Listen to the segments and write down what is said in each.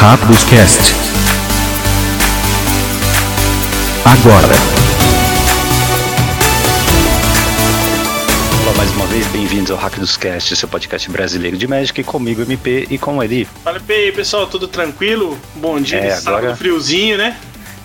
Rápidos Cast. Agora. Olá mais uma vez, bem-vindos ao Hack dos Cast, seu podcast brasileiro de Magic, comigo MP e com ele. Fala aí, pessoal, tudo tranquilo? Bom dia, É, sábado agora- friozinho, né?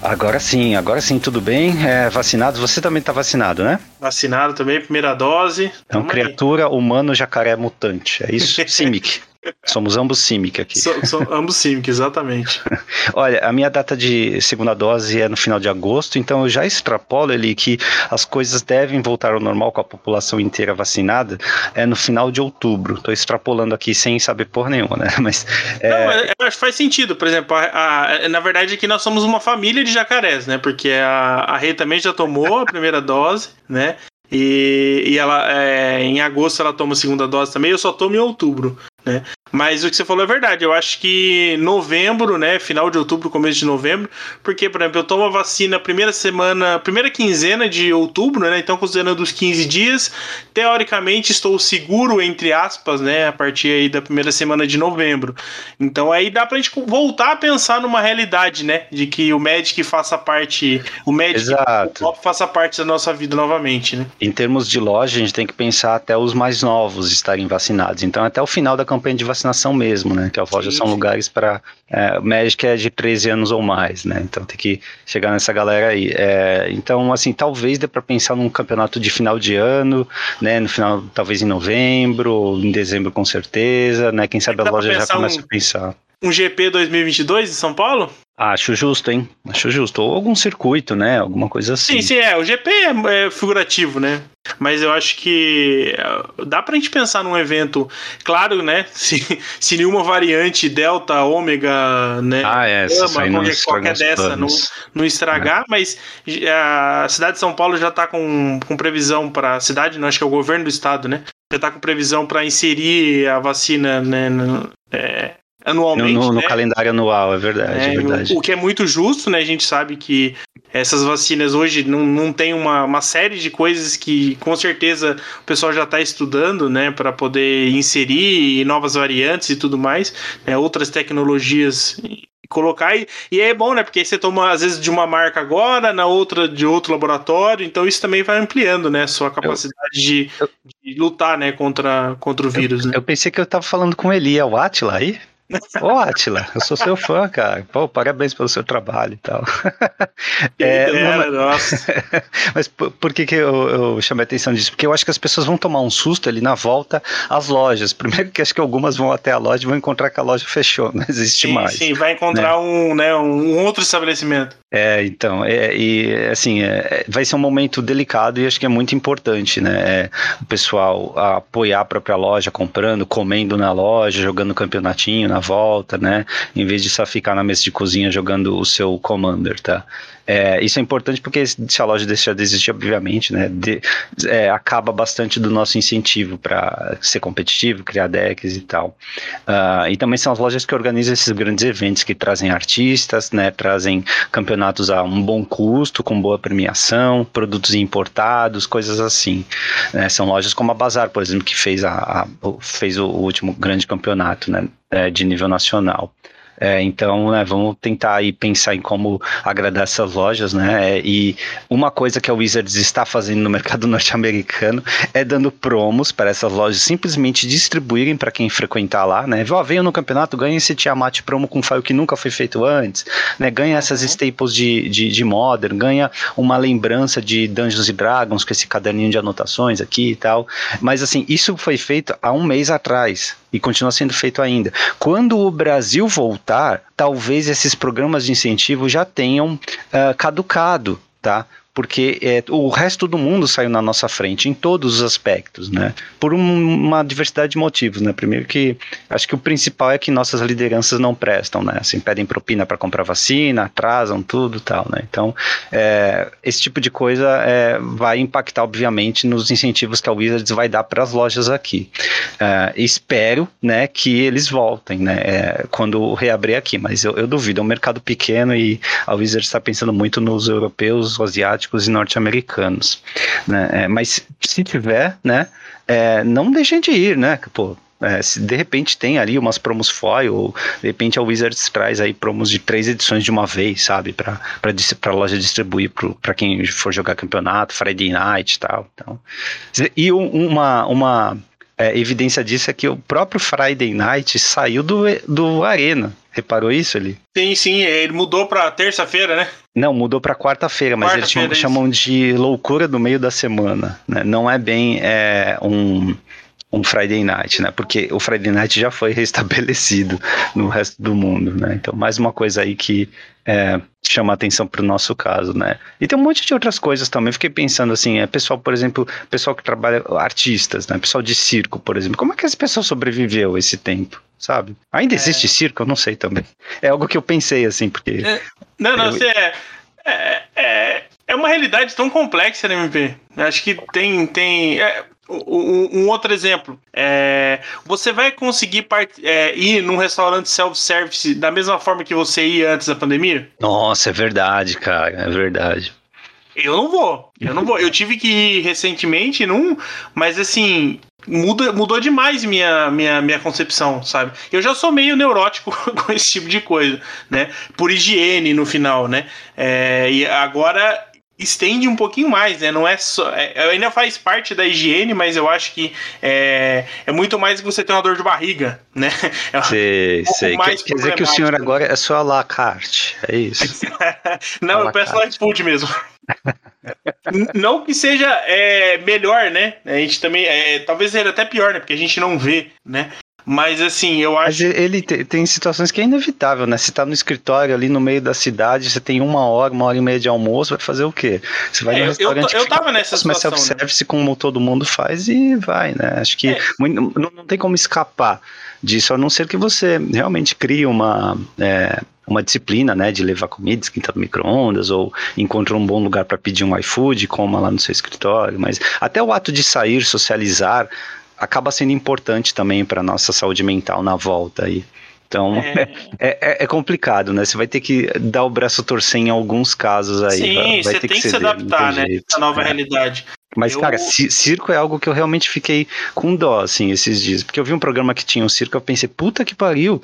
Agora sim, agora sim, tudo bem? É, vacinados, você também tá vacinado, né? Vacinado também, primeira dose. Então, aí. criatura, humano, jacaré, mutante. É isso? Simic. Somos ambos Simic aqui. So- so- ambos Simic, exatamente. Olha, a minha data de segunda dose é no final de agosto, então eu já extrapolo ali que as coisas devem voltar ao normal com a população inteira vacinada é no final de outubro. Tô extrapolando aqui sem saber por nenhuma, né? Mas é, Não, acho que faz sentido. Por exemplo, a- a- na verdade aqui nós somos uma família de jacarés, né? Porque a, a Rei também já tomou a primeira dose, né? E, e ela é, em agosto ela toma a segunda dose também, eu só tomo em outubro, né? Mas o que você falou é verdade. Eu acho que novembro, né? Final de outubro, começo de novembro. Porque, por exemplo, eu tomo a vacina primeira semana, primeira quinzena de outubro, né? Então, considerando os 15 dias, teoricamente estou seguro, entre aspas, né? A partir aí da primeira semana de novembro. Então aí dá pra gente voltar a pensar numa realidade, né? De que o Magic faça parte. O Magic Exato. o Pop faça parte da nossa vida novamente, né? Em termos de loja, a gente tem que pensar até os mais novos estarem vacinados. Então, até o final da campanha de vacinação mesmo, né? Que as lojas Sim, são lugares para. É, Magic é de 13 anos ou mais, né? Então tem que chegar nessa galera aí. É, então, assim, talvez dê para pensar num campeonato de final de ano, né? No final, talvez em novembro, ou em dezembro com certeza, né? Quem sabe a loja já começa um- a pensar. Um GP 2022 em São Paulo? Acho justo, hein? Acho justo. Ou algum circuito, né? Alguma coisa assim. Sim, sim, é. O GP é, é figurativo, né? Mas eu acho que é, dá pra gente pensar num evento, claro, né? Se, se nenhuma variante Delta, Ômega, né? Ah, é. Gama, qualquer, qualquer dessa não, não estragar, mas a cidade de São Paulo já tá com, com previsão para cidade, não acho que é o governo do estado, né? Já tá com previsão para inserir a vacina né, no- é, anualmente. no- no né? calendário anual, é verdade, é, É, verdade. O que é muito justo, né? A gente sabe que essas vacinas hoje não, não tem uma, uma série de coisas que com certeza o pessoal já está estudando, né? Para poder inserir novas variantes e tudo mais, né, outras tecnologias colocar e, e é bom, né? Porque aí você toma às vezes de uma marca agora, na outra de outro laboratório, então isso também vai ampliando, né? Sua capacidade de, de lutar, né? Contra, contra o vírus, né? Eu pensei que eu tava falando com ele, é o Atila aí? Ô, Atila, eu sou seu fã, cara. Pô, parabéns pelo seu trabalho e tal. É, mas- nossa. Mas por, por que, que eu, eu chamei a atenção disso? Porque eu acho que as pessoas vão tomar um susto ali na volta às lojas. Primeiro que acho que algumas vão até a loja e vão encontrar que a loja fechou, não existe Sim, mais. sim, vai encontrar um, né, um outro estabelecimento. É, então, é, e assim, é, vai ser um momento delicado e acho que é muito importante, né? é, o pessoal apoiar a própria loja, comprando, comendo na loja, jogando campeonatinho na volta, né? Em vez de só ficar na mesa de cozinha jogando o seu Commander, tá? É, isso é importante porque se a loja deixar de existir, obviamente, né? de- é, acaba bastante do nosso incentivo para ser competitivo, criar decks e tal. Ah, e também são as lojas que organizam esses grandes eventos que trazem artistas, né? Trazem campeonatos a um bom custo, com boa premiação, produtos importados, coisas assim. né? São lojas como a Bazar, por exemplo, que fez, a, a- o- fez o último grande campeonato né? é, de nível nacional. É, então, né, vamos tentar aí pensar em como agradar essas lojas, né? é, e uma coisa que a Wizards está fazendo no mercado norte-americano é dando promos para essas lojas simplesmente distribuírem para quem frequentar lá, né? Ó, veio no campeonato, ganha esse Tiamat promo com file que nunca foi feito antes, né? Ganha essas staples de, de, de Modern, ganha uma lembrança de Dungeons and Dragons com esse caderninho de anotações aqui e tal. Mas assim, isso foi feito há um mês atrás e continua sendo feito ainda. Quando o Brasil voltar, talvez esses programas de incentivo já tenham ah, caducado, tá? Porque é, o resto do mundo saiu na nossa frente em todos os aspectos, né? Por um- uma diversidade de motivos, né? Primeiro que acho que o principal é que nossas lideranças não prestam, né? Assim, pedem propina para comprar vacina, atrasam tudo, tal, né? Então, é, esse tipo de coisa é, vai impactar, obviamente, nos incentivos que a Wizards vai dar para as lojas aqui. É, espero, né, que eles voltem, né, é, quando reabrir aqui, mas eu, eu duvido, é um mercado pequeno e a Wizards está pensando muito nos europeus, asiáticos e norte-americanos, né, é, mas se tiver, né, é, não deixem de ir, né, pô, É, se de repente tem ali umas promos foil, ou de repente a Wizards traz aí promos de três edições de uma vez, sabe? Pra, pra, loja distribuir pro, pra quem for jogar campeonato, Friday Night e tal. Então. E uma, uma é, evidência disso é que o próprio Friday Night saiu do, do Arena. Reparou isso ali? Sim, sim, ele mudou pra terça-feira, né? Não, mudou para quarta-feira, mas quarta eles chamam, de loucura do meio da semana. Né? Não é bem é, um, um Friday Night, né? Porque o Friday Night já foi restabelecido no resto do mundo, né? Então, mais uma coisa aí que é, chama atenção para o nosso caso, né? E tem um monte de outras coisas também. Fiquei pensando assim, é pessoal, por exemplo, pessoal que trabalha, artistas, né? Pessoal de circo, por exemplo. Como é que esse pessoal sobreviveu esse tempo? Sabe? Ainda é. existe circo? Eu não sei também. É algo que eu pensei assim, porque. É, não, não, eu... você é, é, é, é uma realidade tão complexa, né, MP? Acho que tem. tem é, um, um, outro exemplo, é, você vai conseguir é, ir num restaurante self-service da mesma forma que você ia antes da pandemia? Nossa, é verdade, cara, é verdade. Eu não vou, eu não vou. Eu tive que ir recentemente num, mas assim, muda, mudou demais minha, minha, minha concepção, sabe? Eu já sou meio neurótico com esse tipo de coisa, né? Por higiene no final, né? É, e agora estende um pouquinho mais, né? Não é só. É, ainda faz parte da higiene, mas eu acho que é, é muito mais que você ter uma dor de barriga, né? É sei, um sei. Quer, quer dizer que o senhor agora é só a la carte, é isso? Não, eu peço no iFood mesmo. não que seja é, melhor, né? A gente também. É, talvez seja até pior, né? Porque a gente não vê, né? Mas assim, eu acho. Mas ele tem situações que é inevitável, né? Você tá no escritório ali no meio da cidade, você tem uma hora, uma hora e meia de almoço, vai fazer o quê? Você vai é, no restaurante. Eu, eu tava nessa situação. Mas self-service, né? como todo mundo faz, e vai, né? Acho que é. não, não tem como escapar disso, a não ser que você realmente crie uma. É, uma disciplina, né, de levar comida esquentada no micro-ondas ou encontre um bom lugar para pedir um iFood, coma lá no seu escritório, mas até o ato de sair, socializar, acaba sendo importante também para nossa saúde mental na volta aí. Então é. É, é. é. complicado, né? Você vai ter que dar o braço a torcer em alguns casos aí. Sim, vai, vai você tem que, se adaptar, né? Essa nova é. realidade. Mas, eu... cara, circo é algo que eu realmente fiquei com dó, assim, esses dias. Porque eu vi um programa que tinha um circo, eu pensei, puta que pariu,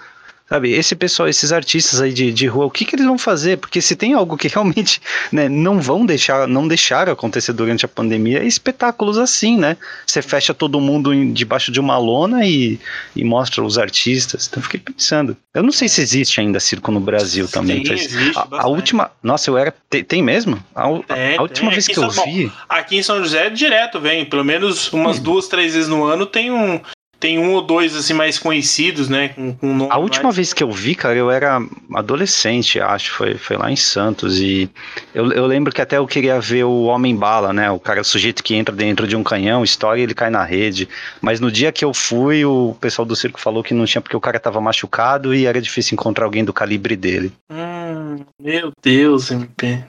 Sabe, esse pessoal, esses artistas aí de, de rua, o que, que eles vão fazer? Porque se tem algo que realmente né, não vão deixar, não deixaram acontecer durante a pandemia, é espetáculos assim, né? Você fecha todo mundo em, debaixo de uma lona e, e mostra os artistas. Então fiquei pensando. Eu não sei se existe ainda circo no Brasil também. Sim, existe a, a, última. Nossa, eu era. Tem, tem mesmo? A, é, a última vez que eu vi. Aqui em São José direto vem, pelo menos umas hum. duas, três vezes no ano tem um, tem um ou dois assim mais conhecidos, né? Com, com a última mais... vez que eu vi, cara, eu era adolescente, acho, foi, foi lá em Santos. E eu, eu lembro que até eu queria ver o Homem-Bala, né? O cara, o sujeito que entra dentro de um canhão, e ele cai na rede. Mas no dia que eu fui, o pessoal do circo falou que não tinha porque o cara tava machucado e era difícil encontrar alguém do calibre dele. Hum, meu Deus, MP.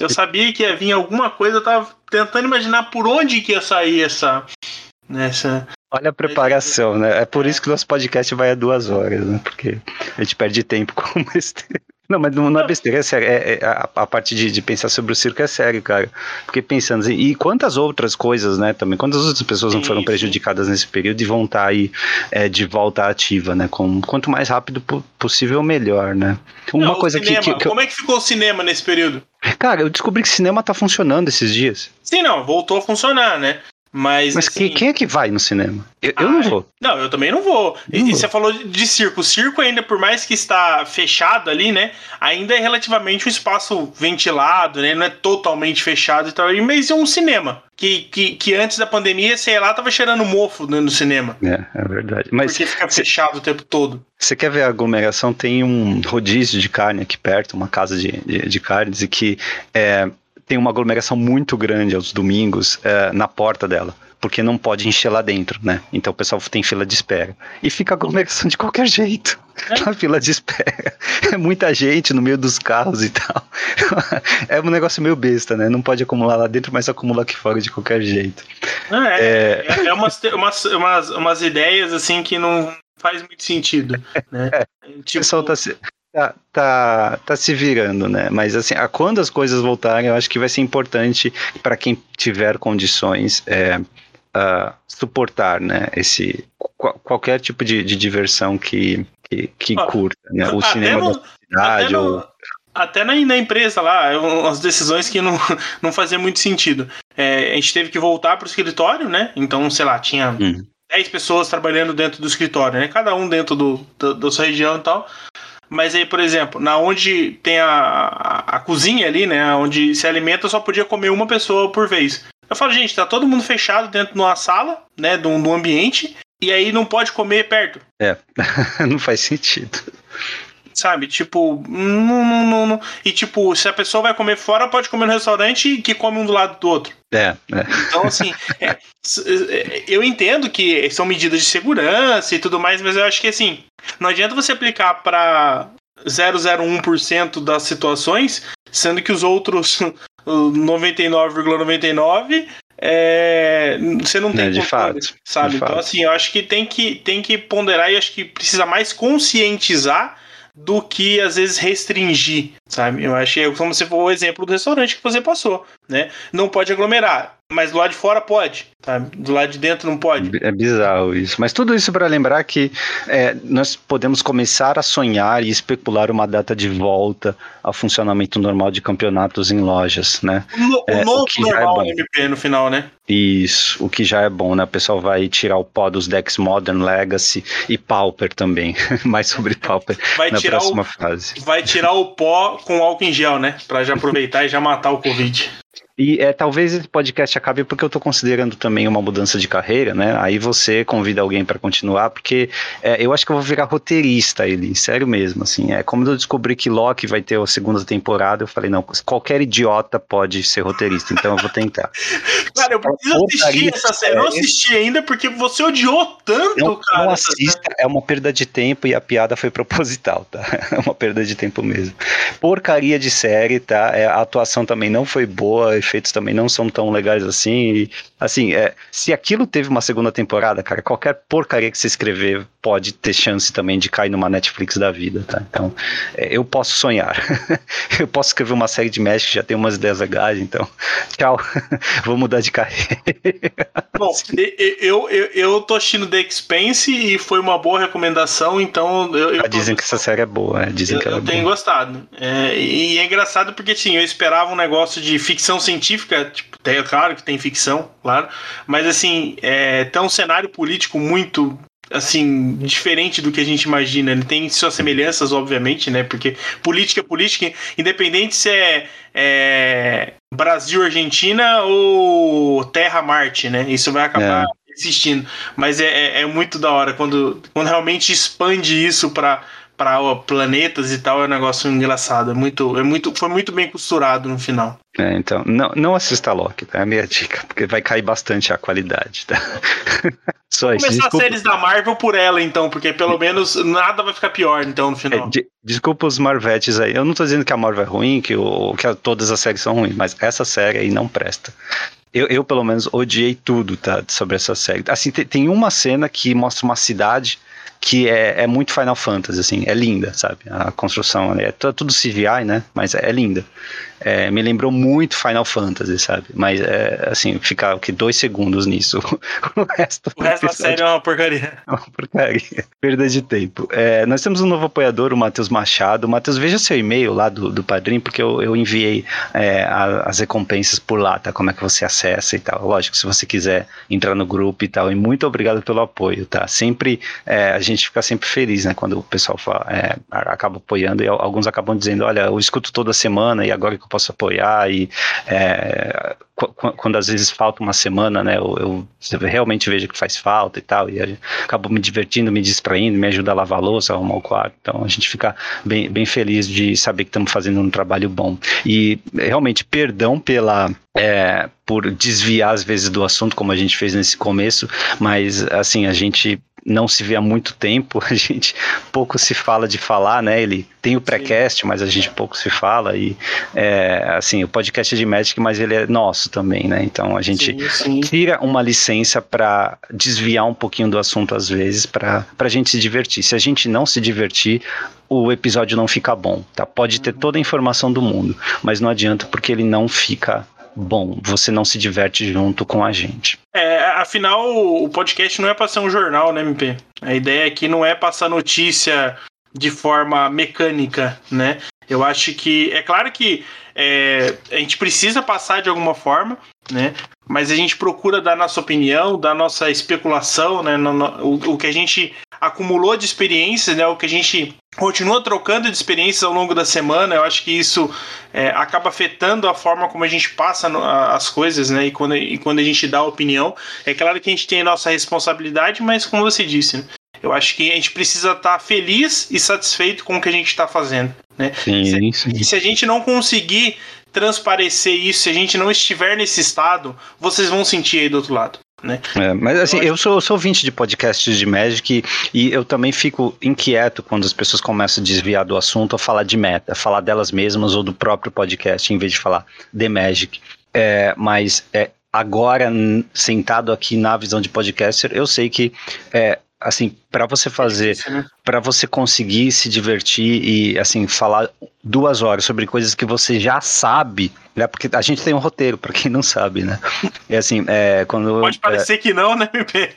Eu sabia que ia vir alguma coisa, eu tava tentando imaginar por onde que ia sair essa. Nessa, Olha a preparação, né? É por isso que o nosso podcast vai a duas horas, né? Porque a gente perde tempo com besteira. Não, mas não, é besteira, é sério. É, é a, a, parte de, de, pensar sobre o circo é sério, cara. Porque pensando assim, e quantas outras coisas, né, também, quantas outras pessoas não foram prejudicadas nesse período e vão estar aí é, de volta ativa, né? Com, quanto mais rápido possível, melhor, né? Uma não, coisa que, que, que, Como é que ficou o cinema nesse período? Cara, eu descobri que o cinema tá funcionando esses dias. Sim, não, voltou a funcionar, né? Mas, Mas assim, quem é que vai no cinema? Eu, eu não vou. Não, eu também não vou. Não e, vou. você falou de circo. O circo ainda, por mais que está fechado ali, né? Ainda é relativamente um espaço ventilado, né? Não é totalmente fechado e tal. Mas é um cinema. Que, que, que antes da pandemia, sei lá, tava cheirando mofo no cinema. É, é verdade. Mas Porque fica fechado o tempo todo. Você quer ver a aglomeração? Tem um rodízio de carne aqui perto, uma casa de, de, de carnes, e que é, tem uma aglomeração muito grande aos domingos é, na porta dela, porque não pode encher lá dentro, né? Então o pessoal tem fila de espera. E fica aglomeração de qualquer jeito. É. Na fila de espera. É muita gente no meio dos carros e tal. É um negócio meio besta, né? Não pode acumular lá dentro, mas acumula aqui fora de qualquer jeito. É, é, é, é umas, umas, umas, umas ideias assim que não faz muito sentido. Né? É, tipo... O pessoal tá se, tá, tá, tá se virando, né? Mas assim, a, quando as coisas voltarem, eu acho que vai ser importante para quem tiver condições é, uh, suportar, né, esse qualquer tipo de, de diversão que que, que ah, curta, né? O cinema no, da cidade ou até na, na, empresa lá, umas decisões que não, não faziam muito sentido. É, a gente teve que voltar para o escritório, né? Então, sei lá, tinha uhum. 10 pessoas trabalhando dentro do escritório, né? Cada um dentro do, do, da sua região e tal. Mas aí, por exemplo, na onde tem a, a, a, cozinha ali, né? Onde se alimenta, só podia comer uma pessoa por vez. Eu falo, gente, tá todo mundo fechado dentro de uma sala, né? De um, de um ambiente, e aí não pode comer perto. É, não faz sentido. Sabe? Tipo, não, não, não, E tipo, se a pessoa vai comer fora, pode comer no restaurante que come um do lado do outro. É. é. Então, assim, é, é, eu entendo que são medidas de segurança e tudo mais, mas eu acho que assim, não adianta você aplicar para 001% das situações, sendo que os outros 99,99 ,99, é, você não tem é, de controle, fato, sabe? De então, fato. assim, eu acho que tem que tem que ponderar e acho que precisa mais conscientizar do que às vezes restringir, sabe? Eu achei como se for o exemplo do restaurante que você passou, né? Não pode aglomerar, mas do lado de fora pode, sabe? Do lado de dentro não pode. É bizarro isso. Mas tudo isso para lembrar que é, nós podemos começar a sonhar e especular uma data de volta ao funcionamento normal de campeonatos em lojas, né? O, é, novo o normal é MP no final, né? Isso, o que já é bom, né? O pessoal vai tirar o pó dos decks Modern Legacy e Pauper também. Mais sobre Pauper vai na próxima o, fase. Vai tirar o pó com álcool em gel, né? Para já aproveitar e já matar o Covid. E é, talvez esse podcast acabe porque eu estou considerando também uma mudança de carreira, né? Aí você convida alguém para continuar, porque é, eu acho que eu vou virar roteirista ele, sério mesmo, assim. É como eu descobri que Loki vai ter a segunda temporada, eu falei, não, qualquer idiota pode ser roteirista, então eu vou tentar. cara, eu preciso assistir essa série. Eu não assisti ainda porque você odiou tanto, não, cara. Não assista, é uma perda de tempo e a piada foi proposital, tá? É uma perda de tempo mesmo. Porcaria de série, tá? É, a atuação também não foi boa, efeitos também não são tão legais assim. E, assim, é, se aquilo teve uma segunda temporada, cara, qualquer porcaria que você escrever pode ter chance também de cair numa Netflix da vida, tá? Então, é, eu posso sonhar. eu posso escrever uma série de Magic já tem umas ideias legais, então, tchau. Vou mudar de carreira. Bom, eu, eu, eu tô assistindo The Expense e foi uma boa recomendação, então... Eu, eu ah, dizem que essa série é boa, né? Dizem eu, que ela eu é tenho boa. gostado. É, e é engraçado porque, assim, eu esperava um negócio de ficção científica, tipo, tem, claro que tem ficção, claro, mas, assim, é, tem um cenário político muito assim, diferente do que a gente imagina. Ele tem suas semelhanças, obviamente, né? Porque política é política, independente se é, é Brasil, Argentina ou Terra, Marte, né? Isso vai acabar é. existindo. Mas é, é, é muito da hora quando, quando realmente expande isso para para planetas e tal é um negócio engraçado. É muito, é muito, foi muito bem costurado no final. É, então, não, não assista Loki, tá? É a minha dica, porque vai cair bastante a qualidade, tá? Só isso. Começar Desculpa. séries da Marvel por ela, então, porque pelo menos nada vai ficar pior, então, no final. É, de, desculpa os Marvetes aí. Eu não tô dizendo que a Marvel é ruim, que, o, que todas as séries são ruins, mas essa série aí não presta. Eu, eu, pelo menos, odiei tudo, tá? Sobre essa série. Assim, tem, tem uma cena que mostra uma cidade que é, é muito Final Fantasy, assim, é linda, sabe? A construção é tudo CGI, né? Mas é linda. É, me lembrou muito Final Fantasy, sabe? Mas é assim, ficar o que dois segundos nisso. o resto, o resto da série é uma porcaria. É uma porcaria. Perda de tempo. É, nós temos um novo apoiador, o Matheus Machado. Matheus, veja seu e-mail lá do, do Padrim, porque eu, eu enviei é, a, as recompensas por lá, tá? Como é que você acessa e tal. Lógico, se você quiser entrar no grupo e tal. E muito obrigado pelo apoio, tá? Sempre é, a gente fica sempre feliz, né? Quando o pessoal fala, é, acaba apoiando e alguns acabam dizendo, olha, eu escuto toda semana e agora que eu posso apoiar e é, quando às vezes falta uma semana, né, eu, eu, realmente vejo que faz falta e tal, e acabo me divertindo, me distraindo, me ajuda a lavar a louça, arrumar o quarto, então a gente fica bem, bem feliz de saber que estamos fazendo um trabalho bom. E realmente, perdão pela, é, por desviar às vezes do assunto, como a gente fez nesse começo, mas assim, a gente não se vê há muito tempo, a gente pouco se fala de falar, né? Ele tem o pré-cast, mas a gente pouco se fala e é, assim, o podcast é de Magic, mas ele é nosso também, né? Então a gente sim, sim. tira uma licença para desviar um pouquinho do assunto às vezes, para a gente se divertir. Se a gente não se divertir, o episódio não fica bom, tá? Pode ter toda a informação do mundo, mas não adianta porque ele não fica bom, você não se diverte junto com a gente. É, afinal, o podcast não é para ser um jornal, né, MP? A ideia aqui não é passar notícia de forma mecânica, né? Eu acho que é claro que é, a gente precisa passar de alguma forma, né? Mas a gente procura dar nossa opinião, dar nossa especulação, né? No, no, o, o, que a gente acumulou de experiências, né? O que a gente continua trocando de experiências ao longo da semana. Eu acho que isso é, acaba afetando a forma como a gente passa no, a, as coisas, né? E quando, e quando a gente dá a opinião. É claro que a gente tem a nossa responsabilidade, mas como você disse, né? Eu acho que a gente precisa estar feliz e satisfeito com o que a gente está fazendo. Né? Sim, sim. E se a gente não conseguir transparecer isso, se a gente não estiver nesse estado, vocês vão sentir aí do outro lado. Né? É, mas assim, eu, sou, eu sou ouvinte de podcasts de Magic e, e eu também fico inquieto quando as pessoas começam a desviar do assunto a falar de meta, falar delas mesmas ou do próprio podcast, em vez de falar de Magic. É, mas é, agora, sentado aqui na visão de podcaster, eu sei que é, assim, para você fazer, é né? para você conseguir se divertir e assim falar duas horas sobre coisas que você já sabe, né? Porque a gente tem um roteiro para quem não sabe, né? É assim, é quando pode parecer é, que não, né?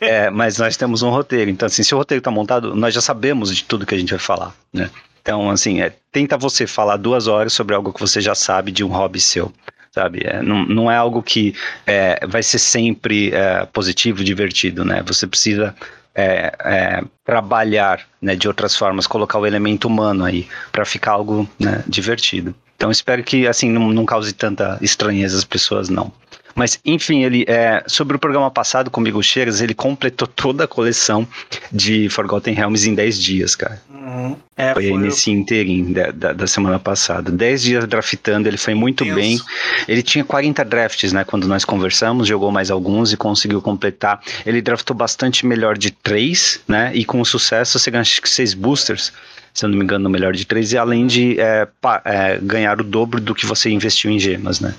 é, mas nós temos um roteiro. Então, assim, se o roteiro tá montado, nós já sabemos de tudo que a gente vai falar, né? Então, assim, é, tenta você falar duas horas sobre algo que você já sabe de um hobby seu sabe? É, não, não é algo que é, vai ser sempre é, positivo, divertido, né? Você precisa é, é, trabalhar né, de outras formas, colocar o elemento humano aí para ficar algo né, divertido. Então espero que assim não, não cause tanta estranheza às pessoas não. Mas, enfim, ele é, sobre o programa passado comigo Cheiras, ele completou toda a coleção de Forgotten Realms em 10 dias, cara. Uhum. É, foi, foi nesse inteirinho da, da, da, semana passada. 10 dias draftando, ele foi muito Deus. bem. Ele tinha 40 drafts, né? Quando nós conversamos, jogou mais alguns e conseguiu completar. Ele draftou bastante melhor de 3, né? E com sucesso, você ganha 6 boosters se eu não me engano, no melhor de três, e além de é, pa, é, ganhar o dobro do que você investiu em gemas, né?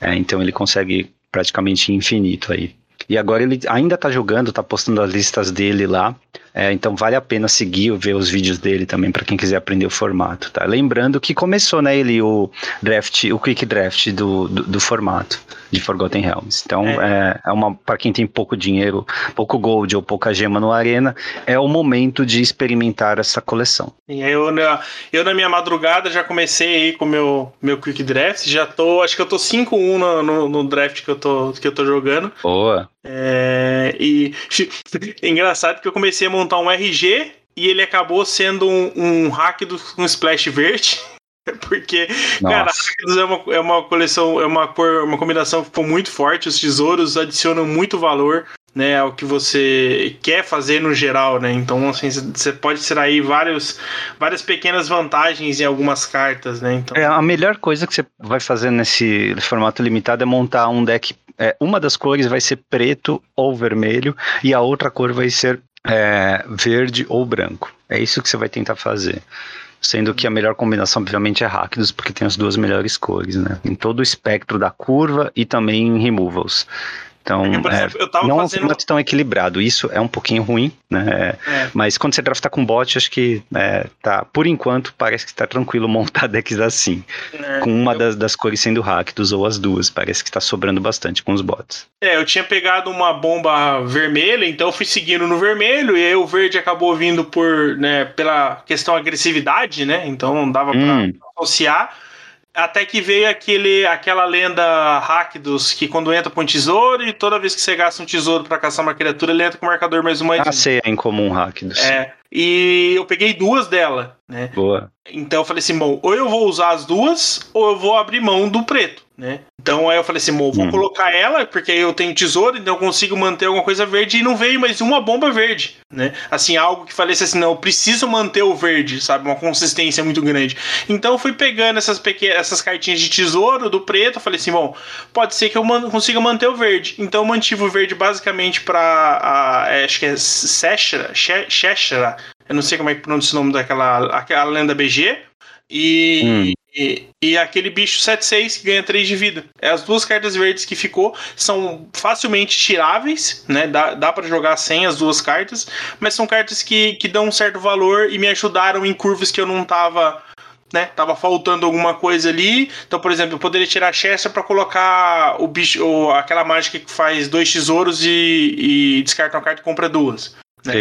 É, então ele consegue praticamente infinito aí. E agora ele ainda tá jogando, tá postando as listas dele lá. É, então vale a pena seguir, ver os vídeos dele também para quem quiser aprender o formato, tá? Lembrando que começou, né, ele o draft, o quick draft do, do, do formato de Forgotten Realms. Então é, é, é uma para quem tem pouco dinheiro, pouco gold ou pouca gema no arena, é o momento de experimentar essa coleção. Eu, eu na minha madrugada já comecei aí com meu meu quick draft, já tô, acho que eu tô 5-1 no, no, no, draft que eu tô que eu tô jogando. Boa. É, e engraçado que eu comecei a montar um RG e ele acabou sendo um, um hack do um splash verde. Porque, Nossa. cara, Rakdos é uma, é uma coleção, é uma cor, uma combinação que ficou muito forte. Os tesouros adicionam muito valor né, ao que você quer fazer no geral, né? Então, assim, você pode extrair vários, várias pequenas vantagens em algumas cartas, né? Então... É, a melhor coisa que você vai fazer nesse formato limitado é montar um deck. É, uma das cores vai ser preto ou vermelho e a outra cor vai ser é, verde ou branco. É isso que você vai tentar fazer. Sendo que a melhor combinação, obviamente, é Rakdos, porque tem as duas melhores cores, né? Em todo o espectro da curva e também em removals. Então, é, exemplo, é, não fazendo... é um formato tão equilibrado. Isso é um pouquinho ruim, né? É. Mas quando você drafta com bot, acho que é, tá, por enquanto, parece que está tranquilo montar decks assim. É, com uma eu... das, das cores sendo Rakdos ou as duas. Parece que está sobrando bastante com os bots. É, eu tinha pegado uma bomba vermelha, então eu fui seguindo no vermelho, e aí o verde acabou vindo por, né, pela questão agressividade, né? Então não dava hum. pra associar. Até que veio aquele, aquela lenda Rakdos que quando entra com um tesouro e toda vez que você gasta um tesouro para caçar uma criatura, ele entra com o marcador mais uma. Ah, sei, é incomum Rakdos. É. E eu peguei duas dela, né? Boa. Então eu falei assim, bom, ou eu vou usar as duas, ou eu vou abrir mão do preto né? Então aí eu falei assim, vou hum. colocar ela, porque eu tenho tesouro, então eu consigo manter alguma coisa verde e não veio mais uma bomba verde, né? Assim, algo que falei assim, não, eu preciso manter o verde, sabe? Uma consistência muito grande. Então eu fui pegando essas pequenas, essas cartinhas de tesouro do preto, eu falei assim, bom, pode ser que eu man consiga manter o verde. Então eu mantive o verde basicamente para é, acho que é Seshra, Sheshra, eu não sei como é que pronuncia o nome daquela aquela lenda BG. E, hum. E, e aquele bicho 7-6 que ganha 3 de vida. É as duas cartas verdes que ficou são facilmente tiráveis, né? Dá, dá para jogar sem as duas cartas, mas são cartas que, que dão um certo valor e me ajudaram em curvas que eu não tava né? Tava faltando alguma coisa ali. Então, por exemplo, eu poderia tirar a Chester para colocar o bicho, ou aquela mágica que faz dois tesouros e, e descarta uma carta e compra duas. Né?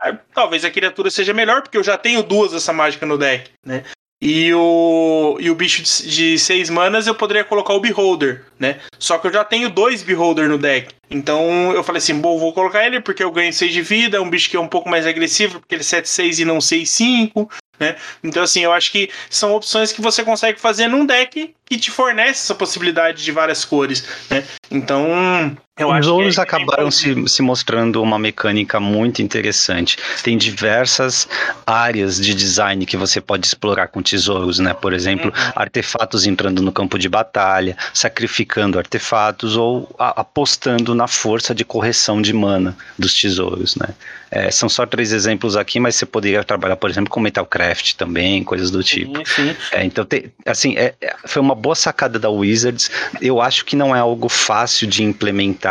Aí, talvez a criatura seja melhor, porque eu já tenho duas dessa mágica no deck, né? E o, e o bicho de, de seis manas eu poderia colocar o Beholder, né? Só que eu já tenho dois Beholder no deck. Então eu falei assim, bom, vou colocar ele porque eu ganho 6 de vida, é um bicho que é um pouco mais agressivo, porque ele é 7-6 e não 6-5. Né? Então, assim, eu acho que são opções que você consegue fazer num deck que te fornece essa possibilidade de várias cores. Né? Então, eu Os ouros é- acabaram se, se mostrando uma mecânica muito interessante. Tem diversas áreas de design que você pode explorar com tesouros, né? Por exemplo, Uhum. artefatos entrando no campo de batalha, sacrificando artefatos ou a- apostando na força de correção de mana dos tesouros, né? É, são só três exemplos aqui, mas você poderia trabalhar, por exemplo, com Metalcraft também, coisas do tipo. Sim, sim. É, então, tem- assim, é- é- foi uma boa sacada da Wizards. Eu acho que não é algo fácil de implementar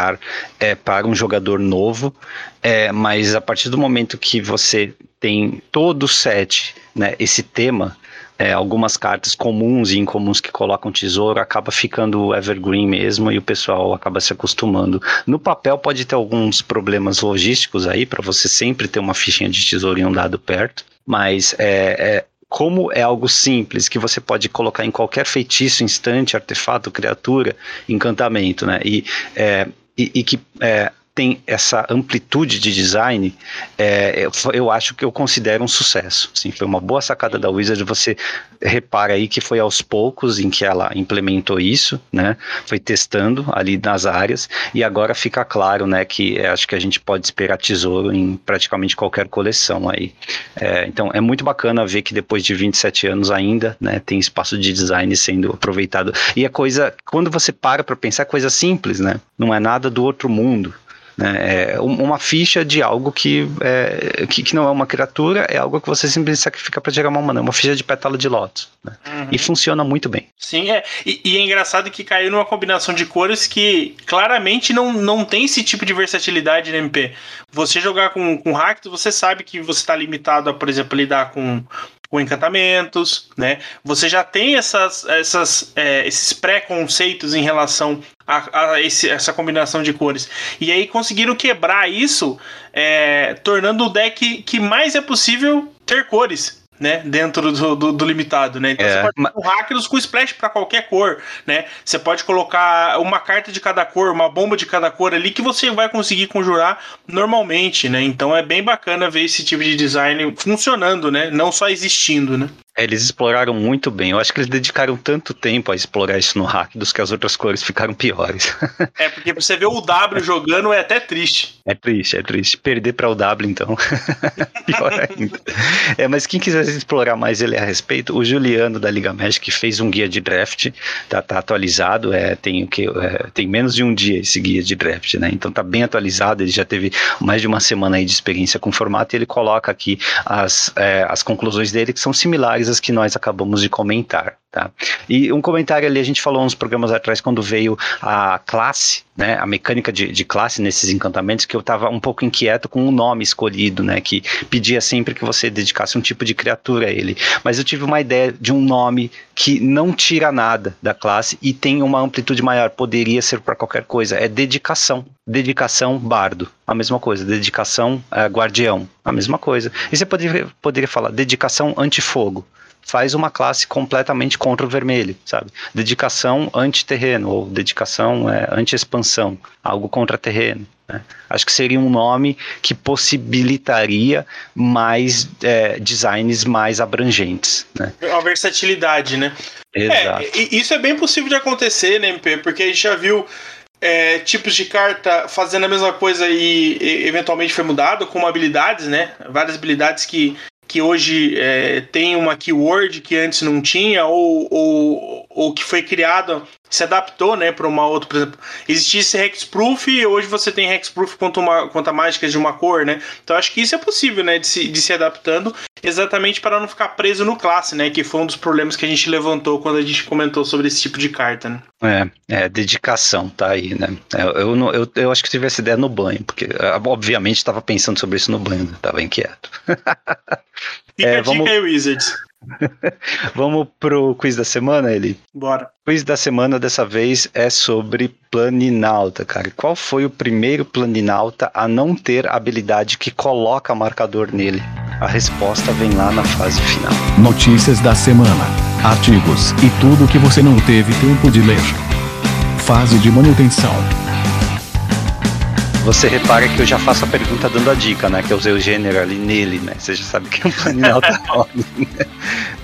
é, para um jogador novo, é, mas a partir do momento que você tem todo o set, né, esse tema, é, algumas cartas comuns e incomuns que colocam tesouro, acaba ficando evergreen mesmo e o pessoal acaba se acostumando. No papel pode ter alguns problemas logísticos aí, para você sempre ter uma fichinha de tesouro em um dado perto, mas é, é, como é algo simples que você pode colocar em qualquer feitiço, instante, artefato, criatura, encantamento, né? E, é, e, e que é, tem essa amplitude de design, é, eu, eu acho que eu considero um sucesso. Assim, foi uma boa sacada da Wizard. Você repara aí que foi aos poucos em que ela implementou isso, né? Foi testando ali nas áreas e agora fica claro, né? Que é, acho que a gente pode esperar tesouro em praticamente qualquer coleção aí. É, então é muito bacana ver que depois de 27 anos ainda, né? Tem espaço de design sendo aproveitado e é coisa quando você para para pensar é coisa simples, né? Não é nada do outro mundo. Né? É um- uma ficha de algo que, é, que, que não é uma criatura, é algo que você simplesmente sacrifica para gerar uma mana, uma ficha de pétala de lótus. Né? Uhum. E funciona muito bem. Sim, é. E, e é engraçado que caiu numa combinação de cores que claramente não, não tem esse tipo de versatilidade no MP. Você jogar com, com Rakdos, você sabe que você está limitado a, por exemplo, lidar com, com encantamentos, né? Você já tem essas, essas, é, esses pré-conceitos em relação a, a esse- essa combinação de cores. E aí conseguiram quebrar isso, é, tornando o deck que mais é possível ter cores. Né, dentro do, do, do limitado, né? Então É, você pode um Rakdos com splash para qualquer cor, né? Você pode colocar uma carta de cada cor, uma bomba de cada cor ali que você vai conseguir conjurar normalmente, né? Então é bem bacana ver esse tipo de design funcionando, né? Não só existindo, né? É, Eles exploraram muito bem. Eu acho que eles dedicaram tanto tempo a explorar isso no Rakdos que as outras cores ficaram piores. É porque você ver o W jogando é até triste. É triste, é triste. Perder para o W, então. Pior ainda. É, mas quem quiser explorar mais ele a respeito, o Juliano da Liga Magic fez um guia de draft, tá, tá atualizado, é, tem o que é, tem menos de um dia esse guia de draft, né? Então tá bem atualizado, ele já teve mais de uma semana aí de experiência com o formato e ele coloca aqui as, é, as conclusões dele que são similares às que nós acabamos de comentar. Tá? E um comentário ali, a gente falou uns programas atrás, quando veio a classe, né, a mecânica de, de classe nesses encantamentos, que eu estava um pouco inquieto com o nome escolhido, né, que pedia sempre que você dedicasse um tipo de criatura a ele. Mas eu tive uma ideia de um nome que não tira nada da classe e tem uma amplitude maior, poderia ser para qualquer coisa, é dedicação. Dedicação bardo, a mesma coisa. Dedicação eh, guardião, a mesma coisa. E você poderia, poderia falar dedicação antifogo faz uma classe completamente contra o vermelho, sabe? Dedicação anti-terreno ou dedicação é, anti-expansão, algo contra terreno. Né? Acho que seria um nome que possibilitaria mais é, designs mais abrangentes. Né? Uma versatilidade, né? Exato. É, isso é bem possível de acontecer, né, MP? Porque a gente já viu é, tipos de carta fazendo a mesma coisa e, e eventualmente foi mudado, como habilidades, né? Várias habilidades que, que hoje é, tem uma keyword que antes não tinha, ou, ou, ou que foi criada, se adaptou, né, para uma outra, por exemplo, existisse hexproof e hoje você tem hexproof quanto, uma, quanto a mágicas de uma cor, né? Então acho que isso é possível, né, de se, de se adaptando exatamente para não ficar preso no classe, né, que foi um dos problemas que a gente levantou quando a gente comentou sobre esse tipo de carta, né? É, é, dedicação, tá aí, né? Eu, eu, não- eu, eu acho que tive essa ideia no banho, porque ah, obviamente estava pensando sobre isso no banho, né? tava inquieto. Fica É, a vamos- dica aí, Wizards. Vamos pro quiz da semana, ele? Bora. O quiz da semana dessa vez é sobre planinauta, cara. Qual foi o primeiro planinauta a não ter habilidade que coloca marcador nele? A resposta vem lá na fase final. Notícias da semana, artigos e tudo que você não teve tempo de ler. Fase de manutenção. Você repara que eu já faço a pergunta dando a dica, né? Que eu usei o gênero ali nele, né? Você já sabe que é um planinauta né?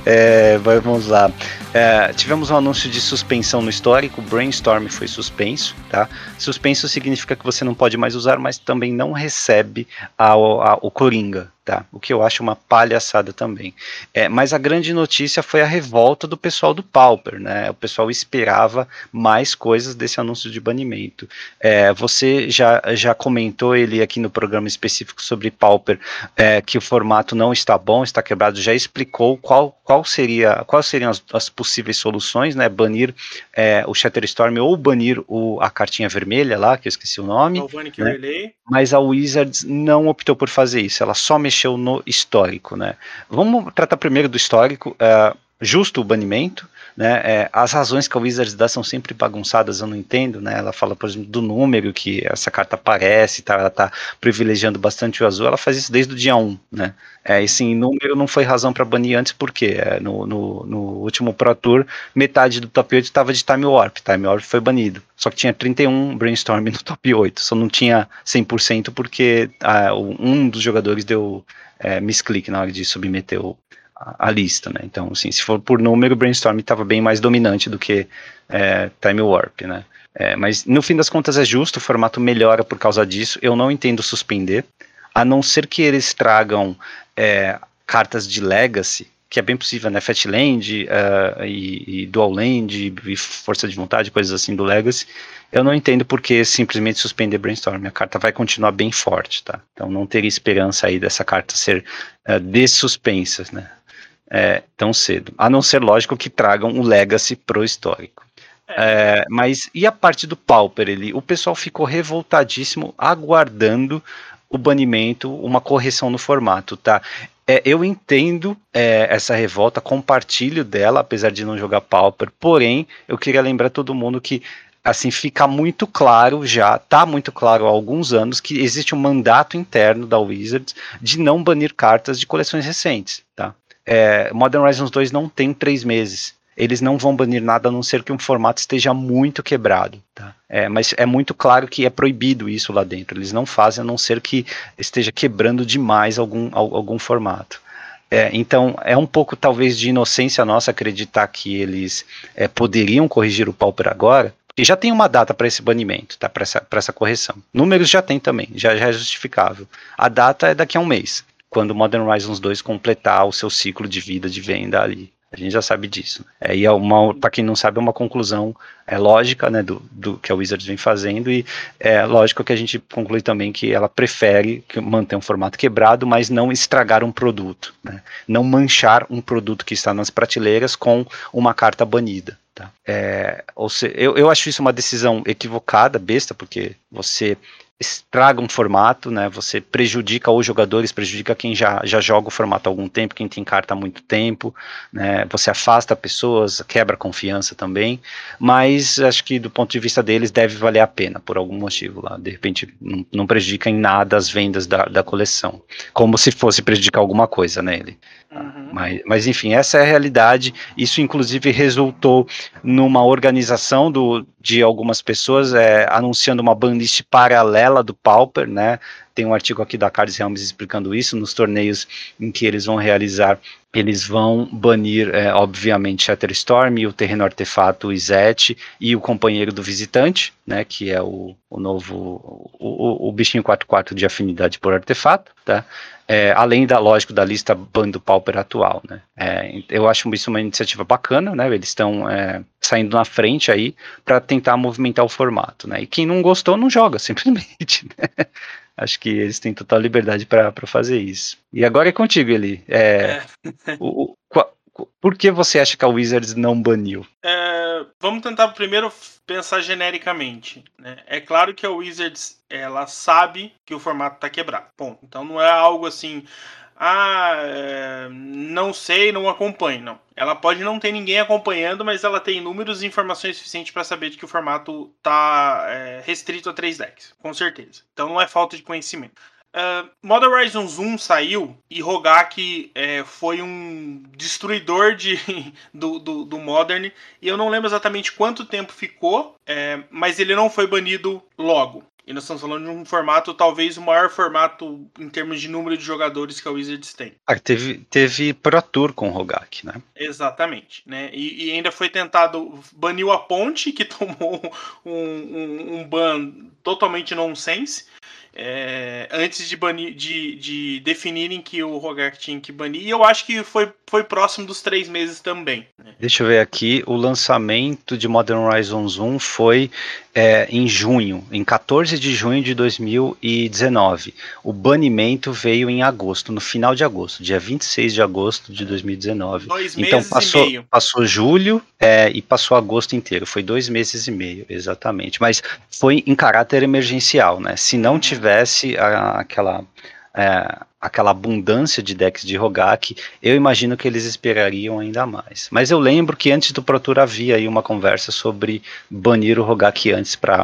é, Vamos lá. É, tivemos um anúncio de suspensão no histórico, Brainstorm foi suspenso, tá? Suspenso significa que você não pode mais usar, mas também não recebe a, a, o Coringa, tá? O que eu acho uma palhaçada também. É, mas a grande notícia foi a revolta do pessoal do Pauper, né? O pessoal esperava mais coisas desse anúncio de banimento. É, você já, já comentou ele aqui no programa específico sobre Pauper, é, que o formato não está bom, está quebrado, já explicou qual, qual seria, quais seriam as, as possíveis soluções, né? Banir é, o Shatterstorm ou banir o, a cartinha vermelha lá, que eu esqueci o nome. Né? Mas a Wizards não optou por fazer isso, ela só mexeu no histórico, né? Vamos tratar primeiro do histórico. Uh, justo o banimento, né? É, as razões que a Wizards dá são sempre bagunçadas, eu não entendo, né? Ela fala, por exemplo, do número que essa carta aparece, tá? ela tá privilegiando bastante o azul, ela faz isso desde o dia 1, né? É, esse número não foi razão para banir antes, porque é, no, no, no, último Pro Tour, metade do top 8 estava de Time Warp, Time Warp foi banido. Só que tinha 31 Brainstorm no top 8, só não tinha 100% porque ah, um dos jogadores deu é, misclick na hora de submeter o, a, lista, né? Então, assim, se for por número, Brainstorm estava bem mais dominante do que é, Time Warp, né? É, mas no fim das contas é justo, o formato melhora por causa disso. Eu não entendo suspender, a não ser que eles tragam é, cartas de Legacy, que é bem possível, né? Fatland uh, e, e Dual Land e Força de Vontade, coisas assim do Legacy. Eu não entendo por que simplesmente suspender Brainstorm. A carta vai continuar bem forte, tá? Então não teria esperança aí dessa carta ser uh, dessuspensa, né? É, tão cedo. A não ser, lógico, que tragam o Legacy pro histórico. É. É, mas e a parte do Pauper? Ele, o pessoal ficou revoltadíssimo aguardando o banimento, uma correção no formato, tá? É, eu entendo é, essa revolta, compartilho dela, apesar de não jogar Pauper, porém, eu queria lembrar todo mundo que assim fica muito claro já, tá muito claro há alguns anos que existe um mandato interno da Wizards de não banir cartas de coleções recentes, tá? É, Modern Horizons 2 não tem três meses. Eles não vão banir nada a não ser que um formato esteja muito quebrado. Tá? É, mas é muito claro que é proibido isso lá dentro. Eles não fazem a não ser que esteja quebrando demais algum, algum formato. É, então, é um pouco talvez de inocência nossa acreditar que eles é, poderiam corrigir o Pauper agora, porque já tem uma data para esse banimento, tá? para essa, essa correção. Números já tem também, já, já é justificável. A data é daqui a um mês quando Modern Horizons 2 completar o seu ciclo de vida de venda ali. A gente já sabe disso. É, e é uma, para quem não sabe, é uma conclusão é lógica, né, do, do que a Wizards vem fazendo e é lógico que a gente conclui também que ela prefere que manter um formato quebrado, mas não estragar um produto, né, não manchar um produto que está nas prateleiras com uma carta banida. Tá? É, ou seja, eu, eu acho isso uma decisão equivocada, besta, porque você estraga um formato, né? Você prejudica os jogadores, prejudica quem já, já joga o formato há algum tempo, quem tem carta há muito tempo, né? Você afasta pessoas, quebra confiança também, mas acho que do ponto de vista deles deve valer a pena por algum motivo lá. De repente não, prejudica em nada as vendas da, da coleção, como se fosse prejudicar alguma coisa nele. Uhum. Mas, mas enfim, essa é a realidade. Isso inclusive resultou numa organização do, de algumas pessoas é, anunciando uma banlist paralela do Pauper, né? Tem um artigo aqui da Cards Helms explicando isso nos torneios em que eles vão realizar. Eles vão banir, é, obviamente, Shatterstorm, o Terreno Artefato, Izete e o Companheiro do Visitante, né, que é o, o novo, o, o, o bichinho 4-4 de afinidade por artefato, tá? É, além da, lógico, da lista bando pauper atual, né? É, eu acho isso uma iniciativa bacana, né? Eles estão é, saindo na frente aí para tentar movimentar o formato, né? E quem não gostou não joga, simplesmente. Né? Acho que eles têm total liberdade para fazer isso. E agora é contigo, Eli. É, é. o, o, por que você acha que a Wizards não baniu? É, vamos tentar primeiro pensar genericamente. Né? É claro que a Wizards ela sabe que o formato está quebrado. Bom, então não é algo assim. ah, é, não sei, não acompanho. Não. Ela pode não ter ninguém acompanhando, mas ela tem números e informações suficientes para saber de que o formato está é, restrito a três decks, com certeza. Então não é falta de conhecimento. Uh, Modern Horizons 1 saiu e Rogak é, foi um destruidor de, do, do, do, Modern. E eu não lembro exatamente quanto tempo ficou, é, mas ele não foi banido logo. E nós estamos falando de um formato, talvez o maior formato em termos de número de jogadores que a Wizards tem. Ah, teve, teve Pro Tour com o Rogak, né? Exatamente. Né? E, e, ainda foi tentado. Baniu a Ponte, que tomou um, um, um ban totalmente nonsense é, antes de, banir, de, de definirem que o Rogak tinha que banir. E eu acho que foi, foi próximo dos três meses também. Né? Deixa eu ver aqui. O lançamento de Modern Horizons 1 foi é, em junho, em 14 de junho de 2019. O banimento veio em agosto, no final de agosto, dia 26 de agosto de 2019. Dois então passou, e meio. passou julho é, e passou agosto inteiro. Foi dois meses e meio, exatamente. Mas foi em caráter emergencial, né? Se não uhum. tivesse a, aquela é, aquela abundância de decks de Rogak, eu imagino que eles esperariam ainda mais. Mas eu lembro que antes do Pro Tour havia aí uma conversa sobre banir o Rogak antes para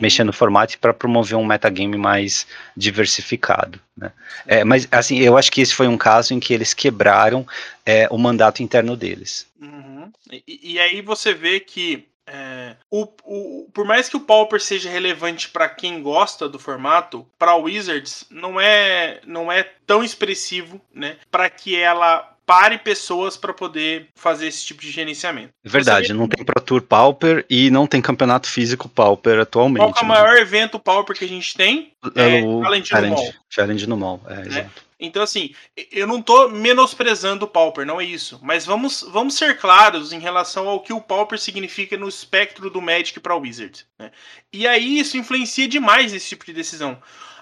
mexer no formato e para promover um metagame mais diversificado. Né? É, mas assim, eu acho que esse foi um caso em que eles quebraram é, o mandato interno deles. Uhum. E, e aí você vê que é, o, o, por mais que o Pauper seja relevante para quem gosta do formato, para Wizards não é não é tão expressivo, né? Para que ela pare pessoas para poder fazer esse tipo de gerenciamento. É verdade, não tem Pro Tour Pauper e não tem campeonato físico Pauper atualmente. Qual é o né? maior evento Pauper que a gente tem? É, é o Challenge, Challenge no Mall. Challenge no Mall, é, é. exato. Então, assim, eu não tô menosprezando o Pauper, não é isso. Mas vamos, vamos ser claros em relação ao que o Pauper significa no espectro do Magic para o Wizard. Né? E aí isso influencia demais esse tipo de decisão.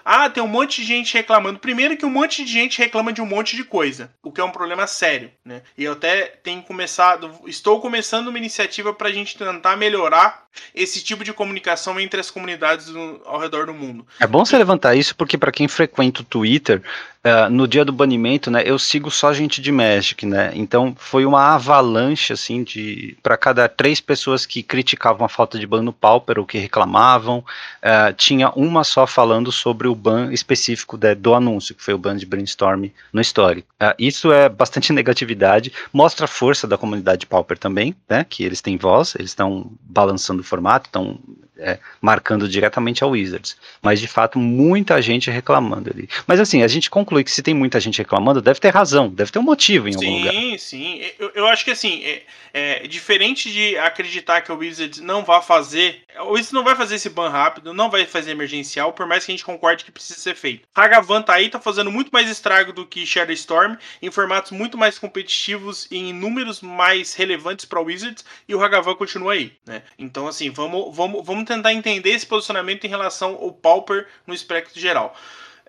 Ah, tem um monte de gente reclamando. Primeiro que um monte de gente reclama de um monte de coisa, o que é um problema sério, né? E eu até tenho começado, estou começando uma iniciativa para a gente tentar melhorar esse tipo de comunicação entre as comunidades ao redor do mundo. É bom você levantar isso porque para quem frequenta o Twitter, uh, no dia do banimento, né, eu sigo só gente de Magic, né? Então foi uma avalanche assim de para cada três pessoas que criticavam a falta de ban no Pauper ou que reclamavam, uh, tinha uma só falando sobre o ban específico de, do anúncio, que foi o ban de Brainstorm no Story. Uh, isso é bastante negatividade, mostra a força da comunidade Pauper também, né? Que eles têm voz, eles estão balançando formato, estão é, marcando diretamente ao Wizards. Mas de fato, muita gente reclamando ali. Mas assim, a gente conclui que se tem muita gente reclamando, deve ter razão, deve ter um motivo em sim, algum lugar. Sim, sim. Eu, eu, acho que assim, é, é, diferente de acreditar que o Wizards não vai fazer. O Wizards não vai fazer esse ban rápido, não vai fazer emergencial, por mais que a gente concorde que precisa ser feito. Hagavan tá aí, tá fazendo muito mais estrago do que Shadow Storm, em formatos muito mais competitivos e em números mais relevantes para o Wizards, e o Hagavan continua aí, né? Então, assim, vamos, vamos, vamos tentar entender esse posicionamento em relação ao Pauper no espectro geral.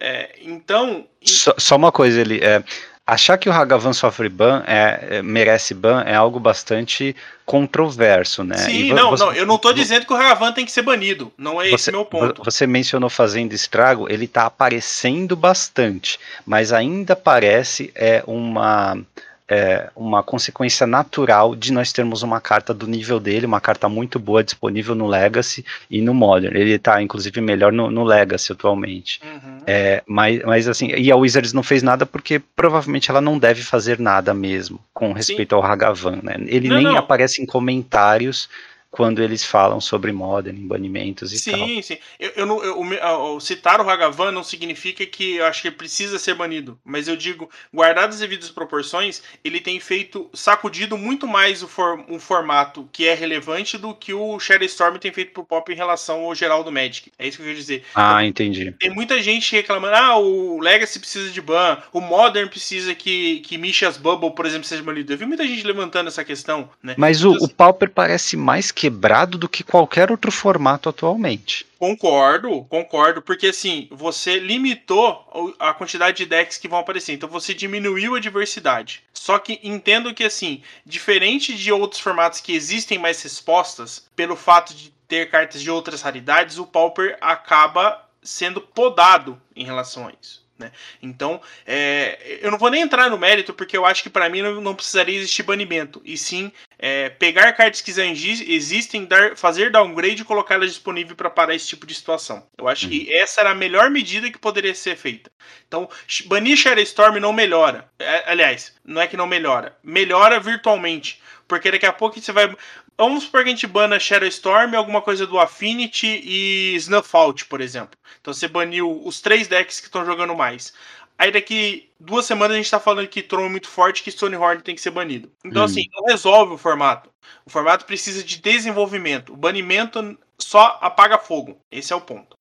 É, então. Só, só, uma coisa, ele. É, achar que o Hagavan sofre ban é, é, merece ban é algo bastante controverso, né? Sim, não, você, não, eu não estou dizendo que o Hagavan tem que ser banido, não é você, esse meu ponto. Você mencionou fazendo estrago, ele está aparecendo bastante, mas ainda parece é uma é, uma consequência natural de nós termos uma carta do nível dele, uma carta muito boa disponível no Legacy e no Modern. Ele está, inclusive, melhor no, no Legacy atualmente. Uhum. É, mas, mas assim, e a Wizards não fez nada porque provavelmente ela não deve fazer nada mesmo com respeito Sim. ao Hagavan, né? Ele não, nem não. aparece em comentários quando eles falam sobre Modern, banimentos e sim, tal. Sim, sim. Eu, eu, não, eu, eu, citar o Hagavan não significa que eu acho que precisa ser banido. Mas eu digo, guardadas as devidas proporções, ele tem feito, sacudido muito mais o, for, o formato que é relevante do que o Shadow Storm tem feito pro Pop em relação ao geral do Magic. É isso que eu quero dizer. Ah, entendi. Tem muita gente reclamando, ah, o Legacy precisa de ban, o Modern precisa que, que Misha's Bubble, por exemplo, seja banido. Eu vi muita gente levantando essa questão, né? Mas o, o Pauper parece mais quebrado do que qualquer outro formato atualmente. Concordo, concordo, porque assim, você limitou a quantidade de decks que vão aparecer, então você diminuiu a diversidade. Só que entendo que assim, diferente de outros formatos que existem mais respostas, pelo fato de ter cartas de outras raridades, o Pauper acaba sendo podado em relação a isso. Né? Então, é, eu não vou nem entrar no mérito, porque eu acho que para mim não, não, precisaria existir banimento, e sim é, pegar cartas que já existem, dar, fazer downgrade e colocá-las disponíveis para parar esse tipo de situação. Eu acho uhum. que essa era a melhor medida que poderia ser feita. Então, banir Shadow Storm não melhora. É, aliás, não é que não melhora, melhora virtualmente. Porque daqui a pouco você vai. Vamos supor que a gente bana Shadow Storm, alguma coisa do Affinity e Snuff por exemplo. Então você baniu os três decks que estão jogando mais. Aí daqui duas semanas a gente tá falando que Tron é muito forte que Stonehorn tem que ser banido. Então, hum. assim, não resolve o formato. O formato precisa de desenvolvimento. O banimento só apaga fogo. Esse é o ponto.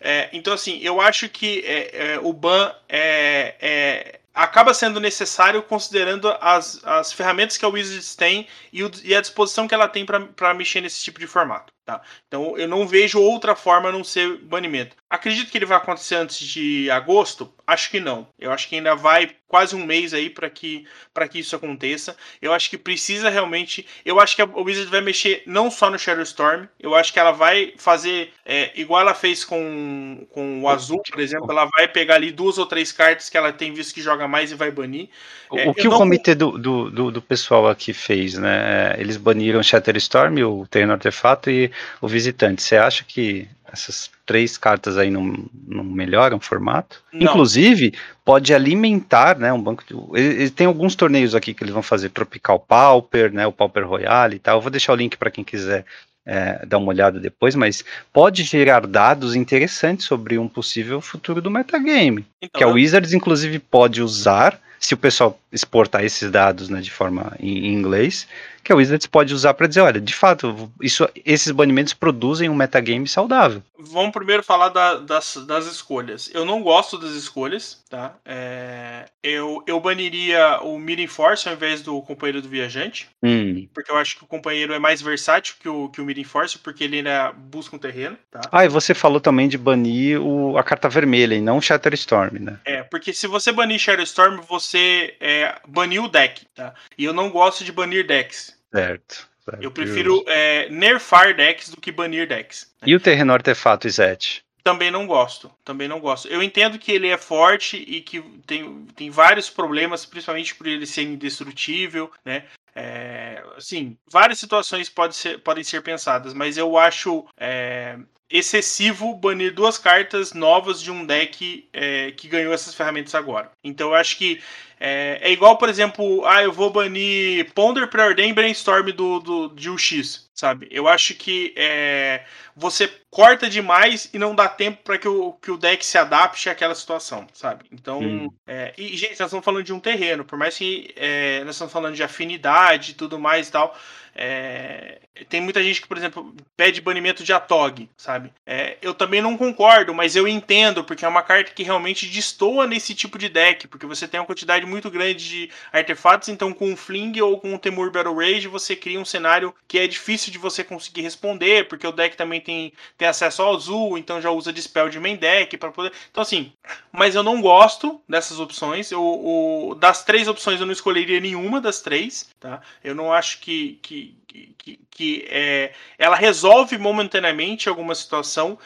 É, então, assim, eu acho que é, é, o ban é, é acaba sendo necessário considerando as, as ferramentas que a Wizards tem e, o, e a disposição que ela tem para mexer nesse tipo de formato. Tá? Então eu não vejo outra forma a não ser banimento. Acredito que ele vai acontecer antes de agosto? Acho que não. Eu acho que ainda vai quase um mês aí para que, que isso aconteça. Eu acho que precisa realmente. Eu acho que a Wizard vai mexer não só no Shadow Storm. Eu acho que ela vai fazer é, igual ela fez com, com o Azul, por exemplo. Ela vai pegar ali duas ou três cartas que ela tem visto que joga mais e vai banir. É, o que o não... comitê do, do, do, do, pessoal aqui fez, né? Eles baniram Shatter Storm, o Terreno Artefato e o Visitante. Você acha que essas três cartas aí não, não melhoram o formato? Não. Inclusive, pode alimentar, né, um banco de... Ele, ele, tem alguns torneios aqui que eles vão fazer, Tropical Pauper, né, o Pauper Royale e tal, eu vou deixar o link para quem quiser é, dar uma olhada depois, mas pode gerar dados interessantes sobre um possível futuro do metagame, então, que a Wizards inclusive pode usar se o pessoal exportar esses dados né, de forma em, em inglês, que a Wizards pode usar para dizer, olha, de fato, isso, esses banimentos produzem um metagame saudável. Vamos primeiro falar da, das, das escolhas. Eu não gosto das escolhas, tá? É, eu, eu baniria o Mirin Force ao invés do companheiro do viajante, hum. porque eu acho que o companheiro é mais versátil que o, que o Mirin Force, porque ele ainda busca um terreno, tá? Ah, e você falou também de banir o, a carta vermelha e não o Shatterstorm, né? É, porque se você banir Shatterstorm, você é, baniu o deck, tá? E eu não gosto de banir decks. Certo. certo. Eu prefiro é, nerfar decks do que banir decks. Né? E o terreno artefato Izete? Também não gosto. Também não gosto. Eu entendo que ele é forte e que tem, tem vários problemas, principalmente por ele ser indestrutível, né? É, assim, várias situações pode ser, podem ser pensadas, mas eu acho é, excessivo banir duas cartas novas de um deck é, que ganhou essas ferramentas agora. Então eu acho que é, é, igual, por exemplo, ah, eu vou banir Ponder, Preordain e Brainstorm do, do, de UX, sabe? Eu acho que é, você corta demais e não dá tempo para que o, que o deck se adapte àquela situação, sabe? Então, hum. é, e gente, nós estamos falando de um terreno, por mais que é, nós estamos falando de afinidade e tudo mais e tal, é, tem muita gente que, por exemplo, pede banimento de Atog, sabe? É, eu também não concordo, mas eu entendo, porque é uma carta que realmente destoa nesse tipo de deck, porque você tem uma quantidade muito grande de artefatos, então com o Fling ou com o Temur Battle Rage você cria um cenário que é difícil de você conseguir responder, porque o deck também tem, tem acesso ao azul, então já usa Dispel de main deck para poder. Então, assim, mas eu não gosto dessas opções. Eu, das três opções eu não escolheria nenhuma das três, tá? Eu não acho que, que que, que, é, ela resolve momentaneamente alguma situação,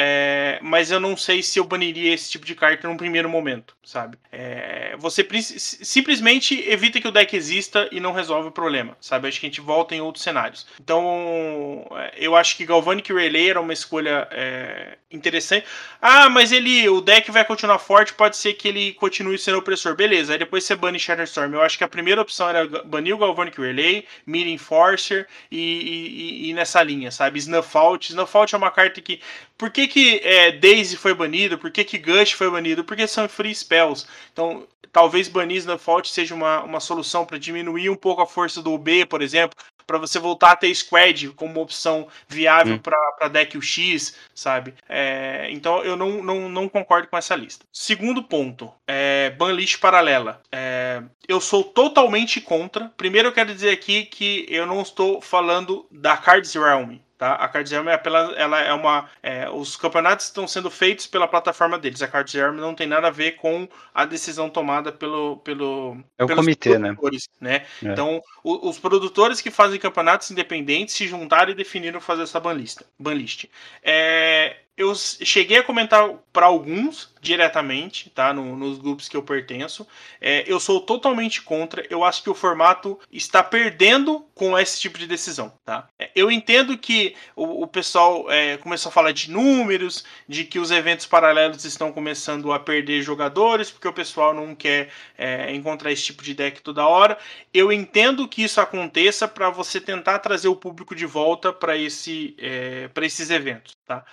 é, mas eu não sei se eu baniria esse tipo de carta num primeiro momento, sabe? É, você simplesmente evita que o deck exista e não resolve o problema, sabe? Acho que a gente volta em outros cenários. Então, é, eu acho que Galvanic Relay era uma escolha é, interessante. Ah, mas ele, o deck vai continuar forte, pode ser que ele continue sendo opressor. Beleza, aí depois você bane Shatterstorm. Eu acho que a primeira opção era banir o Galvanic Relay, Mid Enforcer e, e, e, nessa linha, sabe? Snuff Out. Snuff Out é uma carta que. Por que, que é, Daisy foi banido? Por que, que Gush foi banido? Porque são free spells. Então, talvez banir Snuff Out seja uma, uma solução para diminuir um pouco a força do B, por exemplo para você voltar a ter Squad como uma opção viável hum. para deck UX, sabe? É, então eu não, não, não concordo com essa lista. Segundo ponto, é, banlist paralela. É, eu sou totalmente contra. Primeiro eu quero dizer aqui que eu não estou falando da Cards Realm. Tá? A Cardzerm é pela, ela é uma, é, os campeonatos estão sendo feitos pela plataforma deles. A Cardzerm não tem nada a ver com a decisão tomada pelo, pelo é o comitê, né? né? É. Então, o, os produtores que fazem campeonatos independentes se juntaram e definiram fazer essa banlista, banlist. É, eu cheguei a comentar para alguns diretamente, tá? No, nos grupos que eu pertenço. É, eu sou totalmente contra. Eu acho que o formato está perdendo com esse tipo de decisão, tá? É, eu entendo que o, o pessoal é, começou a falar de números, de que os eventos paralelos estão começando a perder jogadores, porque o pessoal não quer é, encontrar esse tipo de deck toda hora. Eu entendo que isso aconteça para você tentar trazer o público de volta para esse, é, esses eventos, tá?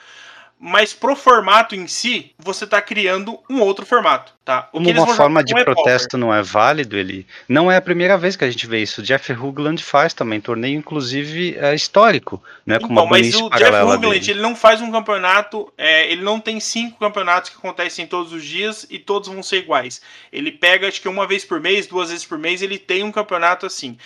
Mas pro formato em si, você está criando um outro formato, tá? O Como uma forma de é protesto não é válido, ele não é a primeira vez que a gente vê isso. O Jeff Hoogland faz também torneio, inclusive é histórico, né? Então, uma mas o Jeff Hoogland ele não faz um campeonato, é, ele não tem cinco campeonatos que acontecem todos os dias e todos vão ser iguais. Ele pega, acho que uma vez por mês, duas vezes por mês, ele tem um campeonato assim.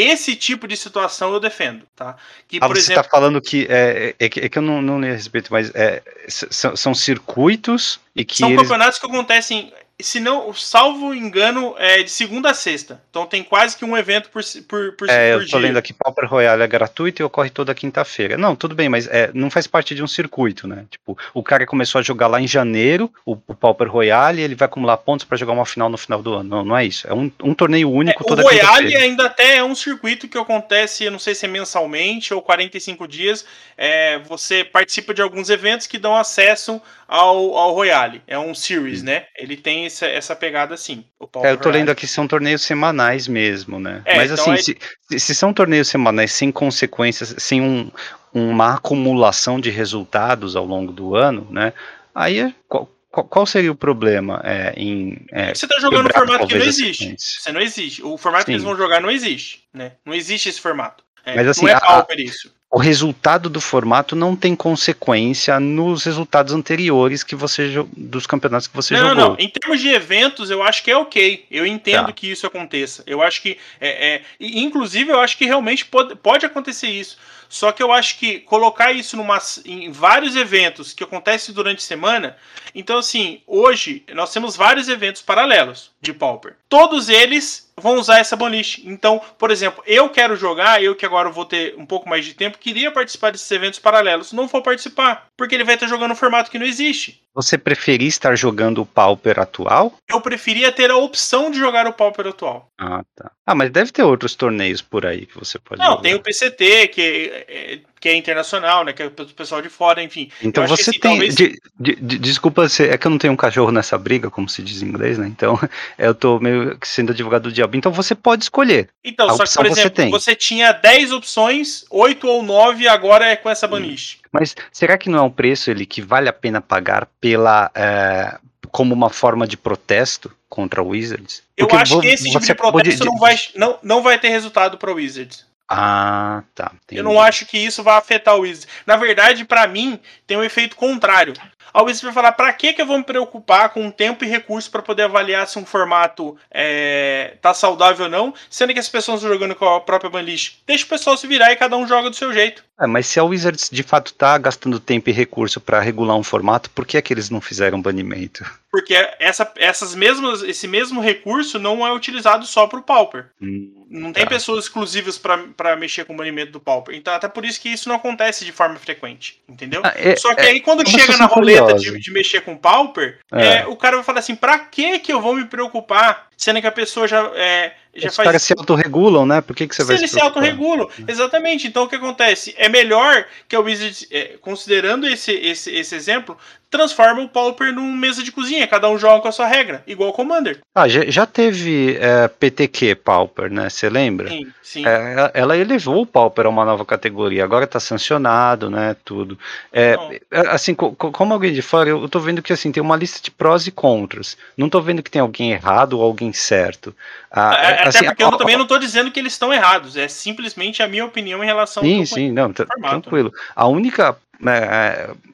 Esse tipo de situação eu defendo, tá? Que, ah, por você está falando que é, é, é, que eu não, não li a respeito, mas é, são, são circuitos e que são eles... campeonatos que acontecem se não, salvo engano, é de segunda a sexta. Então tem quase que um evento por, por, por, é, por eu tô dia. lendo aqui, Pauper Royale é gratuito e ocorre toda quinta-feira. Não, tudo bem, mas é, não faz parte de um circuito, né? Tipo, o cara começou a jogar lá em janeiro, o, o Pauper Royale, ele vai acumular pontos para jogar uma final no final do ano. Não, não é isso. É um, um torneio único é, toda O Royale ainda até é um circuito que acontece, eu não sei se é mensalmente ou 45 dias. É, você participa de alguns eventos que dão acesso ao, ao Royale. É um series, né? Ele tem essa, essa pegada assim. É, eu tô lendo aqui, são torneios semanais mesmo, né? É, Mas então assim, é... se, se, são torneios semanais sem consequências, sem um, uma acumulação de resultados ao longo do ano, né? Aí é, qual, qual seria o problema é, em. É, você tá jogando um formato que não existe. Você não existe. O formato Sim. que eles vão jogar não existe, né? Não existe esse formato. É, Mas assim, não é a, isso o resultado do formato não tem consequência nos resultados anteriores que você dos campeonatos que você não, jogou. Não, não. Em termos de eventos, eu acho que é ok. Eu entendo tá. que isso aconteça. Eu acho que é, é, inclusive eu acho que realmente pode, pode acontecer isso. Só que eu acho que colocar isso numa, em vários eventos que acontecem durante a semana. Então, assim, hoje nós temos vários eventos paralelos de Pauper. Todos eles vão usar essa banlist. Então, por exemplo, eu quero jogar, eu que agora vou ter um pouco mais de tempo, queria participar desses eventos paralelos. Não vou participar, porque ele vai estar jogando um formato que não existe. Você preferia estar jogando o Pauper atual? Eu preferia ter a opção de jogar o Pauper atual. Ah, tá. Ah, mas deve ter outros torneios por aí que você pode Não, jogar. tem o PCT, que é, que é internacional, né? Que é o pessoal de fora, enfim. Então você assim, tem. Talvez... De, de, de, desculpa, é que eu não tenho um cachorro nessa briga, como se diz em inglês, né? Então eu tô meio sendo advogado do diabo. Então você pode escolher. Então, só que, por exemplo, você, você, tinha 10 opções, 8 ou 9, agora é com essa banlist. Mas será que não é um preço ele que vale a pena pagar pela é, como uma forma de protesto contra o Wizards? Porque eu acho que esse tipo de protesto não, vai, não, não vai ter resultado para o Wizards. Ah, tá. Entendi. Eu não acho que isso vai afetar o Wizards. Na verdade, para mim, tem um efeito contrário. A Wizards vai falar: para que, que eu vou me preocupar com tempo e recurso para poder avaliar se um formato é, tá saudável ou não, sendo que as pessoas estão jogando com a própria banlist? Deixa o pessoal se virar e cada um joga do seu jeito. É, mas se a Wizards de fato tá gastando tempo e recurso para regular um formato, por que é que eles não fizeram banimento? Porque essa, essas mesmas, esse mesmo recurso não é utilizado só para o Pauper. Hum, não tem tá. pessoas exclusivas para mexer com o banimento do Pauper. Então, até por isso que isso não acontece de forma frequente. Entendeu? Ah, é, só que é, aí, quando chega na roleta de, de, mexer com o Pauper, é. é. o cara vai falar assim: pra que, que eu vou me preocupar? Sendo que a pessoa já. É, já Os faz... caras se autorregulam, né? Por que, que você se vai eles se autorregulam, exatamente. Então o que acontece? É melhor que a Wizards, é, considerando esse, esse, esse exemplo, transforma o Pauper num mesa de cozinha. Cada um joga com a sua regra, igual o Commander. Ah, já, já teve é, PTQ Pauper, né? Você lembra? Sim, sim. É, ela elevou o Pauper a uma nova categoria. Agora tá sancionado, né? Tudo. É, é assim, como alguém de fora, eu tô vendo que assim tem uma lista de prós e contras. Não tô vendo que tem alguém errado ou alguém certo. Ah, é, é, assim, Até porque eu também não estou dizendo que eles estão errados, é simplesmente a minha opinião em relação sim, ao Sim, sim, não, tranquilo. A única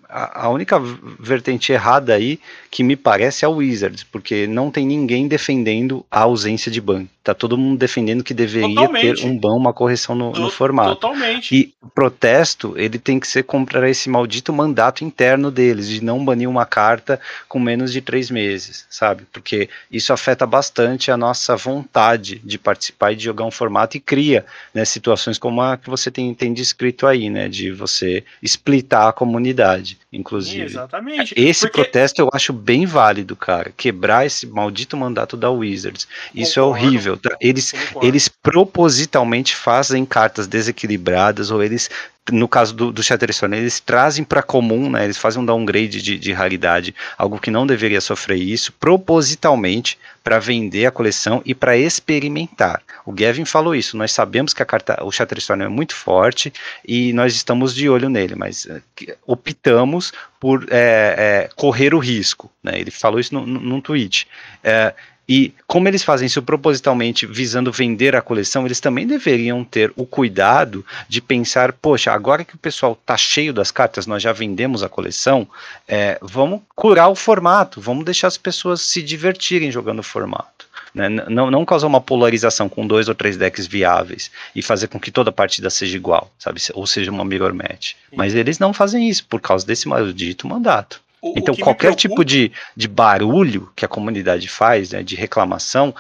a, única vertente errada aí que me parece é o Wizards, porque não tem ninguém defendendo a ausência de ban. Tá todo mundo defendendo que deveria Totalmente. ter um ban, uma correção no, no, formato. Totalmente. E o protesto, ele tem que ser contra esse maldito mandato interno deles, de não banir uma carta com menos de três meses, sabe? Porque isso afeta bastante a nossa vontade de participar e de jogar um formato e cria né, situações como a que você tem, tem descrito aí, né? De você splitar a comunidade inclusive. Exatamente. Esse Porque... protesto eu acho bem válido, cara. Quebrar esse maldito mandato da Wizards. Isso é Concordo. é horrível. Tá? Eles, eles propositalmente fazem cartas desequilibradas ou eles no caso do, do Shatterstone, eles trazem para comum, né, eles fazem um downgrade de, de raridade, algo que não deveria sofrer isso, propositalmente para vender a coleção e para experimentar. O Gavin falou isso, nós sabemos que a carta, o Shatterstone é muito forte e nós estamos de olho nele, mas uh, optamos por é, é, correr o risco. Né, ele falou isso num, num tweet. É, e como eles fazem isso propositalmente visando vender a coleção, eles também deveriam ter o cuidado de pensar, poxa, agora que o pessoal está cheio das cartas, nós já vendemos a coleção, é, vamos curar o formato, vamos deixar as pessoas se divertirem jogando o formato. Né? Não, não causar uma polarização com dois ou três decks viáveis e fazer com que toda partida seja igual, sabe? Ou seja, uma mirror match. Mas eles não fazem isso por causa desse maldito mandato. O, então, o qualquer tipo de, de barulho que a comunidade faz, né, de reclamação,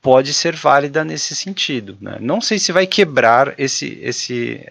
pode ser válida nesse sentido. Né? Não sei se vai quebrar esse, esse,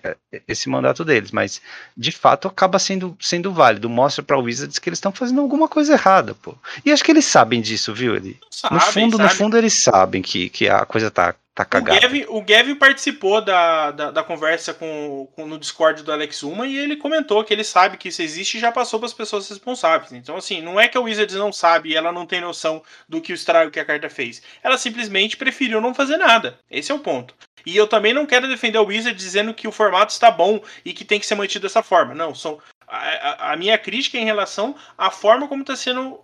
esse mandato deles, mas de fato acaba sendo, sendo válido. Mostra para o Wizards que eles estão fazendo alguma coisa errada, pô. E acho que eles sabem disso, viu? Ele, no fundo, no fundo eles sabem que, que a coisa tá Tá cagado. O Gavin, o Gavin participou da, da, da conversa com, com, no Discord do Alex Uma e ele comentou que ele sabe que isso existe e já passou para as pessoas responsáveis. Então, assim, não é que a Wizards não sabe e ela não tem noção do que o estrago que a carta fez. Ela simplesmente preferiu não fazer nada. Esse é o ponto. E eu também não quero defender a Wizards dizendo que o formato está bom e que tem que ser mantido dessa forma. Não, são, a, a minha crítica é em relação à forma como está sendo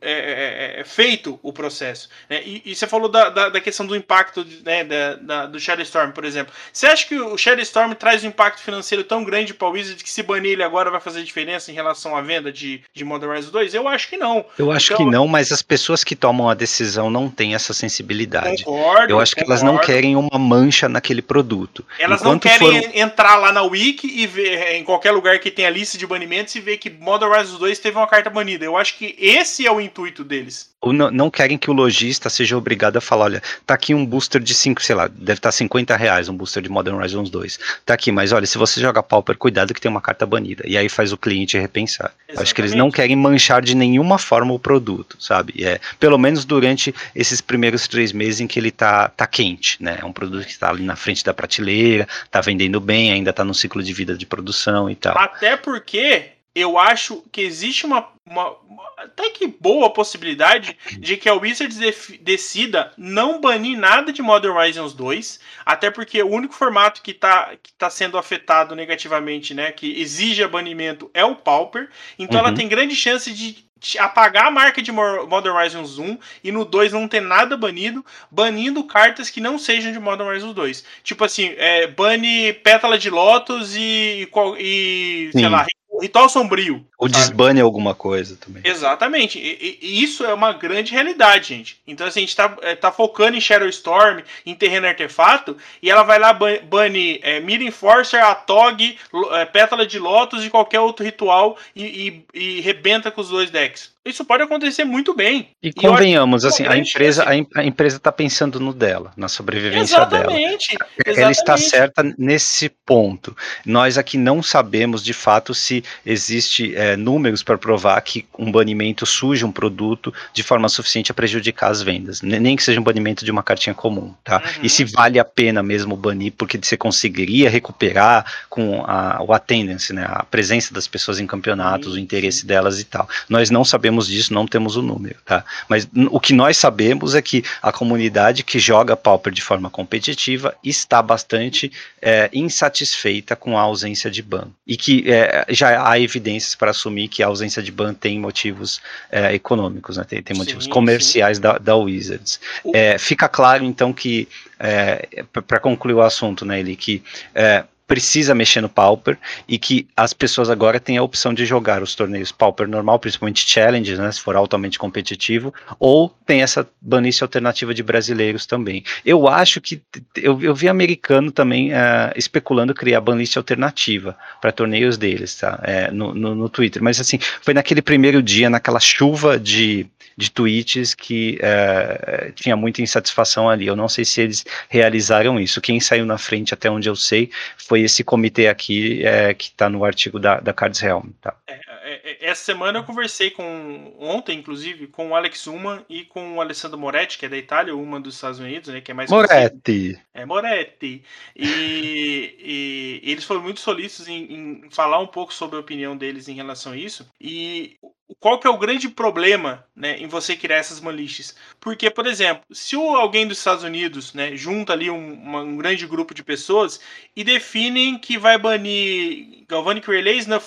é, é, é, feito o processo. Né? E, e, você falou da, da, da, questão do impacto né, da, da, do Shadow Storm, por exemplo. Você acha que o Shadow Storm traz um impacto financeiro tão grande para o Wizard que se banir ele agora vai fazer diferença em relação à venda de, de Modern Rise 2? Eu acho que não. Eu acho então, que não, mas as pessoas que tomam a decisão não têm essa sensibilidade. Concordo, Eu acho que concordo. elas não querem uma mancha naquele produto. Elas Enquanto não querem for... entrar lá na Wiki e ver em qualquer lugar que tenha lista de banimentos e ver que Modern Rise 2 teve uma carta banida. Eu acho que esse é o intuito deles. Ou não, não, querem que o lojista seja obrigado a falar, olha, tá aqui um booster de 5, sei lá, deve estar tá 50 reais um booster de Modern Horizons 2. Tá aqui, mas olha, se você joga Pauper, cuidado que tem uma carta banida. E aí faz o cliente repensar. Acho que eles não querem manchar de nenhuma forma o produto, sabe? É, pelo menos durante esses primeiros três meses em que ele tá, tá quente, né? É um produto que está ali na frente da prateleira, tá vendendo bem, ainda tá no ciclo de vida de produção e tal. Até porque eu acho que existe uma, uma, até que boa possibilidade de que a Wizards decida não banir nada de Modern Horizons 2, até porque o único formato que está que tá sendo afetado negativamente, né, que exige banimento é o Pauper, então uhum. ela tem grande chance de apagar a marca de Modern Horizons 1 e no 2 não ter nada banido, banindo cartas que não sejam de Modern Horizons 2. Tipo assim, é, bane Pétala de Lotus e, e sei lá, Ritual Sombrio. Ou desbane alguma coisa também. Exatamente. E, e, isso é uma grande realidade, gente. Então, assim, a gente tá, é, tá focando em Shadow Storm, em terreno artefato, e ela vai lá banir é, Mira Enforcer, Atog, é, Pétala de Lotus e qualquer outro ritual e, e, e rebenta com os dois decks. Isso pode acontecer muito bem. E, e convenhamos, assim, a empresa, a, empresa está pensando no dela, na sobrevivência exatamente, dela. Exatamente. Ela está certa nesse ponto. Nós aqui não sabemos de fato se existe é, números para provar que um banimento suja um produto de forma suficiente a prejudicar as vendas, nem que seja um banimento de uma cartinha comum, tá? Uhum. E se vale a pena mesmo banir, porque você conseguiria recuperar com a, o attendance, né, a presença das pessoas em campeonatos, o interesse delas e tal. Nós não sabemos sabemos disso, não temos o número, tá? Mas o que nós sabemos é que a comunidade que joga Pauper de forma competitiva está bastante é, insatisfeita com a ausência de ban. E que é, já há evidências para assumir que a ausência de ban tem motivos é, econômicos, né? tem, tem motivos sim, comerciais sim. Da, da Wizards. É, fica claro, então, que, é, para concluir o assunto, né, ele que é, precisa mexer no Pauper e que as pessoas agora têm a opção de jogar os torneios Pauper normal, principalmente Challenge, né, se for altamente competitivo, ou tem essa banice alternativa de brasileiros também. Eu acho que eu, eu vi americano também uh, especulando criar banlist alternativa para torneios deles, tá? É, no, no, no, Twitter. Mas assim, foi naquele primeiro dia, naquela chuva de, de tweets que uh, tinha muita insatisfação ali. Eu não sei se eles realizaram isso. Quem saiu na frente, até onde eu sei, foi esse comitê aqui é, que está no artigo da, da Cards Helm. Tá? É, é, é, essa semana eu conversei com, ontem, inclusive, com o Alex Uma e com o Alessandro Moretti, que é da Itália, uma dos Estados Unidos, né, que é mais Moretti. Conhecido. É, Moretti. E, e, e, eles foram muito solícitos em, em falar um pouco sobre a opinião deles em relação a isso. E qual que é o grande problema né, em você criar essas manlists? Porque, por exemplo, se alguém dos Estados Unidos né, junta ali um, uma, um, grande grupo de pessoas e definem que vai banir Galvanic Relay, Snuff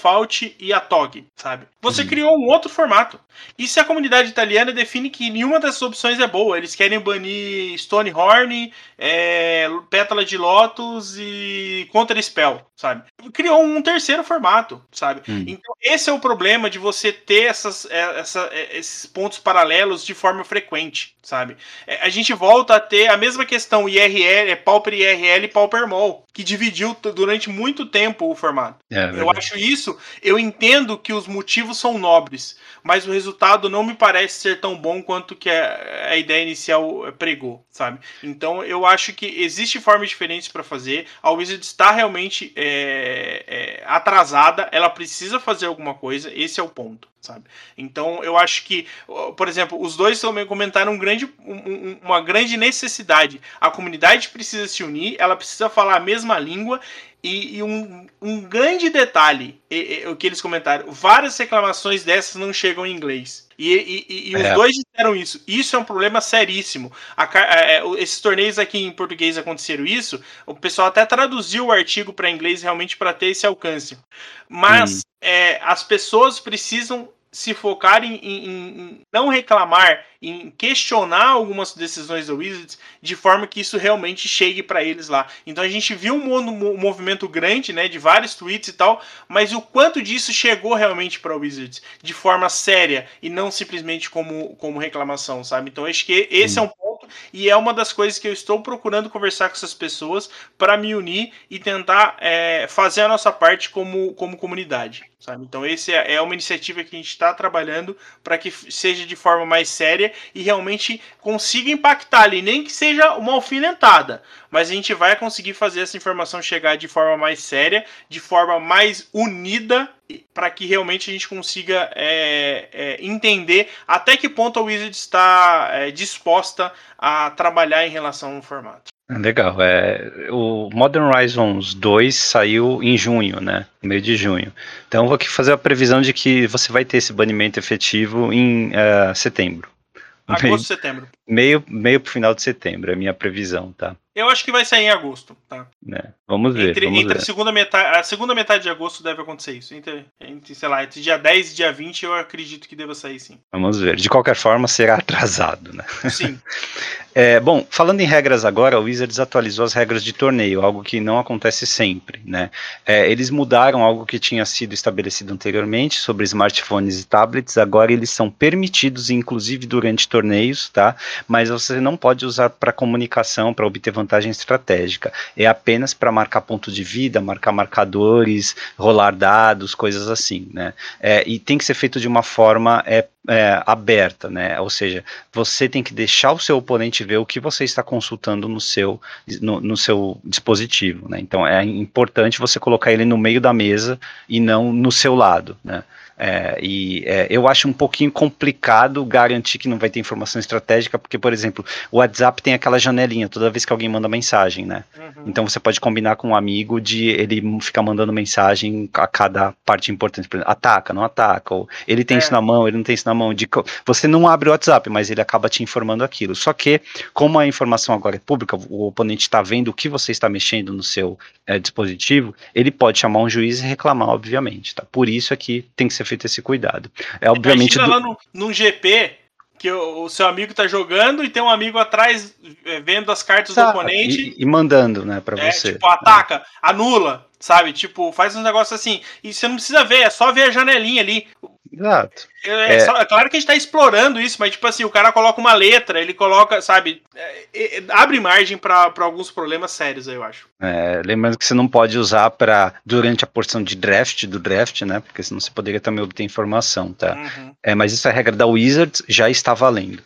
e a TOG, sabe? Você uhum. criou um outro formato. E se a comunidade italiana define que nenhuma dessas opções é boa, eles querem banir Stonehorn, é, Pétala de Lotus e Counter Spell, sabe? Criou um terceiro formato, sabe? Uhum. Então, esse é o problema de você ter essas, é, essa, é, esses pontos paralelos de forma frequente, sabe? É, a gente volta a ter a mesma questão IRL, é Pauper IRL e Pauper Mall, que dividiu durante muito tempo o formato. É, eu acho isso, eu entendo que os motivos são nobres, mas o resultado não me parece ser tão bom quanto que a, a ideia inicial pregou, sabe? Então eu acho que existe formas diferentes para fazer. A Wizard está realmente é, atrasada, ela precisa fazer alguma coisa. Esse é o ponto sabe? Então eu acho que, por exemplo, os dois também comentaram um grande, um, uma grande necessidade. A comunidade precisa se unir, ela precisa falar a mesma língua e, e um, um, grande detalhe, e, e, o que eles comentaram, várias reclamações dessas não chegam em inglês. E, os é. dois disseram isso. Isso é um problema seríssimo. A, é, esses torneios aqui em português aconteceram isso. O pessoal até traduziu o artigo para inglês realmente para ter esse alcance. Mas hum. é, as pessoas precisam se focar em, em, em, não reclamar, em questionar algumas decisões da Wizards, de forma que isso realmente chegue para eles lá. Então a gente viu um, movimento grande, né, de vários tweets e tal, mas o quanto disso chegou realmente para a Wizards de forma séria e não simplesmente como, como reclamação, sabe? Então acho que esse é um ponto e é uma das coisas que eu estou procurando conversar com essas pessoas para me unir e tentar é, fazer a nossa parte como, como comunidade. Sabe? Então, esse é, é uma iniciativa que a gente está trabalhando para que seja de forma mais séria e realmente consiga impactar ali, nem que seja uma alfinetada, mas a gente vai conseguir fazer essa informação chegar de forma mais séria, de forma mais unida, para que realmente a gente consiga é, é, entender até que ponto a Wizard está é, disposta a trabalhar em relação ao formato. Legal. É, o Modern Horizons 2 saiu em junho, né? No meio de junho. Então vou aqui fazer a previsão de que você vai ter esse banimento efetivo em uh, setembro. Agosto, meio, setembro. Meio, meio pro final de setembro, é a minha previsão, tá? Eu acho que vai sair em agosto, tá? É, vamos ver. Entre, vamos entre ver. A, segunda metade, a segunda metade de agosto deve acontecer isso. Entre, entre, sei lá, entre dia 10 e dia 20 eu acredito que deva sair sim. Vamos ver. De qualquer forma, será atrasado, né? Sim. é, bom, falando em regras agora, o Wizards atualizou as regras de torneio, algo que não acontece sempre, né? É, eles mudaram algo que tinha sido estabelecido anteriormente sobre smartphones e tablets, agora eles são permitidos, inclusive durante torneios, tá? Mas você não pode usar para comunicação, para obter vantagem vantagem estratégica. É apenas para marcar ponto de vida, marcar marcadores, rolar dados, coisas assim, né? É, e tem que ser feito de uma forma é, é, aberta, né? Ou seja, você tem que deixar o seu oponente ver o que você está consultando no seu, no, no seu dispositivo, né? Então é importante você colocar ele no meio da mesa e não no seu lado, né? É, e é, eu acho um pouquinho complicado garantir que não vai ter informação estratégica, porque, por exemplo, o WhatsApp tem aquela janelinha toda vez que alguém manda mensagem, né? Uhum. Então você pode combinar com um amigo de ele ficar mandando mensagem a cada parte importante. Por exemplo, ataca, não ataca, ou ele tem é. isso na mão, ele não tem isso na mão. De, você não abre o WhatsApp, mas ele acaba te informando aquilo. Só que, como a informação agora é pública, o oponente está vendo o que você está mexendo no seu é, dispositivo, ele pode chamar um juiz e reclamar, obviamente. Tá? Por isso é que tem que ser feito esse cuidado. É obviamente. Imagina do... lá no, num GP que o, o, seu amigo tá jogando e tem um amigo atrás é, vendo as cartas do oponente. E, e mandando, né, pra é, você. Tipo, ataca, é. anula, sabe? Tipo, faz um negócio assim. E você não precisa ver, é só ver a janelinha ali. Exato. É, é... Só, é, claro que a gente tá explorando isso, mas tipo assim, o cara coloca uma letra, ele coloca, sabe, é, abre margem para alguns problemas sérios, eu acho. É, lembrando que você não pode usar para durante a porção de draft do draft, né? Porque senão você poderia também obter informação, tá? Uhum. É, mas isso é a regra da Wizards, já está valendo.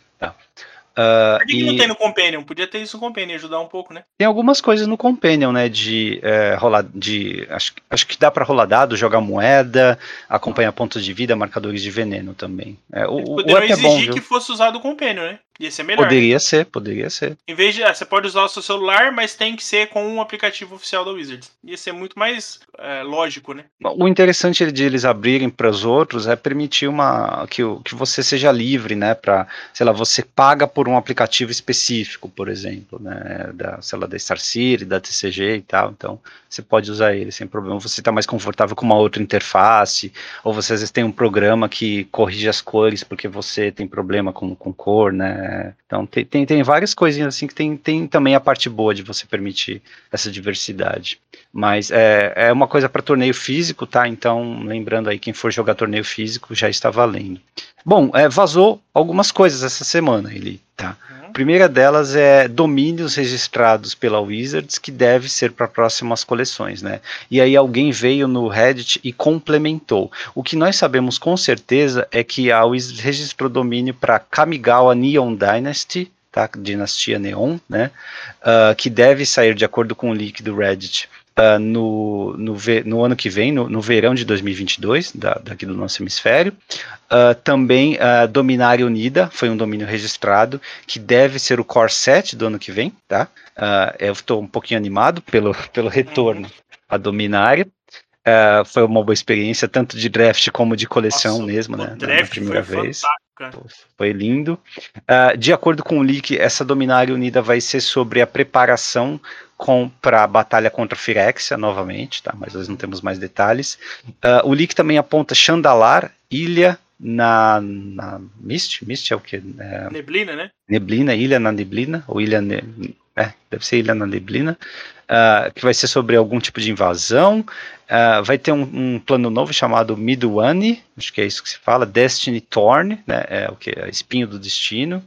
Uh, Por que, e... que, não tem no Companion? Podia ter isso no Companion, ajudar um pouco, né? Tem algumas coisas no Companion, né? De é, rolar. De, acho, acho que dá para rolar dado, jogar moeda, acompanhar pontos de vida, marcadores de veneno também. É, o, Poderiam o exigir é bom, que fosse usado o Companion, né? Ia ser melhor. Poderia ser, poderia ser. Em vez de. Ah, você pode usar o seu celular, mas tem que ser com um aplicativo oficial da Wizards. Ia ser muito mais é, lógico, né? O interessante de eles abrirem para os outros é permitir uma que, que você seja livre, né? Para, sei lá, você paga por um aplicativo específico, por exemplo, né? Da, sei lá, da Star City, da TCG e tal. Então, você pode usar ele sem problema. Você está mais confortável com uma outra interface, ou você às vezes tem um programa que corrige as cores porque você tem problema com, com cor, né? Então tem, tem, tem, várias coisinhas assim que tem, tem também a parte boa de você permitir essa diversidade. Mas é, é uma coisa para torneio físico, tá? Então, lembrando aí, quem for jogar torneio físico já está valendo. Bom, é, vazou algumas coisas essa semana, ele, tá? Primeira delas é domínios registrados pela Wizards que deve ser para próximas coleções, né? E aí alguém veio no Reddit e complementou. O que nós sabemos com certeza é que a Wizards registrou domínio para Kamigawa Neon Dynasty, tá? Dinastia Neon, né? Uh, que deve sair de acordo com o leak do Reddit uh, no, no, no, ano que vem, no, no verão de 2022, da, daqui do nosso hemisfério. Uh, também uh, Dominária Unida foi um domínio registrado, que deve ser o Core 7 do ano que vem, tá? Uh, eu estou um pouquinho animado pelo, pelo retorno à Dominária. Uh, foi uma boa experiência, tanto de draft como de coleção Nossa, mesmo, né? Na primeira vez. Foi lindo. Uh, de acordo com o leak, essa Dominária Unida vai ser sobre a preparação para a batalha contra Firexia novamente, tá? Mas nós não temos mais detalhes. Uh, o leak também aponta Chandalar, ilha na, na Mist, Mist é o que? É, neblina, né? Neblina, ilha na neblina, ou ilha, ne, é, deve ser ilha na neblina, uh, que vai ser sobre algum tipo de invasão. Uh, vai ter um, um, plano novo chamado Midwani, acho que é isso que se fala, Destiny Torn, né? É o que? É Espinho do Destino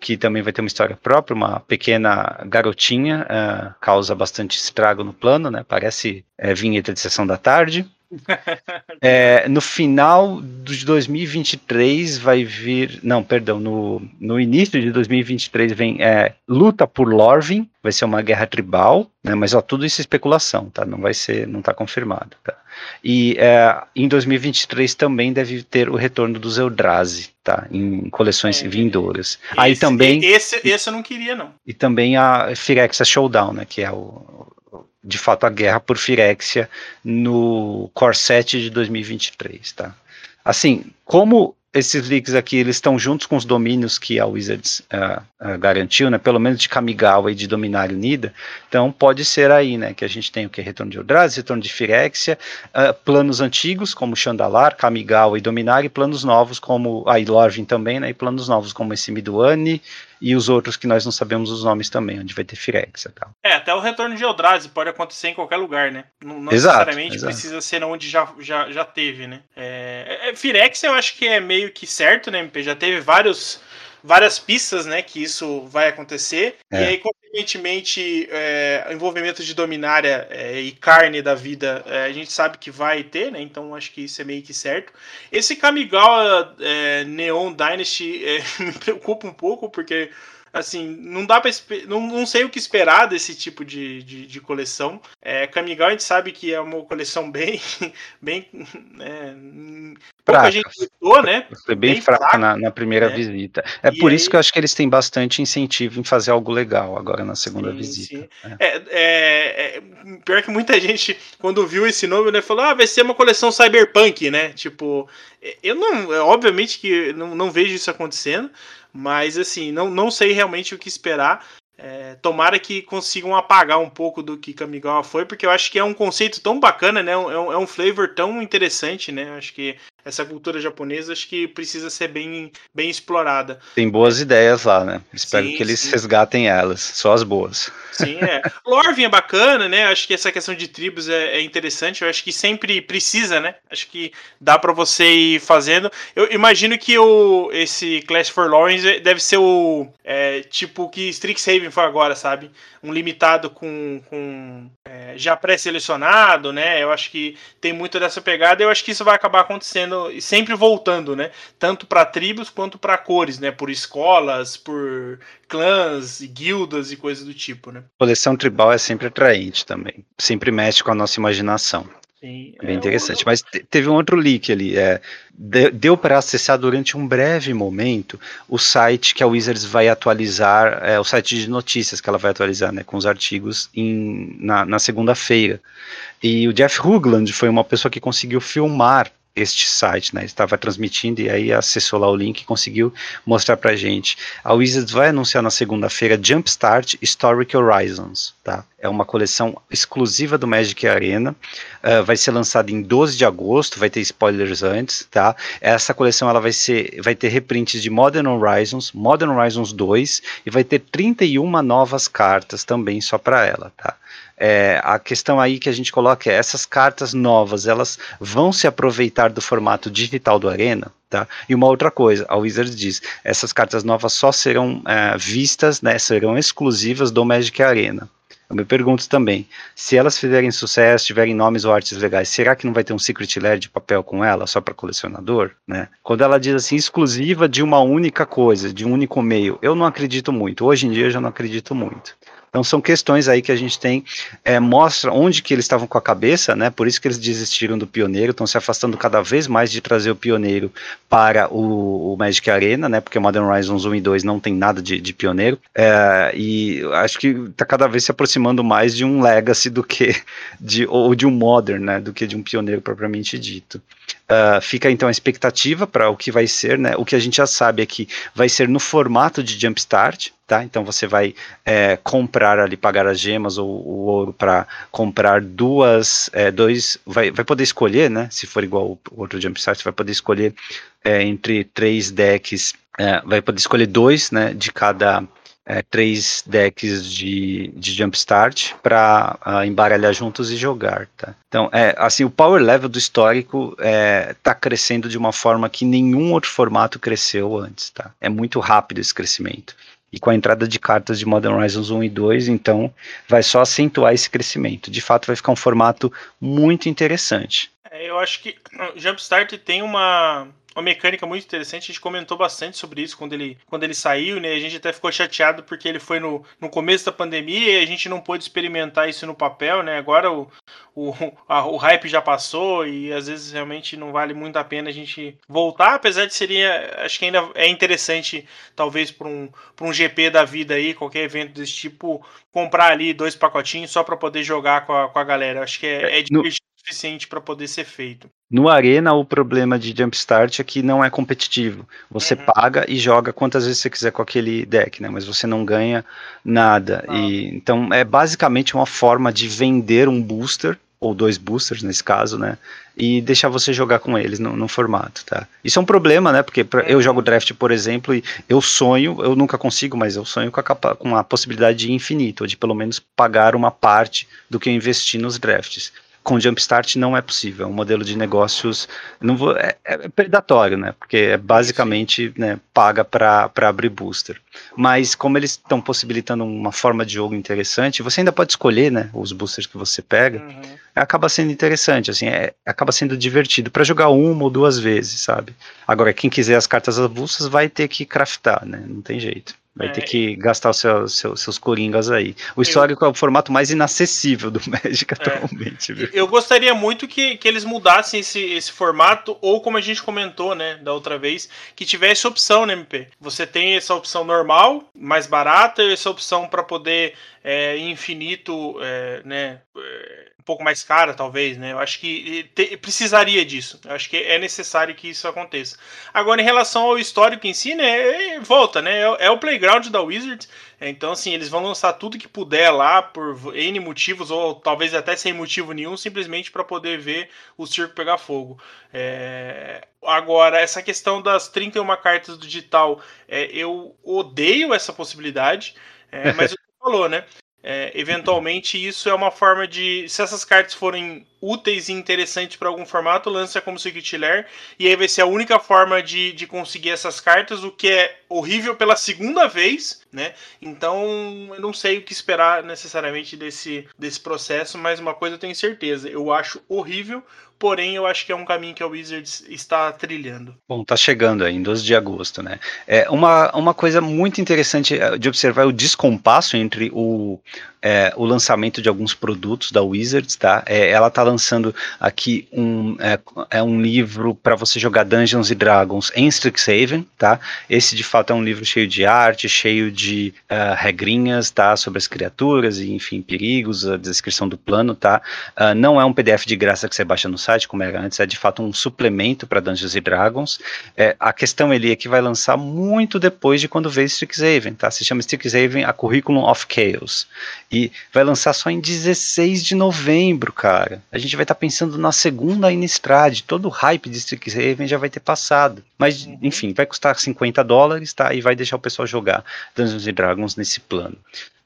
que também vai ter uma história própria, uma pequena garotinha, uh, causa bastante estrago no plano, né? Parece é, vinheta de sessão da tarde. é, no final de 2023 vai vir. Não, perdão, no, no início de 2023 vem é, Luta por Lorvin, vai ser uma guerra tribal, né? Mas ó, tudo isso é especulação, tá? Não vai ser, não está confirmado, tá? E é, em 2023 também deve ter o retorno dos Eldrazi, tá? Em coleções é, vindouras. Esse, Aí também. Esse, esse eu não queria, não. E também a Phyrexia Showdown, né? Que é o, de fato a guerra por Firexia no Core 7 de 2023, tá? Assim, como esses leaks aqui eles estão juntos com os domínios que a Wizards uh, uh, garantiu, né? Pelo menos de Kamigawa e de Dominário Unida. Então pode ser aí, né? Que a gente tem o que retorno de Eldrazi, retorno de Firexia, uh, planos antigos como Chandalar, Kamigawa e Dominário, e planos novos como a Ilorvin também, né? E planos novos como esse Miduani e os outros que nós não sabemos os nomes também, onde vai ter Firexia tal. É, até o retorno de Eldrazi pode acontecer em qualquer lugar, né? Não, não exato, necessariamente exato. precisa ser onde já, já, já teve, né? É, é, Firexia eu acho que é meio que certo, né, MP? Já teve vários várias pistas, né, que isso vai acontecer. É. E aí, consequentemente, é, envolvimento de dominária é, e carne da vida, é, a gente sabe que vai ter, né? Então acho que isso é meio que certo. Esse Kamigawa é, Neon Dynasty é, me preocupa um pouco, porque assim, não dá para não, não sei o que esperar desse tipo de, de, de coleção. É, Kamigawa a gente sabe que é uma coleção bem, bem, é, pouca gente gostou, né? Foi bem, bem fraca, fraca na, na, primeira é. visita. É e por aí... isso que eu acho que eles têm bastante incentivo em fazer algo legal agora na segunda sim, visita. Sim. É. é. É, é, pior que muita gente, quando viu esse nome, né, falou: ah, vai ser uma coleção cyberpunk, né? Tipo, eu não, obviamente que não, não vejo isso acontecendo. Mas assim, não, não sei realmente o que esperar. É, tomara que consigam apagar um pouco do que Kamigawa foi, porque eu acho que é um conceito tão bacana, né? É um, é um flavor tão interessante, né? Acho que essa cultura japonesa acho que precisa ser bem, bem explorada. Tem boas ideias lá, né? Espero sim, que eles sim. resgatem elas, só as boas. Sim, é. Lorvin é bacana, né? Acho que essa questão de tribos é, é interessante. Eu acho que sempre precisa, né? Acho que dá para você ir fazendo. Eu imagino que o, esse Clash for Lawrence deve ser o é, tipo que Strixhaven foi agora, sabe? Um limitado com, com é, já pré-selecionado, né? Eu acho que tem muito dessa pegada. Eu acho que isso vai acabar acontecendo e sempre voltando, né? Tanto para tribos quanto para cores, né? Por escolas, por clãs, guildas e coisas do tipo, né? Coleção tribal é sempre atraente também. Sempre mexe com a nossa imaginação. Sim, Bem é interessante. Mas teve um outro leak ali. É, deu para acessar durante um breve momento o site que a Wizards vai atualizar, é, o site de notícias que ela vai atualizar, né, com os artigos em, na, na segunda-feira. E o Jeff Hoogland foi uma pessoa que conseguiu filmar este site, né? Estava transmitindo e aí acessou lá o link e conseguiu mostrar pra gente. A Wizards vai anunciar na segunda-feira Jumpstart Historic Horizons, tá? É uma coleção exclusiva do Magic Arena, uh, vai ser lançada em 12 de agosto, vai ter spoilers antes, tá? Essa coleção ela vai ser, vai ter reprints de Modern Horizons, Modern Horizons 2 e vai ter 31 novas cartas também só para ela, tá? É, a questão aí que a gente coloca é essas cartas novas, elas vão se aproveitar do formato digital do Arena, tá? E uma outra coisa, a Wizards diz, essas cartas novas só serão é, vistas, né, serão exclusivas do Magic Arena. Eu me pergunto também, se elas fizerem sucesso, tiverem nomes ou artes legais, será que não vai ter um Secret Lair de papel com ela, só para colecionador? Né? Quando ela diz assim, exclusiva de uma única coisa, de um único meio, eu não acredito muito. Hoje em dia eu já não acredito muito. Então são questões aí que a gente tem, é, mostra onde que eles estavam com a cabeça, né? Por isso que eles desistiram do pioneiro, estão se afastando cada vez mais de trazer o pioneiro para o, o Magic Arena, né? Porque Modern Horizons 1 e 2 não tem nada de, de pioneiro. É, e acho que está cada vez se aproximando mais de um Legacy do que de, ou de um Modern, né? Do que de um pioneiro propriamente dito. Uh, fica então a expectativa para o que vai ser, né? O que a gente já sabe é que vai ser no formato de Jumpstart, tá? Então você vai é, comprar ali, pagar as gemas ou o ouro para comprar duas, é, dois, vai, vai poder escolher, né? Se for igual o outro Jumpstart, você vai poder escolher é, entre três decks, é, vai poder escolher dois, né? De cada é, três decks de, de Jumpstart para uh, embaralhar juntos e jogar, tá? Então, é, assim, o power level do histórico está é, crescendo de uma forma que nenhum outro formato cresceu antes, tá? É muito rápido esse crescimento. E com a entrada de cartas de Modern Horizons 1 e 2, então, vai só acentuar esse crescimento. De fato, vai ficar um formato muito interessante. É, eu acho que Jumpstart tem uma uma mecânica muito interessante. A gente comentou bastante sobre isso quando ele, quando ele saiu, né? A gente até ficou chateado porque ele foi no, no começo da pandemia e a gente não pôde experimentar isso no papel, né? Agora o, o, a, o hype já passou e às vezes realmente não vale muito a pena a gente voltar, apesar de seria, acho que ainda é interessante, talvez para um, um GP da vida aí, qualquer evento desse tipo, comprar ali dois pacotinhos só para poder jogar com a, com a galera. Acho que é, é divertido suficiente para poder ser feito. No Arena, o problema de Jumpstart é que não é competitivo. Você uhum. paga e joga quantas vezes você quiser com aquele deck, né? Mas você não ganha nada. Ah. E, então, é basicamente uma forma de vender um booster ou dois boosters nesse caso, né? E deixar você jogar com eles no, no formato, tá? Isso é um problema, né? Porque pra, eu jogo draft, por exemplo, e eu sonho, eu nunca consigo, mas eu sonho com a, com a possibilidade de infinito, ou de pelo menos pagar uma parte do que eu investi nos drafts com Jumpstart não é possível. É um modelo de negócios não vou, é, é predatório, né? Porque é basicamente né, paga para abrir booster. Mas como eles estão possibilitando uma forma de jogo interessante, você ainda pode escolher, né? Os boosters que você pega. Uhum. Acaba sendo interessante, assim, é, acaba sendo divertido para jogar uma ou duas vezes, sabe? Agora, quem quiser as cartas avulsas vai ter que craftar, né? Não tem jeito. Vai é. ter que gastar os seus, seus, seus coringas aí. O histórico eu, é o formato mais inacessível do Magic é. atualmente. Viu? Eu gostaria muito que, que eles mudassem esse, esse formato, ou como a gente comentou, né, da outra vez, que tivesse opção no MP. Você tem essa opção normal, mais barata, e essa opção para poder é, infinito, é, né? Pouco mais cara, talvez, né? Eu acho que te, precisaria disso. Eu acho que é necessário que isso aconteça. Agora, em relação ao histórico em si, né? É, volta, né? É, é, o playground da Wizards. Então, assim, eles vão lançar tudo que puder lá por N motivos, ou talvez até sem motivo nenhum, simplesmente para poder ver o circo pegar fogo. É, Agora, essa questão das 31 cartas do digital, é, eu odeio essa possibilidade, é, mas o que falou, né? É, eventualmente, isso é uma forma de. Se essas cartas forem úteis e interessantes para algum formato, lança como Secret Lair. E aí vai ser a única forma de, de conseguir essas cartas, o que é horrível pela segunda vez, né? Então eu não sei o que esperar necessariamente desse, desse processo, mas uma coisa eu tenho certeza: eu acho horrível porém eu acho que é um caminho que a Wizards está trilhando. Bom, tá chegando aí, em 12 de agosto, né? É uma, uma coisa muito interessante é, de observar é o descompasso entre o, é, o lançamento de alguns produtos da Wizards, tá? É, ela tá lançando aqui um, é, é um livro para você jogar Dungeons Dragons em Strixhaven, tá? Esse de fato é um livro cheio de arte, cheio de uh, regrinhas, tá? Sobre as criaturas e, enfim, perigos, a descrição do plano, tá? Uh, não é um PDF de graça que você baixa no site, como era antes, é de fato um suplemento para Dungeons Dragons. É, a questão ele é que vai lançar muito depois de quando veio Strixhaven, tá? Se chama Strixhaven a Curriculum of Chaos. E vai lançar só em 16 de novembro, cara. A gente vai estar tá pensando na segunda Innistrad. Todo o hype de Strixhaven já vai ter passado. Mas, uhum. enfim, vai custar 50 dólares, tá? E vai deixar o pessoal jogar Dungeons Dragons nesse plano.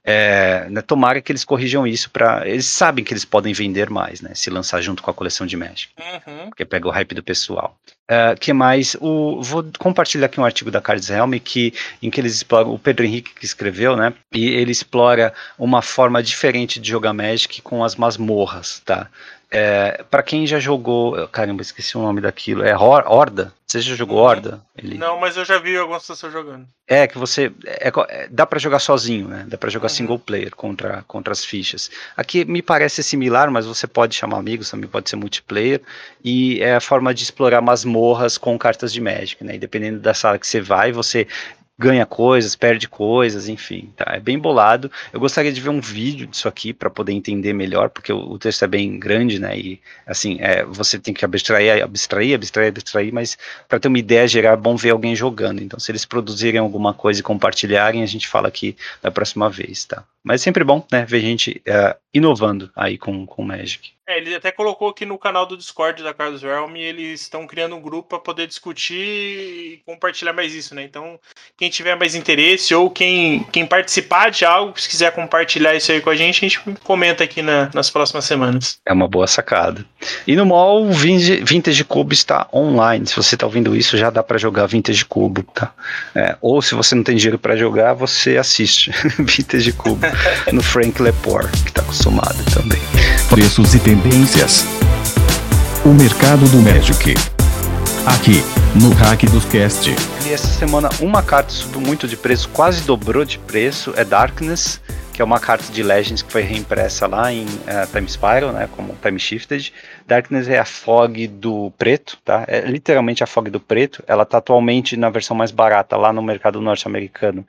É, né, tomara que eles corrijam isso para eles sabem que eles podem vender mais, né? Se lançar junto com a coleção de Magic, uhum. porque pega o hype do pessoal. Uh, que mais? O, vou compartilhar aqui um artigo da Cards Helm que, em que eles exploram, o Pedro Henrique que escreveu, né? E ele explora uma forma diferente de jogar Magic com as masmorras, tá? É, para quem já jogou, caramba, esqueci o nome daquilo, é Horda? Você já jogou uhum. Horda? Ele... Não, mas eu já vi algumas pessoas jogando. É, que você. É, é, dá para jogar sozinho, né? Dá para jogar uhum. single player contra, contra as fichas. Aqui me parece similar, mas você pode chamar amigos, também pode ser multiplayer. E é a forma de explorar masmorras com cartas de Magic, né? E dependendo da sala que você vai, você ganha coisas, perde coisas, enfim, tá? É bem bolado. Eu gostaria de ver um vídeo disso aqui para poder entender melhor, porque o, texto é bem grande, né? E assim, é, você tem que abstrair, abstrair, abstrair, abstrair, mas para ter uma ideia geral é bom ver alguém jogando. Então, se eles produzirem alguma coisa e compartilharem, a gente fala aqui da próxima vez, tá? Mas é sempre bom, né, ver gente uh, inovando aí com, com Magic. É, ele até colocou aqui no canal do Discord da Carlos Realm e eles estão criando um grupo para poder discutir e compartilhar mais isso, né? Então, quem tiver mais interesse ou quem, quem participar de algo, se quiser compartilhar isso aí com a gente, a gente comenta aqui na, nas próximas semanas. É uma boa sacada. E no mall, o Vintage Cubo está online. Se você está ouvindo isso, já dá para jogar Vintage Cubo, tá? É, ou se você não tem dinheiro para jogar, você assiste Vintage Cubo no Frank Lepore, que está acostumado também. Preços e tendências. O mercado do Magic. Aqui, no Hack dos Cast. E essa semana uma carta subiu muito de preço, quase dobrou de preço, é Darkness, que é uma carta de Legends que foi reimpressa lá em uh, Time Spiral, né, como Time Shifted. Darkness é a Fog do preto, tá? É literalmente a Fog do preto. Ela tá atualmente na versão mais barata lá no mercado norte-americano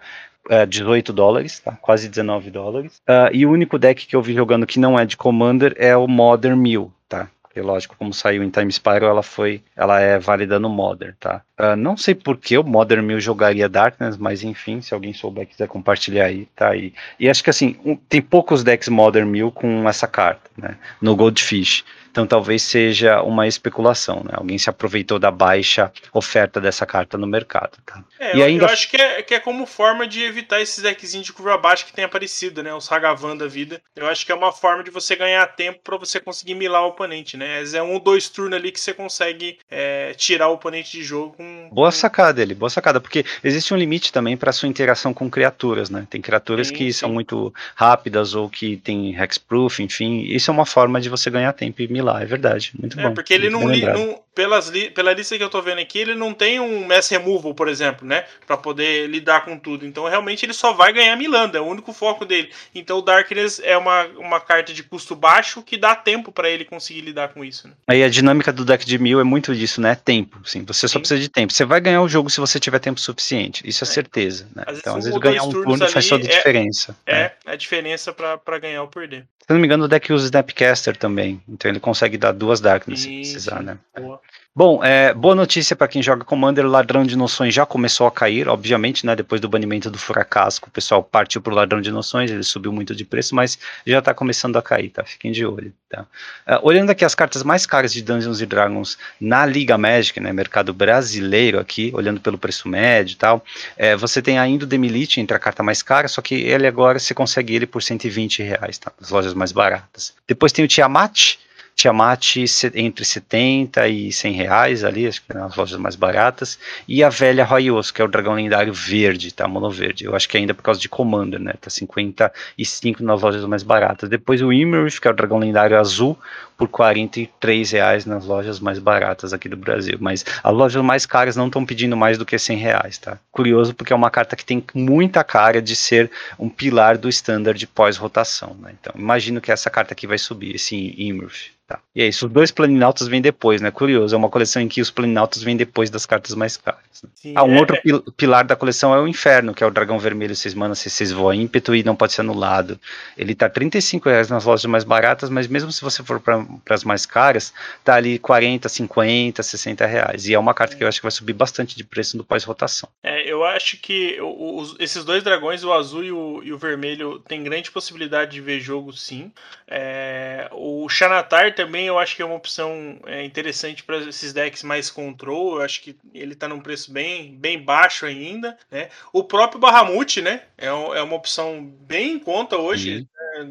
uh, 18 dólares, tá? quase 19 dólares. Uh, e o único deck que eu vi jogando que não é de Commander é o Modern Mill, tá? E lógico, como saiu em Time Spiral, ela foi, ela é válida no Modern, tá? Uh, não sei por que o Modern Mill jogaria Darkness, mas enfim, se alguém souber quiser compartilhar aí, tá aí. E acho que assim, um, tem poucos decks Modern Mill com essa carta, né? No Goldfish. Então talvez seja uma especulação, né? Alguém se aproveitou da baixa oferta dessa carta no mercado. Tá? É, e eu, ainda... eu acho que é, que é como forma de evitar esses deckzinhos de curva baixa que tem aparecido, né? Os Hagavan da vida. Eu acho que é uma forma de você ganhar tempo para você conseguir milar o oponente, né? É um ou dois turnos ali que você consegue é, tirar o oponente de jogo com. Boa sacada ele, boa sacada, porque existe um limite também para sua interação com criaturas, né? Tem criaturas sim, que sim. são muito rápidas ou que tem hexproof, enfim. Isso é uma forma de você ganhar tempo e milar lá, é verdade. Muito é, bom. Porque ele não, li, não, pelas li, pela lista que eu tô vendo aqui, ele não tem um mass removal, por exemplo, né? Pra poder lidar com tudo. Então, realmente, ele só vai ganhar Milanda, é o único foco dele. Então, o Darkness é uma, uma carta de custo baixo que dá tempo para ele conseguir lidar com isso. Né? Aí a dinâmica do deck de mil é muito disso, né? Tempo, sim. Você só precisa de tempo. Você vai ganhar o jogo se você tiver tempo suficiente. Isso é, é. certeza. Né? Às então, às vezes, ganhar um turno faz toda a é, diferença. É, é, a diferença para ganhar ou perder. Se não me engano, o deck usa Snapcaster também. Então ele consegue consegue dar duas Darkness se precisar, né? Boa. Bom, é, boa notícia para quem joga Commander, Ladrão de Noções já começou a cair, obviamente, né, depois do banimento do Fracasso, o pessoal partiu para o Ladrão de Noções, ele subiu muito de preço, mas já está começando a cair, tá? Fiquem de olho, tá? Uh, olhando aqui as cartas mais caras de Dungeons e Dragons na Liga Magic, né, mercado brasileiro aqui, olhando pelo preço médio e tal, é, você tem ainda o Demilite entre a carta mais cara, só que ele agora você consegue ele por 120 reais, tá? Nas lojas mais baratas. Depois tem o Tiamat, Tiamat entre 70 e 100 reais ali, acho que nas lojas mais baratas, e a velha Royos, que é o dragão lendário verde, tá, mono verde, eu acho que ainda por causa de Commander, né, tá 55 nas lojas mais baratas. Depois o Imerith, que é o dragão lendário azul, por 43 reais nas lojas mais baratas aqui do Brasil, mas as lojas mais caras não estão pedindo mais do que 100 reais, tá? Curioso porque é uma carta que tem muita cara de ser um pilar do standard pós-rotação, né? Então imagino que essa carta aqui vai subir, esse Imerith. Tá. E é isso, os dois planinautas vêm depois, né? Curioso, é uma coleção em que os planinautas vêm depois das cartas mais caras. Né? Sim, ah, um é, outro pilar da coleção é o Inferno, que é o dragão vermelho 6 mana, 6 voa ímpeto e não pode ser anulado. Ele tá 35 reais nas lojas mais baratas, mas mesmo se você for para as mais caras, tá ali 40, 50, 60 reais. E é uma carta que eu acho que vai subir bastante de preço no pós-rotação. É, eu acho que os, esses dois dragões, o azul e o, e o vermelho, tem grande possibilidade de ver jogo sim. É, o Xanatar também eu acho que é uma opção é, interessante para esses decks mais control. Eu acho que ele está num preço bem, bem baixo ainda. Né? O próprio Bahamut, né? É, é uma opção bem em conta hoje. Né?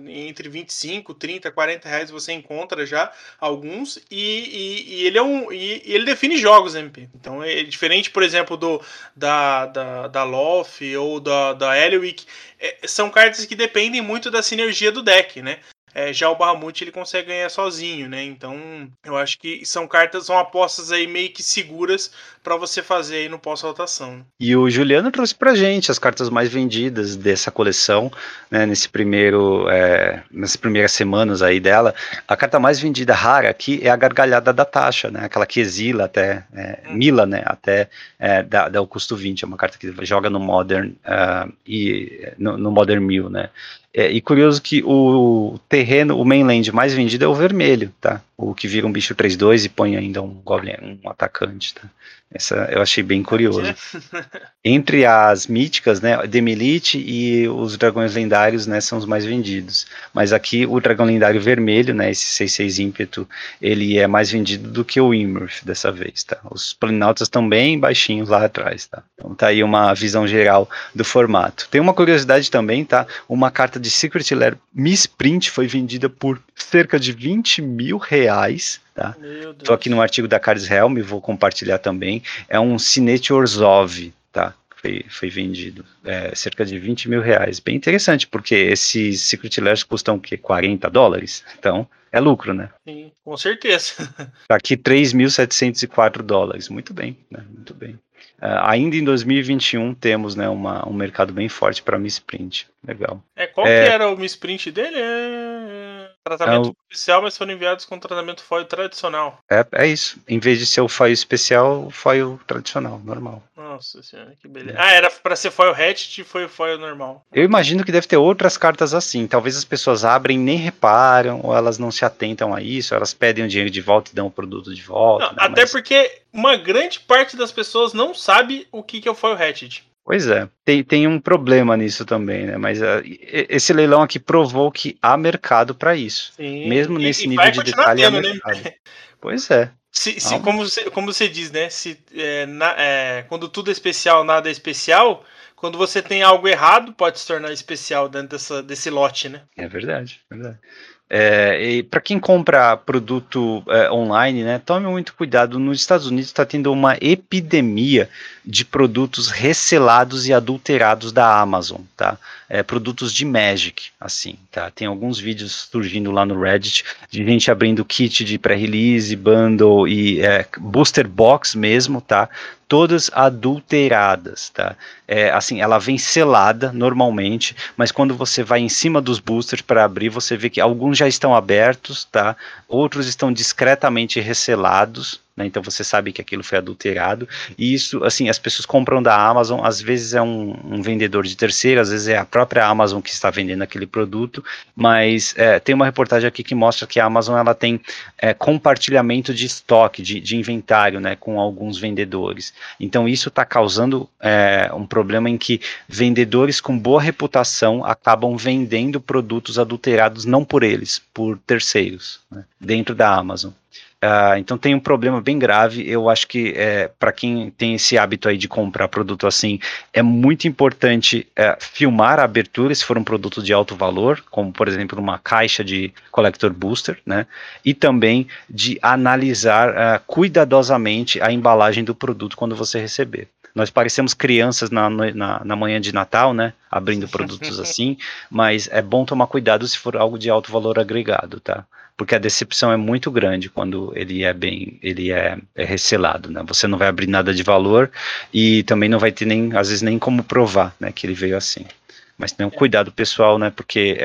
Entre 25, 30, 40 reais você encontra já alguns. E, e, e ele é um. E, ele define jogos, MP. Então é diferente, por exemplo, do da, da, da Loth ou da, da Eliwick. É, são cartas que dependem muito da sinergia do deck, né? É, já o Bahamut ele consegue ganhar sozinho, né? Então eu acho que são cartas, são apostas aí meio que seguras para você fazer aí no pós-rotação. E o Juliano trouxe pra gente as cartas mais vendidas dessa coleção, né? Nesse primeiro, é, nessas primeiras semanas aí dela. A carta mais vendida rara aqui é a gargalhada da taxa, né? Aquela que exila até, é, hum. mila, né? Até é, dá, dá, o custo 20, é uma carta que joga no Modern uh, e no, no Modern Mill, né? É, e curioso que o terreno, o mainland mais vendido é o vermelho, tá? O que vira um bicho 3-2 e põe ainda um goblin, um atacante, tá? Essa eu achei bem curioso. Entre as míticas, né, Demilite e os dragões lendários, né, são os mais vendidos. Mas aqui o dragão lendário vermelho, né, esse 6-6 ímpeto, ele é mais vendido do que o Immerth dessa vez, tá? Os planinautas estão bem baixinhos lá atrás, tá? Então tá aí uma visão geral do formato. Tem uma curiosidade também, tá? Uma carta de Secret Lair Misprint foi vendida por cerca de 20 mil reais Tá? Estou aqui no artigo da Caris Helm, vou compartilhar também. É um Cinete Orzov, tá? Foi, foi vendido. É, cerca de 20 mil reais. Bem interessante, porque esses Secret Lairs custam o quê? 40 dólares? Então, é lucro, né? Sim, com certeza. Tá aqui 3.704 dólares. Muito bem, né? Muito bem. Uh, ainda em 2021 temos né, uma, um mercado bem forte para misprint. Legal. É, qual é, que era o misprint dele? É tratamento é o... especial, mas foram enviados com tratamento foil tradicional. É, é isso. Em vez de ser o foil especial, o foil tradicional, normal. Nossa senhora, que beleza. Ah, era para ser foil hatchet e foi foil normal. Eu imagino que deve ter outras cartas assim. Talvez as pessoas abrem nem reparam, ou elas não se atentam a isso, elas pedem o dinheiro de volta e dão o produto de volta. Não, né, até mas... porque uma grande parte das pessoas não sabe o que, que é o foil hatchet. Pois é, tem, tem um problema nisso também, né? Mas uh, esse leilão aqui provou que há mercado para isso. Sim, Mesmo e, nesse e nível de detalhe. Tendo, né? Pois é. Se, se, como, você, como você diz, né? Se, é, na, é, quando tudo é especial, nada é especial. Quando você tem algo errado, pode se tornar especial dentro dessa, desse lote, né? É verdade, verdade. É, e para quem compra produto é, online, né, tome muito cuidado. Nos Estados Unidos está tendo uma epidemia de produtos recelados e adulterados da Amazon, tá? É, produtos de Magic, assim, tá? Tem alguns vídeos surgindo lá no Reddit de gente abrindo kit de pré-release, bundle e é, booster box mesmo, tá? Todas adulteradas, tá? É, assim, ela vem selada normalmente, mas quando você vai em cima dos boosters para abrir, você vê que alguns já estão abertos, tá? Outros estão discretamente recelados, né? Então você sabe que aquilo foi adulterado. E isso, assim, as pessoas compram da Amazon, às vezes é um, um vendedor de terceiro, às vezes é a própria Amazon que está vendendo aquele produto, mas é, tem uma reportagem aqui que mostra que a Amazon ela tem é, compartilhamento de estoque, de, de, inventário, né, com alguns vendedores. Então isso está causando é, um problema em que vendedores com boa reputação acabam vendendo produtos adulterados não por eles, por terceiros, né, dentro da Amazon. Uh, então tem um problema bem grave. Eu acho que é, para quem tem esse hábito aí de comprar produto assim, é muito importante é, filmar a abertura se for um produto de alto valor, como por exemplo uma caixa de collector booster, né? E também de analisar uh, cuidadosamente a embalagem do produto quando você receber. Nós parecemos crianças na, na, na manhã de Natal, né? Abrindo produtos assim, mas é bom tomar cuidado se for algo de alto valor agregado, tá? Porque a decepção é muito grande quando ele é bem, ele é, é recelado, né? Você não vai abrir nada de valor e também não vai ter nem, às vezes nem como provar, né, que ele veio assim. Mas tenha um cuidado pessoal, né? Porque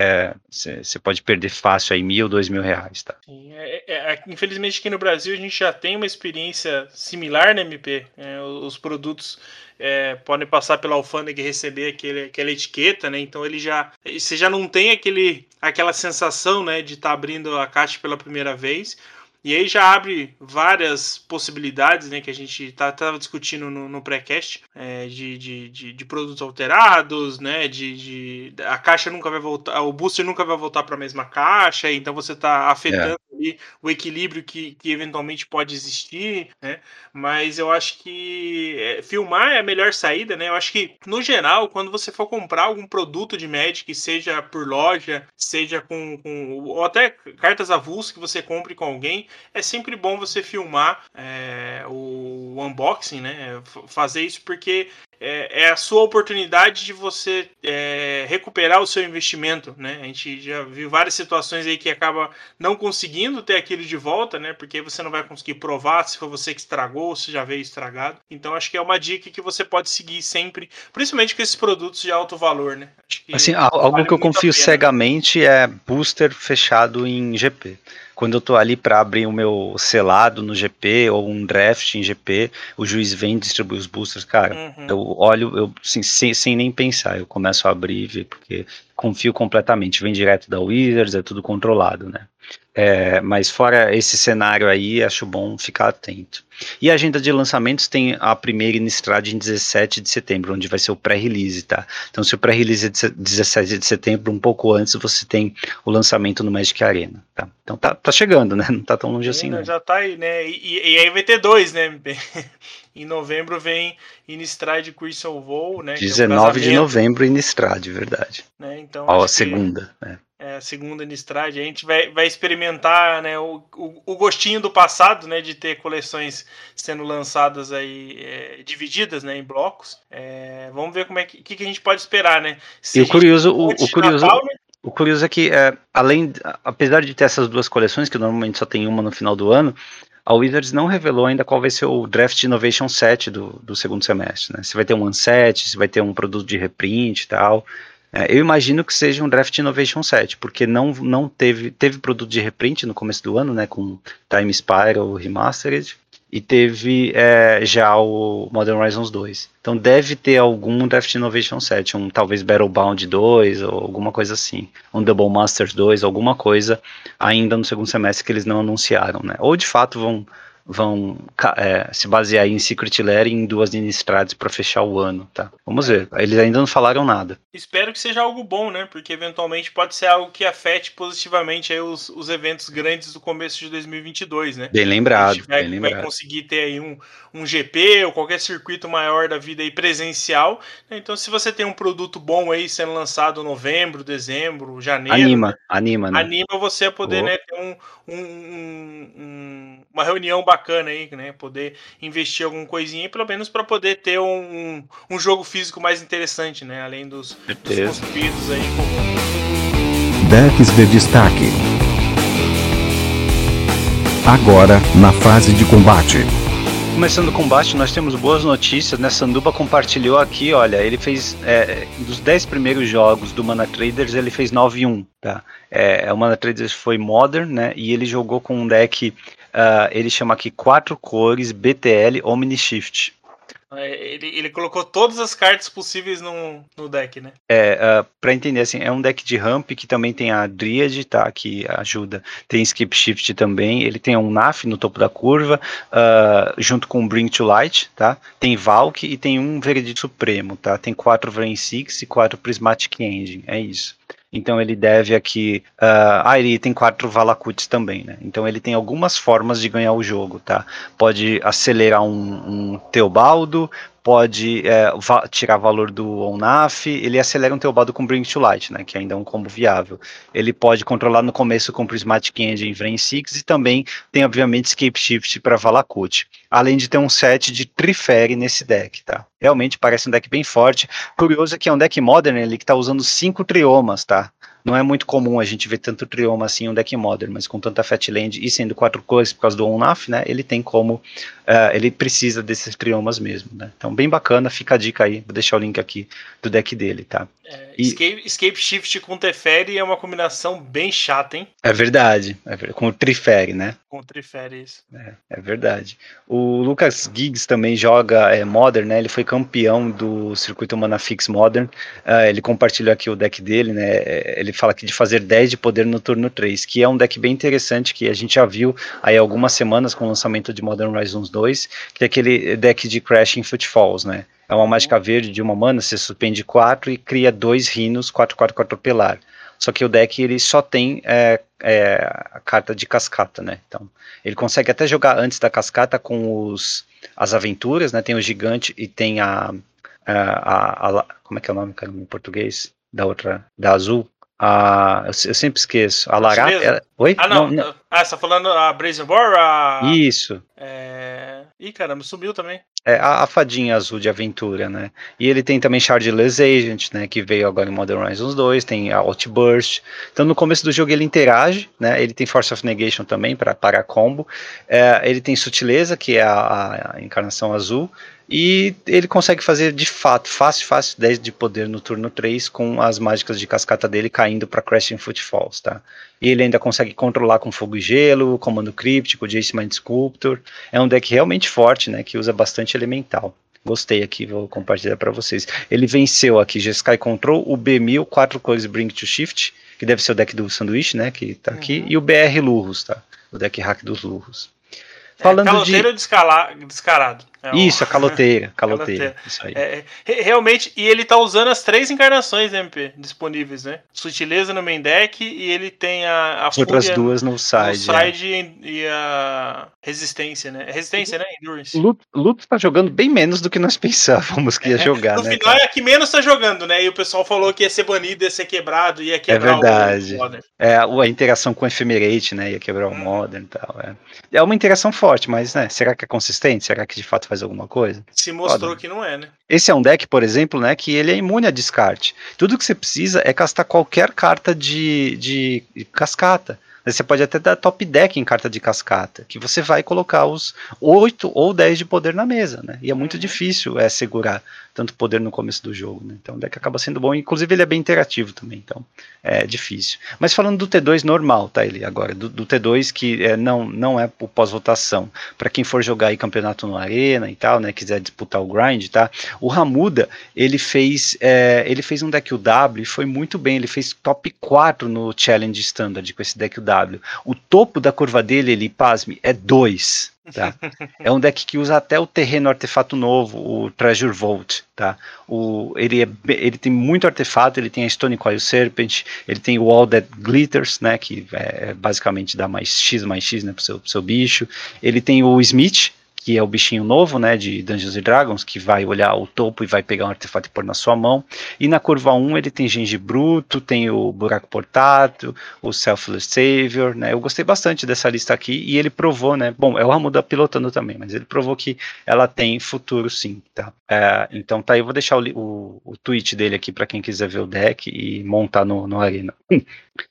você é, pode perder fácil aí mil, dois mil reais, tá? Sim, é, é, é, infelizmente aqui no Brasil a gente já tem uma experiência similar, né, MP? É, os produtos é, podem passar pela alfândega e receber aquele, aquela etiqueta, né? Então ele já. Você já não tem aquele, aquela sensação né, de estar tá abrindo a caixa pela primeira vez. E aí já abre várias possibilidades, né, que a gente estava tá, discutindo no, no pré-cast, é, de, de, de, de, produtos alterados, né, de, de, a caixa nunca vai voltar, o booster nunca vai voltar para a mesma caixa, então você está afetando é. ali o equilíbrio que, que eventualmente pode existir, né, mas eu acho que é, filmar é a melhor saída, né, eu acho que, no geral, quando você for comprar algum produto de Magic, seja por loja, seja com, com ou até cartas avulsas que você compre com alguém, é sempre bom você filmar é, o unboxing, né? Fazer isso porque é, é, a sua oportunidade de você é, recuperar o seu investimento, né? A gente já viu várias situações aí que acaba não conseguindo ter aquilo de volta, né? Porque você não vai conseguir provar se foi você que estragou, se já veio estragado. Então acho que é uma dica que você pode seguir sempre, principalmente com esses produtos de alto valor, né? assim, algo vale que eu confio cegamente é booster fechado em GP quando eu tô ali para abrir o meu selado no GP ou um draft em GP, o juiz vem distribuir os boosters, cara. Uhum. Eu olho, eu assim, sem, sem nem pensar, eu começo a abrir e ver, porque confio completamente. Vem direto da Wizards, é tudo controlado, né? É, mas fora esse cenário aí, acho bom ficar atento. E a agenda de lançamentos tem a primeira Innistrad em 17 de setembro, onde vai ser o pré-release, tá? Então, se o pré-release é de 17 de setembro, um pouco antes, você tem o lançamento no Magic Arena, tá? Então tá, tá chegando, né? Não tá tão longe assim. Já tá aí, né? E, e aí vai ter dois, né? Em novembro vem Innistrad Crystal Vole, né? 19 é de novembro, Innistrad, verdade. Né? Então, Ó, a segunda, né? é, a segunda Nistrad, a gente vai, vai experimentar né, o, o, o, gostinho do passado, né, de ter coleções sendo lançadas aí é, divididas, né, em blocos. É, vamos ver como é que, que, a gente pode esperar, né? Se e o curioso, o, o curioso, Natal, né? O curioso é que é, além, apesar de ter essas duas coleções que normalmente só tem uma no final do ano, a Wizards não revelou ainda qual vai ser o Draft Innovation Set do, do segundo semestre, né? Se vai ter um set, se vai ter um produto de reprint e tal. É, eu imagino que seja um Draft Innovation 7, porque não, não teve, teve produto de reprint no começo do ano, né, com Time Spiral Remastered, e teve é, já o Modern Horizons 2. Então deve ter algum Draft Innovation 7, um talvez Battlebound 2 ou alguma coisa assim, um Double Masters 2, alguma coisa ainda no segundo semestre que eles não anunciaram, né? Ou de fato vão vão é, se basear em Secret Lair e em duas Innistrades para fechar o ano, tá? Vamos ver. Eles ainda não falaram nada. Espero que seja algo bom, né? Porque eventualmente pode ser algo que afete positivamente aí os, os eventos grandes do começo de 2022, né? Bem lembrado. A gente vai, bem lembrado. vai conseguir ter aí um, um GP ou qualquer circuito maior da vida aí presencial. Então, se você tem um produto bom aí sendo lançado em novembro, dezembro, janeiro. Anima, né? anima, né? Anima você a poder, oh. né, ter um, um, um, uma reunião bacana bacana aí, né? Poder investir alguma coisinha, pelo menos para poder ter um, um jogo físico mais interessante, né? Além dos, dos construídos aí. Decks de destaque. Agora, na fase de combate. Começando o combate, nós temos boas notícias, né? Sanduba compartilhou aqui, olha, ele fez é, dos 10 primeiros jogos do Mana Traders, ele fez 9 1, tá? É, o Mana Traders foi Modern, né? E ele jogou com um deck, uh, ele chama aqui quatro cores BTL Omni Shift. É, ele, ele colocou todas as cartas possíveis no, no deck, né? É, uh, pra entender assim, é um deck de ramp que também tem a Dryad, tá? Que ajuda. Tem Skip Shift também. Ele tem um NAF no topo da curva, uh, junto com Bring to Light, tá? Tem Valk e tem um Veredito Supremo, tá? Tem quatro Vrain Six e quatro Prismatic Engine. É isso. Então ele deve aqui. Uh, ah, ele tem quatro Valakuts também, né? Então ele tem algumas formas de ganhar o jogo, tá? Pode acelerar um, um Teobaldo, pode é, va tirar valor do ONAF, ele acelera um Teobaldo com Bring to Light, né, que ainda é um combo viável. Ele pode controlar no começo com Prismatic Engine Vrain 6 e também tem, obviamente, Escape Shift para Valakut. Além de ter um set de Trifere nesse deck, tá? Realmente parece um deck bem forte. Curioso é que é um deck modern, ele que tá usando cinco triomas, tá? Não é muito comum a gente ver tanto trioma assim em um deck modern, mas com tanta Fatland e sendo quatro cores por causa do ONAF, né? Ele tem como. Uh, ele precisa desses triomas mesmo, né? Então, bem bacana, fica a dica aí. Vou deixar o link aqui do deck dele, tá? É, e... escape, escape, Shift com Teferi é uma combinação bem chata, hein? É verdade. É, com o Trifere, né? Com o Trifere, isso. É, é, verdade. O Lucas Giggs também joga é, Modern, né? Ele foi campeão do circuito Manafix Modern. Uh, ele compartilhou aqui o deck dele, né? É, ele fala aqui de fazer 10 de poder no turno 3, que é um deck bem interessante que a gente já viu aí algumas semanas com o lançamento de Modern Horizons 2, que é aquele deck de Crashing Footfalls, né? É uma mágica verde de uma mana, você suspende 4 e cria dois rinos 4, 4, 4 atropelar. Só que o deck ele só tem é, é, a carta de cascata, né? Então ele consegue até jogar antes da cascata com os as aventuras, né? Tem o gigante e tem a, a, a, a como é que é o nome cara, em português da outra da azul a, eu, eu sempre esqueço. A. Ela, oi? Ah, não. não, não. Ah, você tá falando a Brazen Boar? A... Isso. É... Ih, caramba, sumiu também. É a, a, fadinha azul de aventura, né? E ele tem também Shardless Agent, né? Que veio agora em Modern Horizons 2, tem a Outburst. Então no começo do jogo ele interage, né? Ele tem Force of Negation também para parar combo. É, ele tem Sutileza, que é a, a encarnação azul. E ele consegue fazer de fato, fácil, fácil, 10 de poder no turno 3 com as mágicas de cascata dele caindo para Crashing Footfalls, tá? E ele ainda consegue controlar com fogo e gelo, comando críptico, Jace Mind Sculptor. É um deck realmente forte, né? Que usa bastante elemental. Gostei aqui, vou compartilhar para vocês. Ele venceu aqui Jeskai Control, o B1000, 4 cores Bring to Shift, que deve ser o deck do sanduíche, né? Que tá aqui, uhum. e o BR Lurros, tá? O deck hack dos Lurros. É, Falando de... descarado. É isso, a caloteira. Caloteira. Isso aí. É, é realmente, e ele tá usando as três encarnações MP disponíveis, né? Sutileza no main deck e ele tem a, a Outras duas no side. No side é. e a resistência, né? Resistência, né? Endurance. Luto tá jogando bem menos do que nós pensávamos que ia jogar, no né? No final cara? é a que menos tá jogando, né? E o pessoal falou que ia ser banido, ia ser quebrado, ia quebrar é verdade. o Modern. É, a interação com o Ephemerate, né? Ia quebrar o hum. Modern e tal. É. é uma interação forte, mas, né? Será que é consistente? Será que de fato faz alguma coisa? Se mostrou Pode. que não é, né? Esse é um deck, por exemplo, né, que ele é imune a descarte. Tudo que você precisa é castar qualquer carta de, de cascata. Você pode até dar top deck em carta de cascata, que você vai colocar os 8 ou 10 de poder na mesa, né? E é muito uhum. difícil é, segurar tanto poder no começo do jogo, né? Então o deck acaba sendo bom, inclusive ele é bem interativo também, então é difícil. Mas falando do T2 normal, tá ele agora, do, do T2 que é, não, não é o pós-votação, para quem for jogar aí campeonato no Arena e tal, né, quiser disputar o grind, tá? O Ramuda, ele fez é, ele fez um deck UW e foi muito bem, ele fez top 4 no Challenge Standard com esse deck UW. O topo da curva dele, ele, pasme, é 2. Tá? É um deck que usa até o terreno artefato novo, o Treasure Vault. Tá? O, ele, é, ele tem muito artefato, ele tem a Stone Coil Serpent, ele tem o All That Glitters, né, que é, basicamente dá mais X mais X né, pro, seu, pro seu bicho. Ele tem o Smith, que é o bichinho novo, né, de Dungeons Dragons, que vai olhar o topo e vai pegar um artefato e pôr na sua mão. E na curva 1 ele tem Genji Bruto, tem o Buraco Portátil, o Selfless Savior, né, eu gostei bastante dessa lista aqui e ele provou, né, bom, é o Ramuda pilotando também, mas ele provou que ela tem futuro sim, tá? É, então tá, eu vou deixar o, o, o tweet dele aqui para quem quiser ver o deck e montar no, no Arena.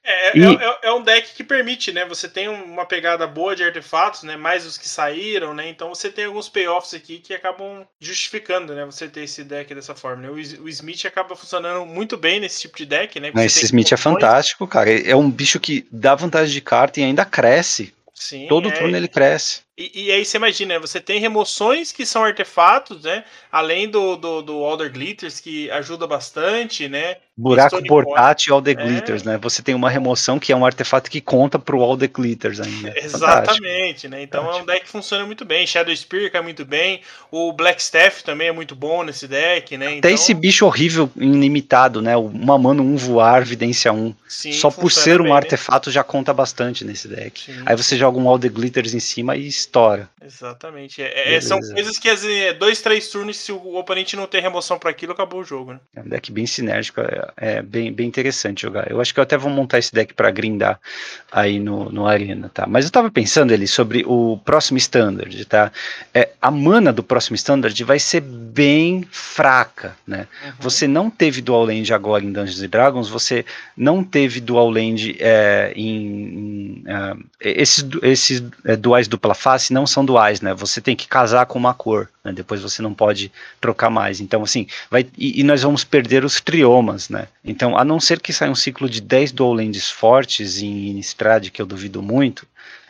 É, e... é, é, é, um deck que permite, né? Você tem uma pegada boa de artefatos, né? Mais os que saíram, né? Então você tem alguns payoffs aqui que acabam justificando, né? Você ter esse deck dessa forma. Né? O, o Smith acaba funcionando muito bem nesse tipo de deck, né? esse Smith é fantástico, cara. É um bicho que dá vantagem de carta e ainda cresce. Sim, Todo é... turno ele cresce. E, e, aí você imagina, né, você tem remoções que são artefatos, né? Além do, do, do Alder Glitters, que ajuda bastante, né? Buraco portátil e Alder é. Glitters, né? Você tem uma remoção que é um artefato que conta pro Alder Glitters ainda. Exatamente, né? Então Fantástico. é um deck que funciona muito bem. Shadow Spear cai muito bem. O Black Staff também é muito bom nesse deck, né? Até então... esse bicho horrível ilimitado, né? Uma mano, um voar, vidência 1. Sim, Só por ser um bem, né? artefato né? já conta bastante nesse deck. Sim. Aí você joga um Alder Glitters em cima e estoura. Exatamente. É, é, são coisas que, é dois, três turnos, se o oponente não ter remoção para aquilo, acabou o jogo. Né? É um deck bem sinérgico, é, é, bem, bem interessante jogar. Eu acho que eu até vou montar esse deck para grindar aí no, no Arena, tá? Mas eu tava pensando ali sobre o próximo Standard, tá? É, a mana do próximo Standard vai ser bem fraca, né? Uhum. Você não teve Dual Land agora em Dungeons Dragons, você não teve Dual Land é, em. em uh, esses esses é, duais dupla face não são duais, né? Você tem que casar com uma cor, né? Depois você não pode trocar mais. Então, assim, vai. E, e, nós vamos perder os triomas, né? Então, a não ser que saia um ciclo de 10 dual lands fortes em Innistrad, que eu duvido muito,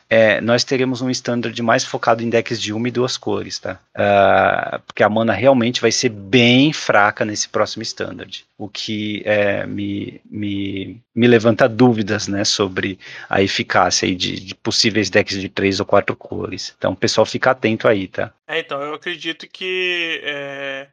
é, nós teremos um standard mais focado em decks de uma e duas cores, tá? Uh, porque a mana realmente vai ser bem fraca nesse próximo standard, o que é, me, me, me levanta dúvidas, né, sobre a eficácia de, de, possíveis decks de três ou quatro cores. Então, pessoal fica atento aí, tá? É, então, eu acredito que é,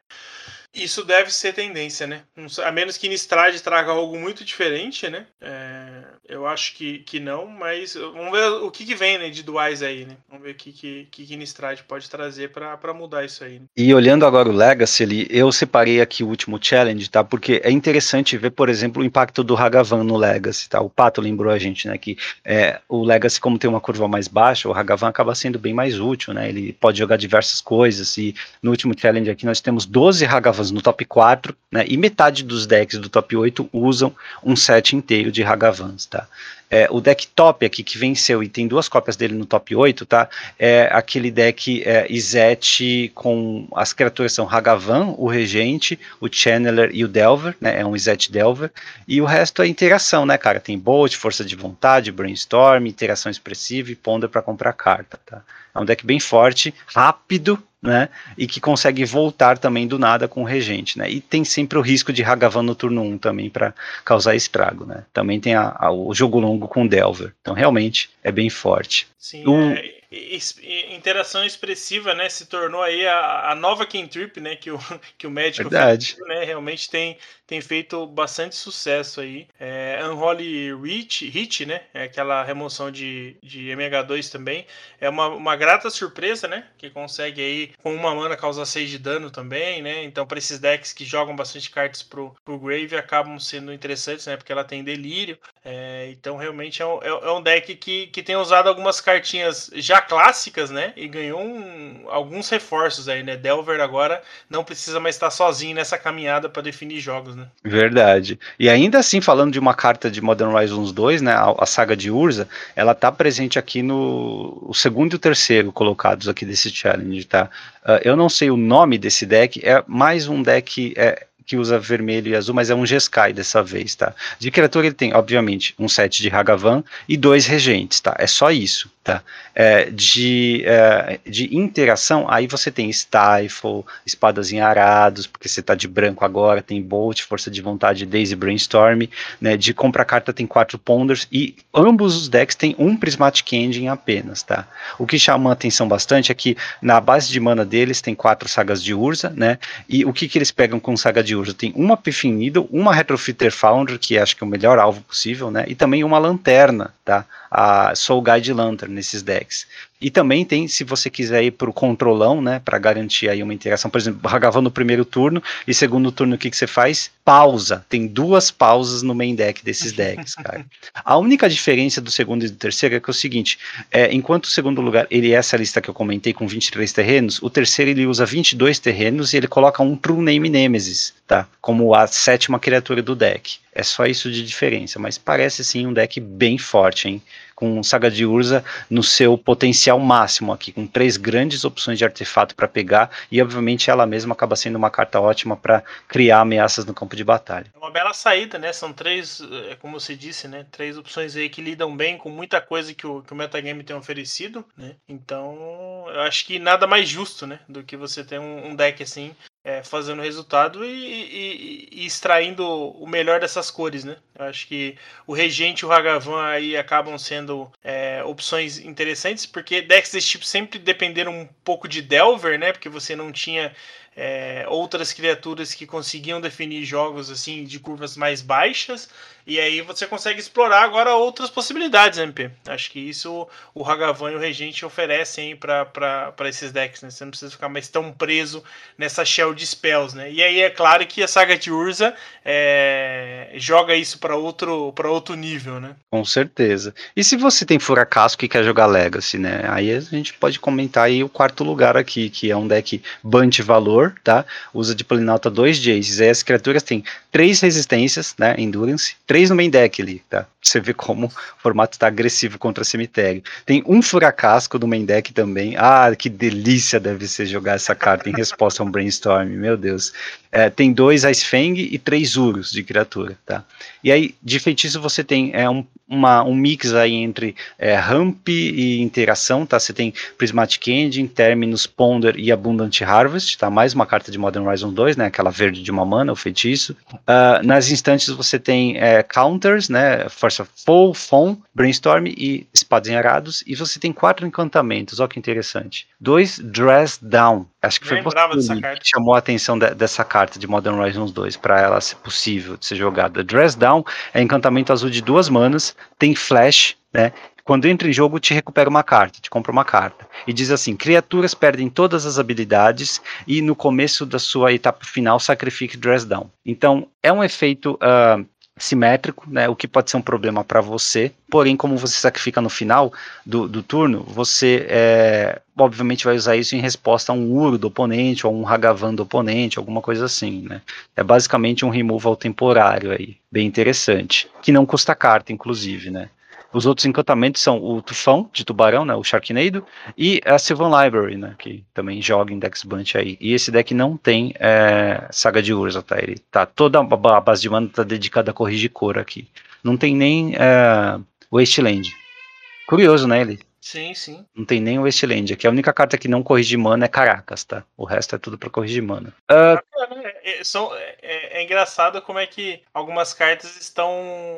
isso deve ser tendência, né? A menos que Nistrad traga algo muito diferente, né? É, eu acho que, que não, mas vamos ver o que, que vem né, de duais aí, né? Vamos ver o que, que, que Nistrad pode trazer para mudar isso aí. Né? E olhando agora o Legacy, ali, eu separei aqui o último challenge, tá? Porque é interessante ver, por exemplo, o impacto do Hagavan no Legacy, tá? O Pato lembrou a gente, né? Que é, o Legacy, como tem uma curva mais baixa, o Hagavan acaba sendo bem mais útil, né? Ele pode jogar diversas coisas e no último challenge aqui nós temos 12 Hagavan no top 4, né, e metade dos decks do top 8 usam um set inteiro de Hagavans, tá? É, o deck top aqui que venceu e tem duas cópias dele no top 8, tá? É aquele deck é, Izete com as criaturas são Hagavan, o Regente, o Channeler e o Delver, né? É um Izete Delver. E o resto é interação, né, cara? Tem Bolt, Força de Vontade, Brainstorm, Interação Expressiva e Ponder para comprar carta, tá? É um deck bem forte, rápido, né? E que consegue voltar também do nada com o regente, né? E tem sempre o risco de Hagavan no turno 1 também para causar estrago, né? Também tem a, a, o jogo longo com Delver. Então realmente é bem forte. Sim, o, é, interação expressiva, né, se tornou aí a, a nova Kentrip, né, que o, que o médico Verdade. Fez, né, realmente tem, tem feito bastante sucesso aí. É, Unholy Hit, Hit, né, é aquela remoção de, de MH2 também, é uma, uma grata surpresa, né, que consegue aí com uma mana causar 6 de dano também, né, então para esses decks que jogam bastante cartas pro, pro Grave acabam sendo interessantes, né, porque ela tem delírio, é, então realmente é um, é, é um deck que, que tem usado algumas cartinhas já clássicas, né? E ganhou um, alguns reforços aí, né? Delver agora não precisa mais estar sozinho nessa caminhada para definir jogos, né? Verdade. E ainda assim, falando de uma carta de Modern Horizons 2, né? A, a saga de Urza, ela tá presente aqui no segundo e o terceiro colocados aqui desse challenge, tá? Uh, eu não sei o nome desse deck, é mais um deck. É, que usa vermelho e azul, mas é um Jeskai dessa vez, tá? De criatura ele tem, obviamente, um set de Hagavan e dois regentes, tá? É só isso, É, de, é, de interação, aí você tem Stifle, espadas em arados, porque você tá de branco agora, tem Bolt, Força de Vontade, Daisy Brainstorm, né? De compra carta tem quatro Ponders e ambos os decks têm um Prismatic Engine apenas, tá? O que chama a atenção bastante é que na base de mana deles tem quatro sagas de Urza, né? E o que que eles pegam com saga de Urza? Tem uma Piffin Needle, uma Retrofitter Founder, que acho que é o melhor alvo possível, né? E também uma lanterna, tá? A Soul Guide Lantern nesses decks. E também tem, se você quiser ir para o controlão, né, para garantir aí uma interação, por exemplo, Hagavan no primeiro turno e segundo turno o que, que você faz? Pausa. Tem duas pausas no main deck desses decks, cara. A única diferença do segundo e do terceiro é que é o seguinte, é, enquanto o segundo lugar ele é essa lista que eu comentei com 23 terrenos, o terceiro ele usa 22 terrenos e ele coloca um True Name Nemesis, tá? Como a sétima criatura do deck. É só isso de diferença, mas parece sim um deck bem forte, hein? Com Saga de Urza no seu potencial máximo aqui, com três grandes opções de artefato para pegar e obviamente ela mesma acaba sendo uma carta ótima para criar ameaças no campo de batalha. É uma bela saída, né? São três, é, como você disse, né? Três opções aí que lidam bem com muita coisa que o, que o metagame tem oferecido, né? Então, eu acho que nada mais justo, né? Do que você ter um, um deck assim é, fazendo resultado e, e, e, extraindo o melhor dessas cores, né? Eu acho que o Regente e o Hagavan aí acabam sendo é, opções interessantes, porque decks desse tipo sempre dependeram um pouco de Delver, né? Porque você não tinha é, outras criaturas que conseguiam definir jogos assim de curvas mais baixas e aí você consegue explorar agora outras possibilidades, MP. Acho que isso o Hagavan e o Regente oferecem para esses decks, né? Você não precisa ficar mais tão preso nessa shell de spells, né? E aí é claro que a saga de Urza é, joga isso para outro, outro nível, né? Com certeza. E se você tem Furacasco e quer jogar Legacy, né? Aí a gente pode comentar aí o quarto lugar aqui, que é um deck Bunt Valor, tá? Usa de Planalta 2 Jaces. Aí as criaturas têm três resistências, né? Endurance, três no main deck ali, tá? Você vê como o formato tá agressivo contra cemitério. Tem um furacasco no main deck também. Ah, que delícia deve ser jogar essa carta em resposta a um brainstorm, meu Deus. É, tem dois Ice Fang e três Urus de criatura, tá? E aí, de feitiço, você tem é, um, uma, um mix aí entre é, ramp e interação, tá? Você tem Prismatic Engine, Terminus, Ponder e Abundant Harvest, tá? Mais uma carta de Modern Horizon 2, né? Aquela verde de uma mana, o feitiço. Uh, nas instantes você tem é, counters, né? Force of Fall, Fon, Brainstorm e Espadas Enharados. E você tem quatro encantamentos, olha que interessante. Dois Dress Down. Acho que foi você que chamou a atenção de, dessa carta de Modern Horizons 2, para ela ser possível de ser jogada. Dress Down é encantamento azul de duas manas, tem flash, né? Quando entra em jogo, te recupera uma carta, te compra uma carta. E diz assim: criaturas perdem todas as habilidades e no começo da sua etapa final sacrifique Dress Down. Então, é um efeito uh, simétrico, né, o que pode ser um problema para você, porém, como você sacrifica no final do, do turno, você é, obviamente vai usar isso em resposta a um Uro do oponente, ou um Hagavan do oponente, alguma coisa assim, né. É basicamente um removal temporário aí, bem interessante, que não custa carta, inclusive, né. Os outros encantamentos são o Tufão, de Tubarão, né, o Sharknado, e a Sylvan Library, né, que também joga em Dex Bunch aí. E esse deck não tem é, Saga de Urza, tá? Ele tá toda a base de mana tá dedicada a corrigir cor aqui. Não tem nem é, Wasteland. Curioso, né, ele? Sim, sim. Não tem nem o Wasteland. Aqui a única carta que não corrige mana é Caracas, tá? O resto é tudo para corrigir mana. Uh, é, são, é, é, engraçado como é que algumas cartas estão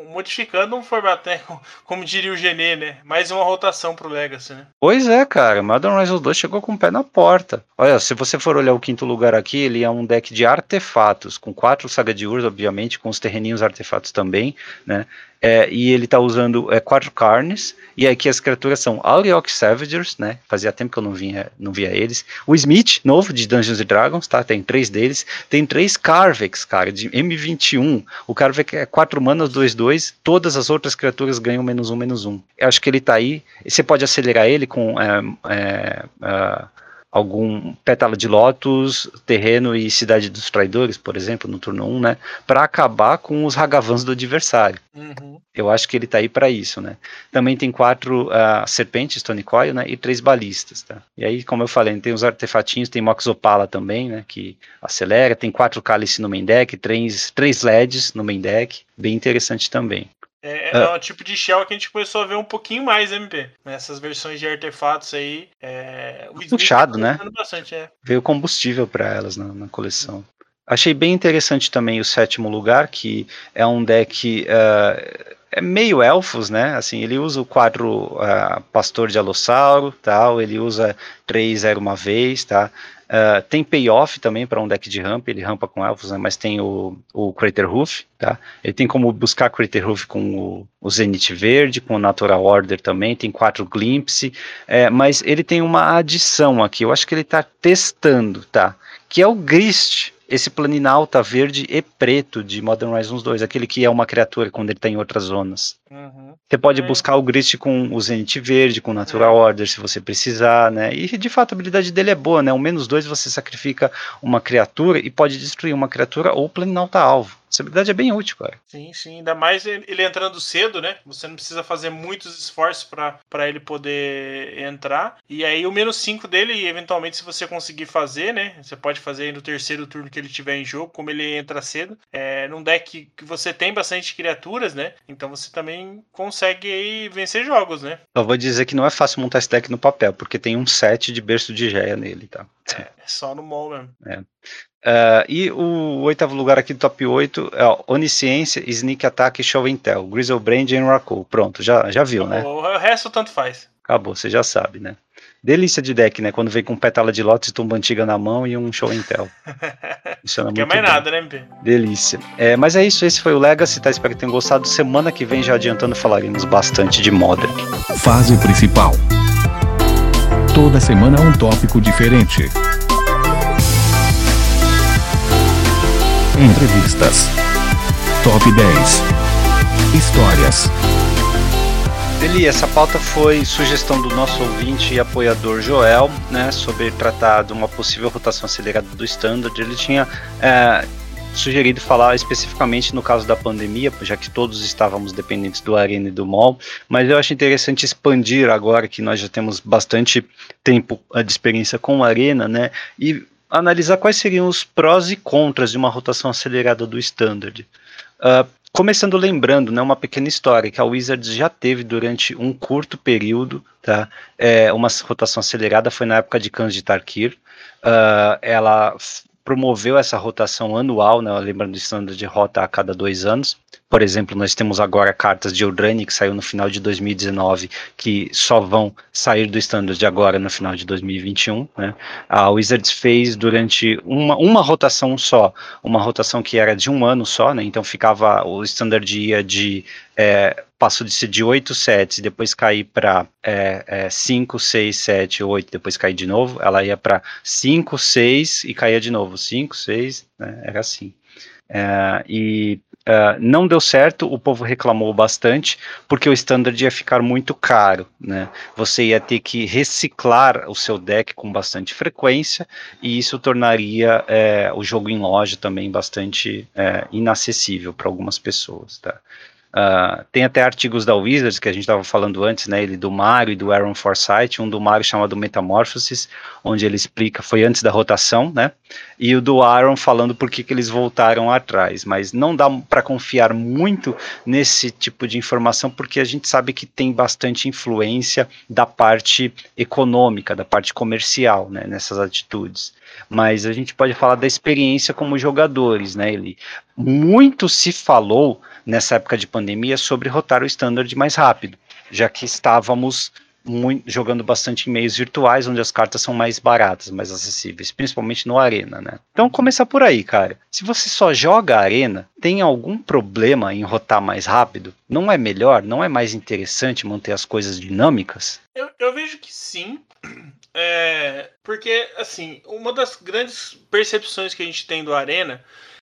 modificando um formato, né? Como diria o Genê, né? Mais uma rotação pro Legacy, né? Pois é, cara. Modern Horizons 2 chegou com o pé na porta. Olha, se você for olhar o quinto lugar aqui, ele é um deck de artefatos, com quatro Saga de Urs, obviamente, com os terreninhos artefatos também, né? É, e ele tá usando é, quatro carnes, e aqui as criaturas são Auriok Savagers, né? Fazia tempo que eu não via, não via eles. O Smith, novo, de Dungeons Dragons, tá? Tem três deles. Tem três Carvex, cara, de M21. O Carvex é quatro manas, 2-2. Todas as outras criaturas ganham menos um, menos um. Eu acho que ele tá aí. Você pode acelerar ele com. É, é, é algum pétala de Lotus, terreno e cidade dos traidores, por exemplo, no turno 1, né, para acabar com os Hagavans do adversário. Uhum. Eu acho que ele tá aí para isso, né. Também tem quatro uh, serpentes, Stone Coil, né, e três balistas, tá. E aí, como eu falei, tem os artefatinhos, tem Moxopala também, né, que acelera, tem quatro cálices no main deck, três, três LEDs no main deck, bem interessante também. É, é, é um tipo de shell que a gente começou a ver um pouquinho mais MP. Nessas versões de artefatos aí. É, Puxado, tá né? Bastante, é. Veio combustível para elas na, na, coleção. Achei bem interessante também o sétimo lugar, que é um deck. Uh, é meio elfos, né? Assim, ele usa o quadro uh, Pastor de Alossauro, tal. Ele usa três era uma vez, tá? Uh, tem payoff também para um deck de ramp, ele rampa com elfos, né, mas tem o, o Crater Roof, tá? Ele tem como buscar Crater Roof com o, o Zenith Verde, com o Natural Order também, tem quatro Glimpse, é, mas ele tem uma adição aqui, eu acho que ele está testando, tá? Que é o Grist, esse planinalta verde e preto de Modern Horizons 2, aquele que é uma criatura quando ele está em outras zonas. Uhum. Você pode é. buscar o Grist com o Zenith verde, com Natural é. Order, se você precisar, né? E de fato a habilidade dele é boa, né? O menos dois você sacrifica uma criatura e pode destruir uma criatura ou planalta alvo. Essa habilidade é bem útil, cara. Sim, sim. Ainda mais ele entrando cedo, né? Você não precisa fazer muitos esforços para ele poder entrar. E aí o menos 5 dele, eventualmente, se você conseguir fazer, né? Você pode fazer no terceiro turno que ele tiver em jogo, como ele entra cedo. É, num deck que você tem bastante criaturas, né? Então você também consegue aí vencer jogos, né? Eu vou dizer que não é fácil montar esse deck no papel, porque tem um set de berço de Geia nele, tá? É, é só no mall mesmo. É. Uh, e o oitavo lugar aqui do top 8 é ó, Onisciência, Sneak Attack Show Intel. Grizzlebrand e Enraku. Pronto, já, já viu, né? O resto tanto faz. Acabou, você já sabe, né? Delícia de deck, né? Quando vem com pétala de lotus, tumba antiga na mão e um show Intel. Funciona Não quer mais bem. nada, né, MP? Delícia. É, mas é isso, esse foi o Legacy, tá? Espero que tenham gostado. Semana que vem, já adiantando, falaremos bastante de Modern. Fase principal. Toda semana um tópico diferente. Entrevistas. Top 10. Histórias. Eli, essa pauta foi sugestão do nosso ouvinte e apoiador Joel, né, sobre tratar de uma possível rotação acelerada do Standard. Ele tinha é, sugerido falar especificamente no caso da pandemia, já que todos estávamos dependentes do Arena e do MOL, mas eu acho interessante expandir agora que nós já temos bastante tempo de experiência com o Arena, né, e analisar quais seriam os prós e contras de uma rotação acelerada do Standard. Uh, começando lembrando, né, uma pequena história que a Wizards já teve durante um curto período, tá? É, uma rotação acelerada foi na época de Cães de Tarkir. Uh, ela promoveu essa rotação anual, né, lembrando do standard de rota a cada dois anos. Por exemplo, nós temos agora cartas de Eldraine, que saiu no final de 2019, que só vão sair do standard de agora no final de 2021. Né. A Wizards fez durante uma, uma rotação só, uma rotação que era de um ano só, né, então ficava, o standard ia de é, passou de ser de 8 sets, depois cair para 5, 6, 7, 8, depois cair de novo, ela ia para 5, 6 e caía de novo, 5, 6, né, era assim. É, e Uh, não deu certo, o povo reclamou bastante, porque o standard ia ficar muito caro, né? Você ia ter que reciclar o seu deck com bastante frequência, e isso tornaria é, o jogo em loja também bastante é, inacessível para algumas pessoas, tá? Uh, tem até artigos da Wizards que a gente estava falando antes, né? Ele do Mario e do Aaron Forsyth, um do Mario chamado Metamorphosis, onde ele explica, foi antes da rotação, né? E o do Aaron falando por que, que eles voltaram atrás. Mas não dá para confiar muito nesse tipo de informação, porque a gente sabe que tem bastante influência da parte econômica, da parte comercial, né? Nessas atitudes mas a gente pode falar da experiência como jogadores, né? Ele muito se falou nessa época de pandemia sobre rotar o standard mais rápido, já que estávamos muito, jogando bastante em meios virtuais, onde as cartas são mais baratas, mais acessíveis, principalmente no Arena, né? Então começa por aí, cara. Se você só joga Arena, tem algum problema em rotar mais rápido? Não é melhor? Não é mais interessante manter as coisas dinâmicas? Eu, eu vejo que sim. É, porque, assim, uma das grandes percepções que a gente tem do Arena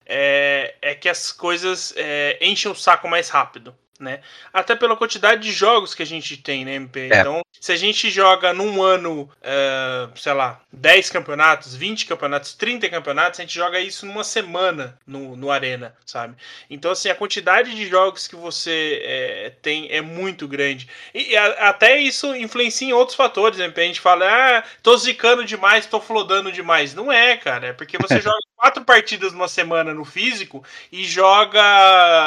é, é que as coisas é, enchem o saco mais rápido. Né? Até pela quantidade de jogos que a gente tem, né, MP? É. Então, se a gente joga num ano, uh, sei lá, 10 campeonatos, 20 campeonatos, 30 campeonatos, a gente joga isso numa semana no, no Arena, sabe? Então, assim, a quantidade de jogos que você é, tem é muito grande. E, a, até isso influencia em outros fatores, né? A gente fala, ah, tô zicando demais, tô flodando demais. Não é, cara, é porque você joga quatro partidas numa semana no físico e joga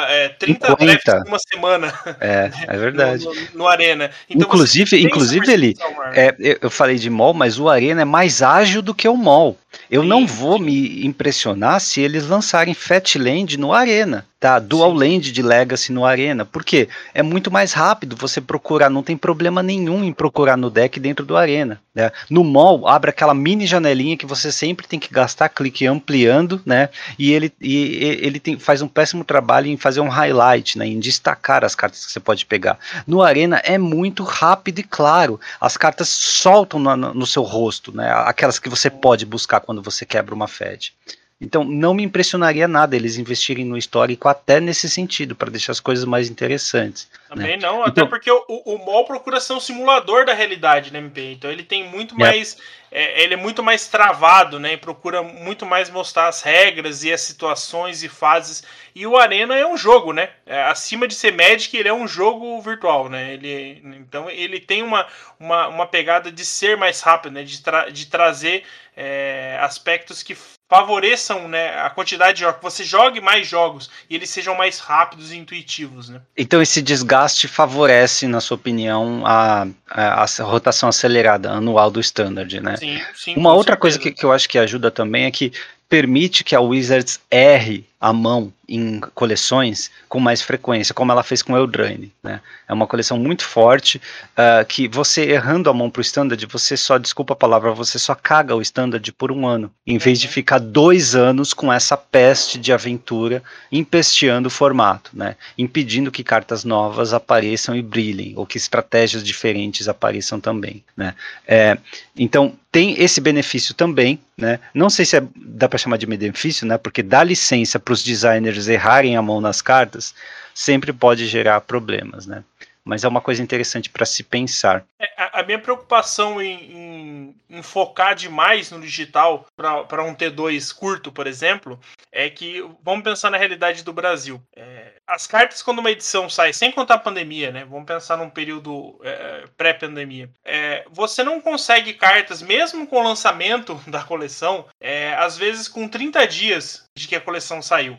é, 30 drafts numa semana. É, é verdade. No, no, no Arena. Então, inclusive, inclusive ele, é, eu falei de mall, mas o Arena é mais ágil do que o mall. Eu sim, não vou me impressionar se eles lançarem Fatland no Arena, tá? Dual sim. Land de Legacy no Arena. Porque é muito mais rápido você procurar, não tem problema nenhum em procurar no deck dentro do Arena. Né? No mall, abre aquela mini janelinha que você sempre tem que gastar clique ampliando, né? E ele, e, ele tem, faz um péssimo trabalho em fazer um highlight, né? Em destacar as cartas que você pode pegar. No Arena é muito rápido e claro. As cartas soltam no, no seu rosto, né? Aquelas que você pode buscar quando você quebra uma Fed. Então, não me impressionaria nada eles investirem no histórico até nesse sentido, para deixar as coisas mais interessantes. Também né? não, até então, porque o, o MOL procura ser um simulador da realidade, né, MP? Então ele tem muito mais. É, ele é muito mais travado, né? E procura muito mais mostrar as regras e as situações e fases. E o Arena é um jogo, né? É, acima de ser Magic, ele é um jogo virtual, né? Ele, então ele tem uma, uma, uma pegada de ser mais rápido, né? De, tra de trazer é, aspectos que favoreçam né, a quantidade de jogos, que você jogue mais jogos e eles sejam mais rápidos e intuitivos. Né? Então esse desgaste favorece, na sua opinião, a, a, a rotação acelerada anual do standard, né? Sim, sim, Uma outra certeza. coisa que, que eu acho que ajuda também é que permite que a Wizards erre a mão em coleções com mais frequência, como ela fez com Eldraine. Né? É uma coleção muito forte uh, que você errando a mão para o standard, você só, desculpa a palavra, você só caga o standard por um ano, em vez de uhum. ficar dois anos com essa peste de aventura empesteando o formato, né? impedindo que cartas novas apareçam e brilhem, ou que estratégias diferentes apareçam também. Né? É, então, tem esse benefício também, né? Não sei se é, dá para chamar de benefício, né? Porque dá licença para os designers errarem a mão nas cartas sempre pode gerar problemas, né? Mas é uma coisa interessante para se pensar. É, a, a, minha preocupação em, em, em, focar demais no digital para um T2 curto, por exemplo, é que vamos pensar na realidade do Brasil. É, as cartas, quando uma edição sai, sem contar a pandemia, né? Vamos pensar num período é, pré-pandemia. É, você não consegue cartas, mesmo com o lançamento da coleção, é, às vezes com 30 dias de que a coleção saiu.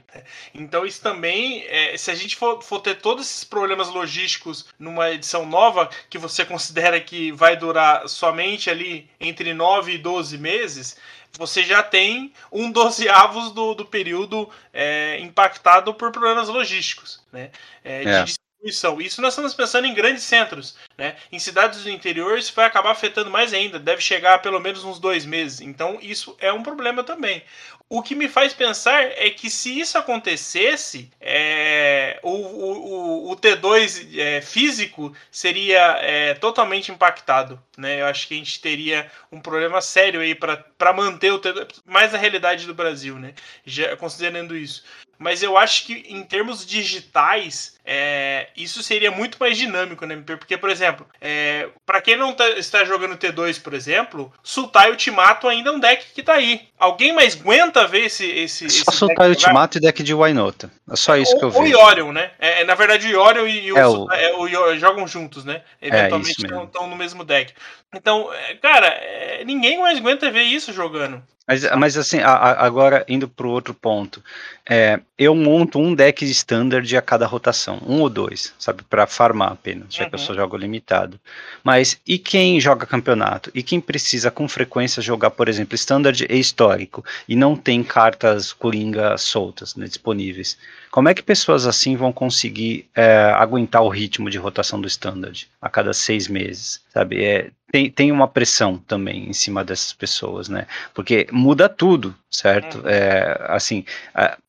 Então, isso também, é, se a gente for, for, ter todos esses problemas logísticos numa edição nova, que você considera que vai durar somente ali entre 9 e 12 meses, você já tem um dozeavos do, do período é, impactado por problemas logísticos, né? É, de é. distribuição. Isso nós estamos pensando em grandes centros, né? Em cidades do interior isso vai acabar afetando mais ainda, deve chegar a pelo menos uns dois meses. Então isso é um problema também. O que me faz pensar é que se isso acontecesse, é, o, o, o, T2 é, físico seria é, totalmente impactado. Né? Eu acho que a gente teria um problema sério aí para manter o T2, mais a realidade do Brasil, né? Já, considerando isso. Mas eu acho que em termos digitais, é, isso seria muito mais dinâmico, né? Porque, por exemplo, é, para quem não tá, está jogando T2, por exemplo, Sultai Ultimato ainda é um deck que tá aí. Alguém mais aguenta ver esse. esse só esse Sultai Ultimato e deck de Wynota. É só isso que eu vejo. O Yorion, né? É, é, na verdade, o Yorion e, o, é o... É, o jogam juntos, né? É, Eventualmente estão no mesmo deck. Então, cara, ninguém mais aguenta ver isso jogando. Mas, mas assim, a, a, agora indo para o outro ponto, é, eu monto um deck standard a cada rotação, um ou dois, sabe, para farmar apenas, já uhum. que eu uhum. só jogo limitado. Mas e quem joga campeonato? E quem precisa com frequência jogar, por exemplo, standard e histórico e não tem cartas coringa soltas né, disponíveis? Como é que pessoas assim vão conseguir é, aguentar o ritmo de rotação do standard a cada seis meses? Sabe, é, tem, tem uma pressão também em cima dessas pessoas, né? Porque muda tudo, certo? Uhum. É, assim,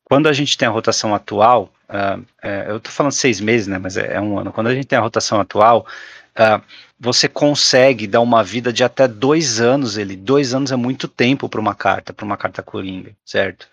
quando a gente tem a rotação atual, uh, é, eu tô falando seis meses, né? Mas é, é, um ano. Quando a gente tem a rotação atual, uh, você consegue dar uma vida de até dois anos. Ele dois anos é muito tempo para uma carta, para uma carta coringa, certo?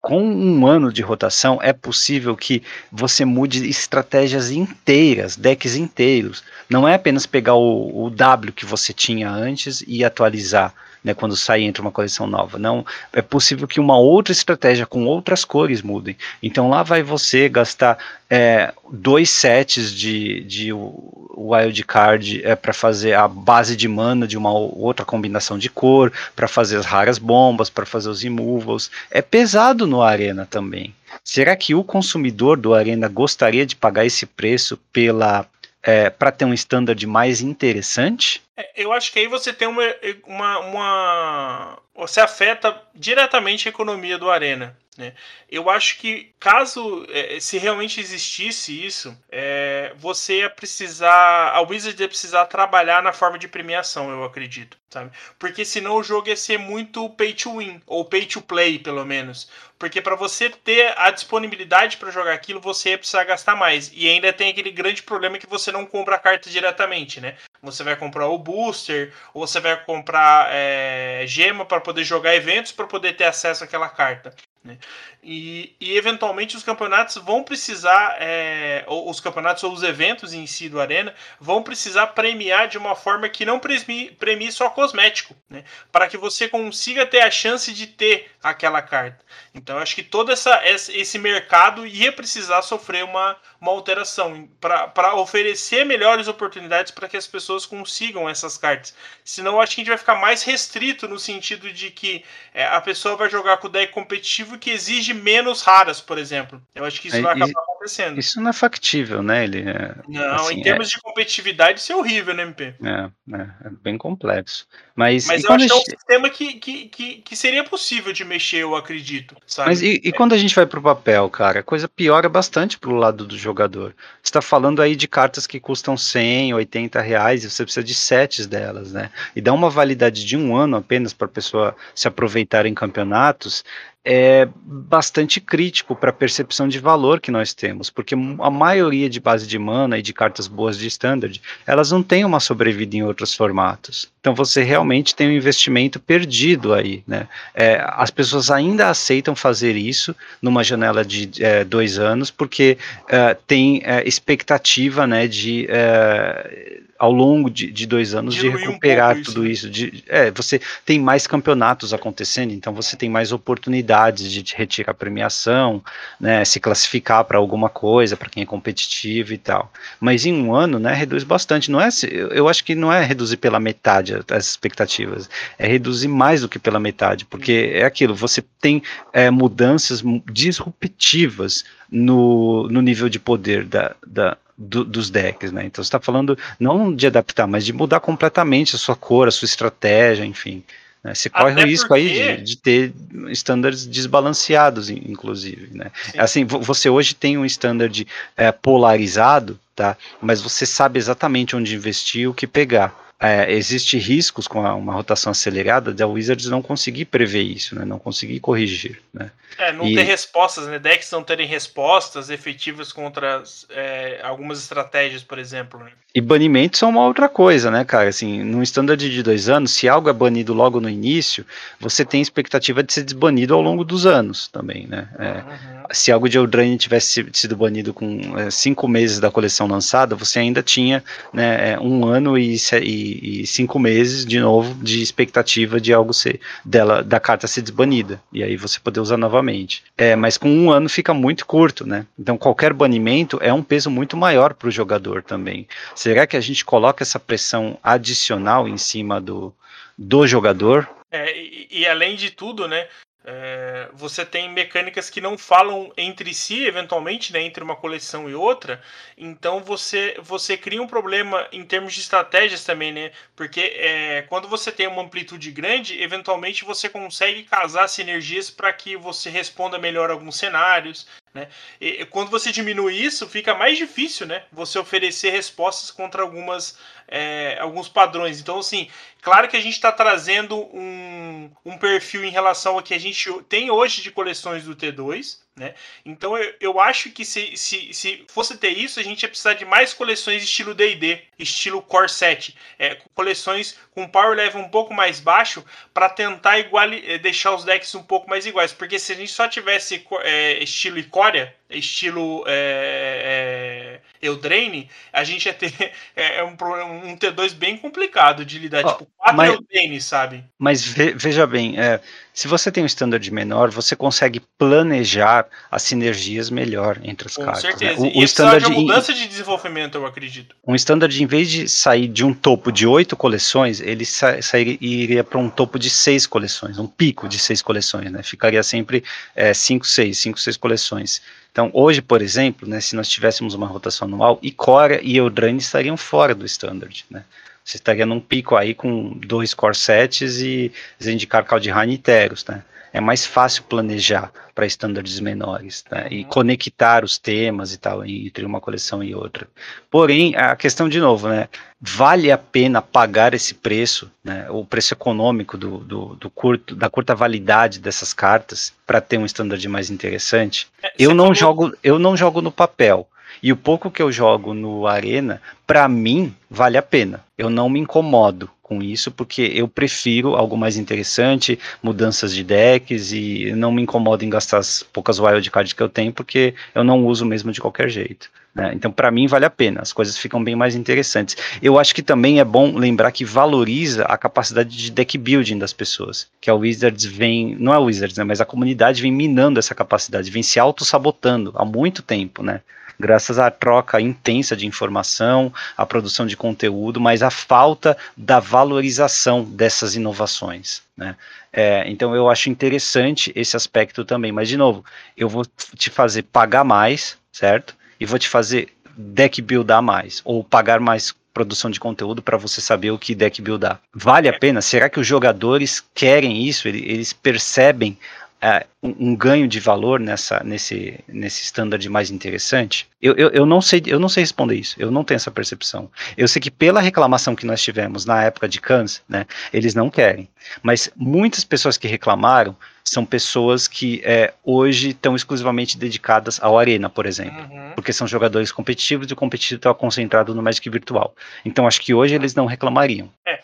Com um ano de rotação, é possível que você mude estratégias inteiras, decks inteiros. Não é apenas pegar o, o W que você tinha antes e atualizar né, quando sai entre uma coleção nova. Não, é possível que uma outra estratégia com outras cores mudem. Então lá vai você gastar é, dois sets de, de wildcard é, para fazer a base de mana de uma outra combinação de cor, para fazer as raras bombas, para fazer os removals. É pesado no Arena também. Será que o consumidor do Arena gostaria de pagar esse preço pela é, para ter um standard mais interessante? É, eu acho que aí você tem uma, uma, uma. Você afeta diretamente a economia do Arena. Né? Eu acho que caso é, se realmente existisse isso, é, você ia precisar, a Wizard ia precisar trabalhar na forma de premiação, eu acredito, sabe? Porque senão o jogo ia ser muito pay to win ou pay to play, pelo menos. Porque para você ter a disponibilidade para jogar aquilo, você ia precisar gastar mais. E ainda tem aquele grande problema que você não compra a carta diretamente, né? Você vai comprar o booster, ou você vai comprar é, gema para poder jogar eventos para poder ter acesso àquela carta. Né? E, e, eventualmente os campeonatos vão precisar, é, ou os campeonatos ou os eventos em si do Arena vão precisar premiar de uma forma que não premie, premie só cosmético, né? para que você consiga ter a chance de ter aquela carta. Então acho que todo essa, esse mercado ia precisar sofrer uma, uma alteração para oferecer melhores oportunidades para que as pessoas consigam essas cartas. Senão eu acho que a gente vai ficar mais restrito no sentido de que é, a pessoa vai jogar com o deck competitivo que exige menos raras, por exemplo. Eu acho que isso é, vai acabar acontecendo. Isso não é factível, né? Ele é, não, assim, em termos é... de competitividade, isso é horrível, né, MP? É, é, é bem complexo. Mas, Mas eu acho que é um sistema que, que, que, que, seria possível de mexer, eu acredito. Sabe? Mas e, e quando a gente vai pro papel, cara? A coisa piora bastante pro lado do jogador. Você está falando aí de cartas que custam 100, 80 reais e você precisa de sets delas, né? E dá uma validade de um ano apenas para a pessoa se aproveitar em campeonatos é bastante crítico para a percepção de valor que nós temos, porque a maioria de base de mana e de cartas boas de standard, elas não têm uma sobrevida em outros formatos. Então você realmente tem um investimento perdido aí, né? É, as pessoas ainda aceitam fazer isso numa janela de é, dois anos, porque é, tem é, expectativa, né, de é, ao longo de, de dois anos de, de recuperar um tudo isso. isso de, é, você tem mais campeonatos acontecendo, então você tem mais oportunidades de retirar premiação, né, se classificar para alguma coisa, para quem é competitivo e tal. Mas em um ano, né, reduz bastante. Não é, eu acho que não é reduzir pela metade as expectativas, é reduzir mais do que pela metade, porque é aquilo, você tem é, mudanças disruptivas no, no nível de poder da, da do, dos decks, né? Então você está falando não de adaptar, mas de mudar completamente a sua cor, a sua estratégia, enfim. Né? Você corre Até o risco porque... aí de, de, ter estándares desbalanceados, inclusive. Né? Assim, você hoje tem um standard é, polarizado, tá? Mas você sabe exatamente onde investir, o que pegar é, existe riscos com a, uma rotação acelerada da Wizards não conseguir prever isso, né? Não conseguir corrigir, né? É, não e... ter respostas, né? Decks não terem respostas efetivas contra é, algumas estratégias, por exemplo. Né? E banimentos são uma outra coisa, né, cara? Assim, num standard de dois anos, se algo é banido logo no início, você tem expectativa de ser desbanido ao longo dos anos também, né? É, uhum. Se algo de Eldraine tivesse sido banido com é, cinco meses da coleção lançada, você ainda tinha né, é, um ano e, e, e, cinco meses de novo de expectativa de algo ser dela da carta ser desbanida e aí você poder usar novamente. É, mas com um ano fica muito curto, né? Então qualquer banimento é um peso muito maior para o jogador também. Será que a gente coloca essa pressão adicional em cima do, do jogador? É, e, e, além de tudo, né? É, você tem mecânicas que não falam entre si, eventualmente, né, entre uma coleção e outra. Então você, você cria um problema em termos de estratégias também, né? Porque é, quando você tem uma amplitude grande, eventualmente você consegue casar sinergias para que você responda melhor alguns cenários. Né? E, quando você diminui isso, fica mais difícil né? você oferecer respostas contra algumas, é, alguns padrões. Então, assim, claro que a gente está trazendo um, um perfil em relação ao que a gente tem hoje de coleções do T2, né? Então eu, eu acho que se, se, se fosse ter isso, a gente ia precisar de mais coleções estilo DD, estilo Core 7. É, coleções com power level um pouco mais baixo para tentar igual, eh, deixar os decks um pouco mais iguais. Porque se a gente só tivesse é, estilo Icória, estilo é, é, Eldraine, a gente ia ter é, um, um T2 bem complicado de lidar. Oh, tipo, 4 mas, Eldraine, sabe? Mas ve, veja bem, é, se você tem um standard menor, você consegue planejar as sinergias melhor entre as Com cartas. Com né? certeza. Né? O, e o standard de mudança de desenvolvimento, eu acredito. Um standard, em vez de sair de um topo de oito coleções, ele sa sairia para um topo de seis coleções, um pico de seis coleções, né? Ficaria sempre é, cinco, seis, cinco, seis coleções. Então, hoje, por exemplo, né, se nós tivéssemos uma rotação anual, Icora e Eldraine estariam fora do standard, né? Você estaria num pico aí com dois core sets e Zendikar, Kaldheim Teros, né? É mais fácil planejar para estándares menores né? e uhum. conectar os temas e tal entre uma coleção e outra. Porém, a questão de novo, né? Vale a pena pagar esse preço, né? O preço econômico do, do, do curto, da curta validade dessas cartas para ter um standard mais interessante? É, eu não falou... jogo, eu não jogo no papel E o pouco que eu jogo no Arena, para mim, vale a pena. Eu não me incomodo com isso, porque eu prefiro algo mais interessante, mudanças de decks, e não me incomodo em gastar as poucas wildcards que eu tenho, porque eu não uso mesmo de qualquer jeito. Né? Então, para mim, vale a pena, as coisas ficam bem mais interessantes. Eu acho que também é bom lembrar que valoriza a capacidade de deck building das pessoas, que a Wizards vem, não é a Wizards, né, mas a comunidade vem minando essa capacidade, vem se auto-sabotando há muito tempo, né? Graças à troca intensa de informação, à produção de conteúdo, mas à falta da valorização dessas inovações. Né? É, então eu acho interessante esse aspecto também, mas de novo, eu vou te fazer pagar mais, certo? e vou te fazer deck buildar mais, ou pagar mais produção de conteúdo para você saber o que deck buildar. Vale a pena? Será que os jogadores querem isso? Eles percebem uh, um, um, ganho de valor nessa, nesse, nesse standard mais interessante? Eu, eu, eu, não sei, eu não sei responder isso, eu não tenho essa percepção. Eu sei que pela reclamação que nós tivemos na época de Cans, né, eles não querem. Mas muitas pessoas que reclamaram são pessoas que é, hoje estão exclusivamente dedicadas ao Arena, por exemplo. Uhum. Porque são jogadores competitivos e o competitivo está concentrado no Magic Virtual. Então acho que hoje eles não reclamariam. É,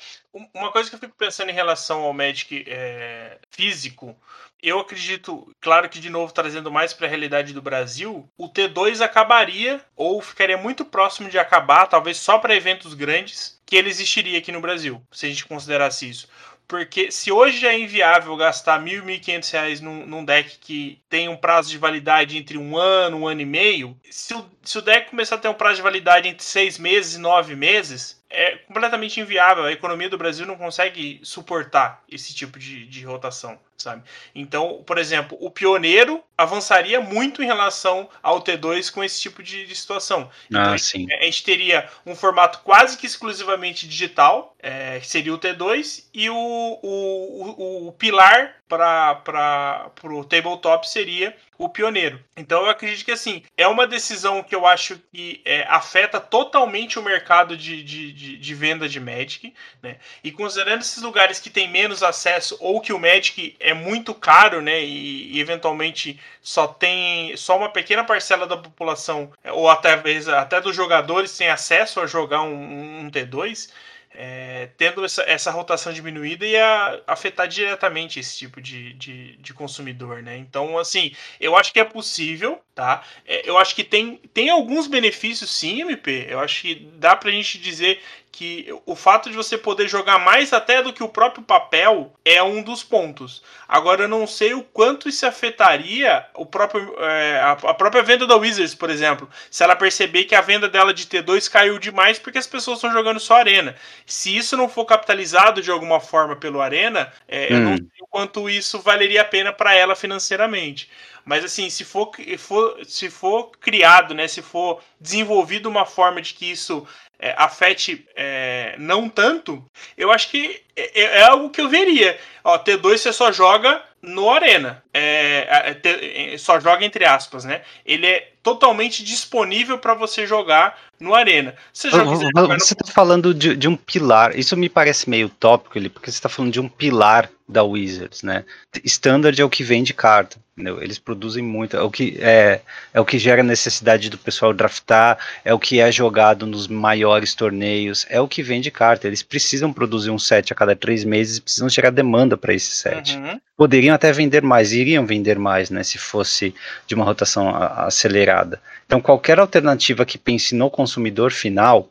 uma coisa que eu fico pensando em relação ao Magic é, físico, eu acredito, claro que de novo trazendo mais para a realidade do Brasil, o T2 acabaria ou ficaria muito próximo de acabar, talvez só para eventos grandes, que ele existiria aqui no Brasil, se a gente considerasse isso. Porque se hoje já é inviável gastar e quinhentos reais num, num, deck que tem um prazo de validade entre um ano, um ano e meio, se o, se o deck começar a ter um prazo de validade entre seis meses e nove meses, é completamente inviável. A economia do Brasil não consegue suportar esse tipo de, de rotação, sabe? Então, por exemplo, o pioneiro avançaria muito em relação ao T2 com esse tipo de, de situação. Então, ah, sim. A gente teria um formato quase que exclusivamente digital, é, que seria o T2, e o, o, o, o pilar para o tabletop seria o pioneiro. Então eu acredito que assim é uma decisão que eu acho que é, afeta totalmente o mercado de, de, de, de, venda de Magic, né? E considerando esses lugares que tem menos acesso ou que o Magic é muito caro, né? E, e eventualmente só tem só uma pequena parcela da população ou até até dos jogadores tem acesso a jogar um, um T2 é, tendo essa, essa, rotação diminuída ia afetar diretamente esse tipo de, de, de, consumidor, né? Então, assim, eu acho que é possível, tá? É, eu acho que tem, tem alguns benefícios sim, MP. Eu acho que dá pra gente dizer que o fato de você poder jogar mais até do que o próprio papel é um dos pontos. Agora eu não sei o quanto isso afetaria o próprio, é, a, própria venda da Wizards, por exemplo. Se ela perceber que a venda dela de T2 caiu demais porque as pessoas estão jogando só Arena. Se isso não for capitalizado de alguma forma pelo Arena, é, hum. eu não hum. sei o quanto isso valeria a pena para ela financeiramente. Mas assim, se for, for, se for criado, né, se for desenvolvido uma forma de que isso é, afete é, não tanto, eu acho que é, é, algo que eu veria. Ó, T2 você só joga no Arena. É, é, é só joga entre aspas, né? Ele é totalmente disponível para você jogar no Arena. Você está falando de, de, um pilar. Isso me parece meio tópico, porque você está falando de um pilar da Wizards, né? Standard é o que vende carta. Entendeu? Eles produzem muito, é o que é, é o que gera necessidade do pessoal draftar, é o que é jogado nos maiores torneios, é o que vende carta. Eles precisam produzir um set a cada três meses, precisam gerar demanda para esse set. Uhum. Poderiam até vender mais, iriam vender mais, né, se fosse de uma rotação acelerada. Então, qualquer alternativa que pense no consumidor final,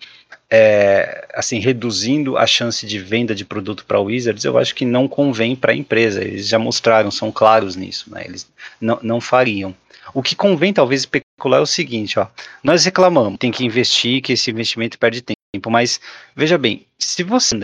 é, assim, reduzindo a chance de venda de produto para Wizards, eu acho que não convém para a empresa. Eles já mostraram, são claros nisso, né? Eles não, não fariam. O que convém talvez especular é o seguinte, ó. Nós reclamamos, tem que investir, que esse investimento perde tempo, mas veja bem, se você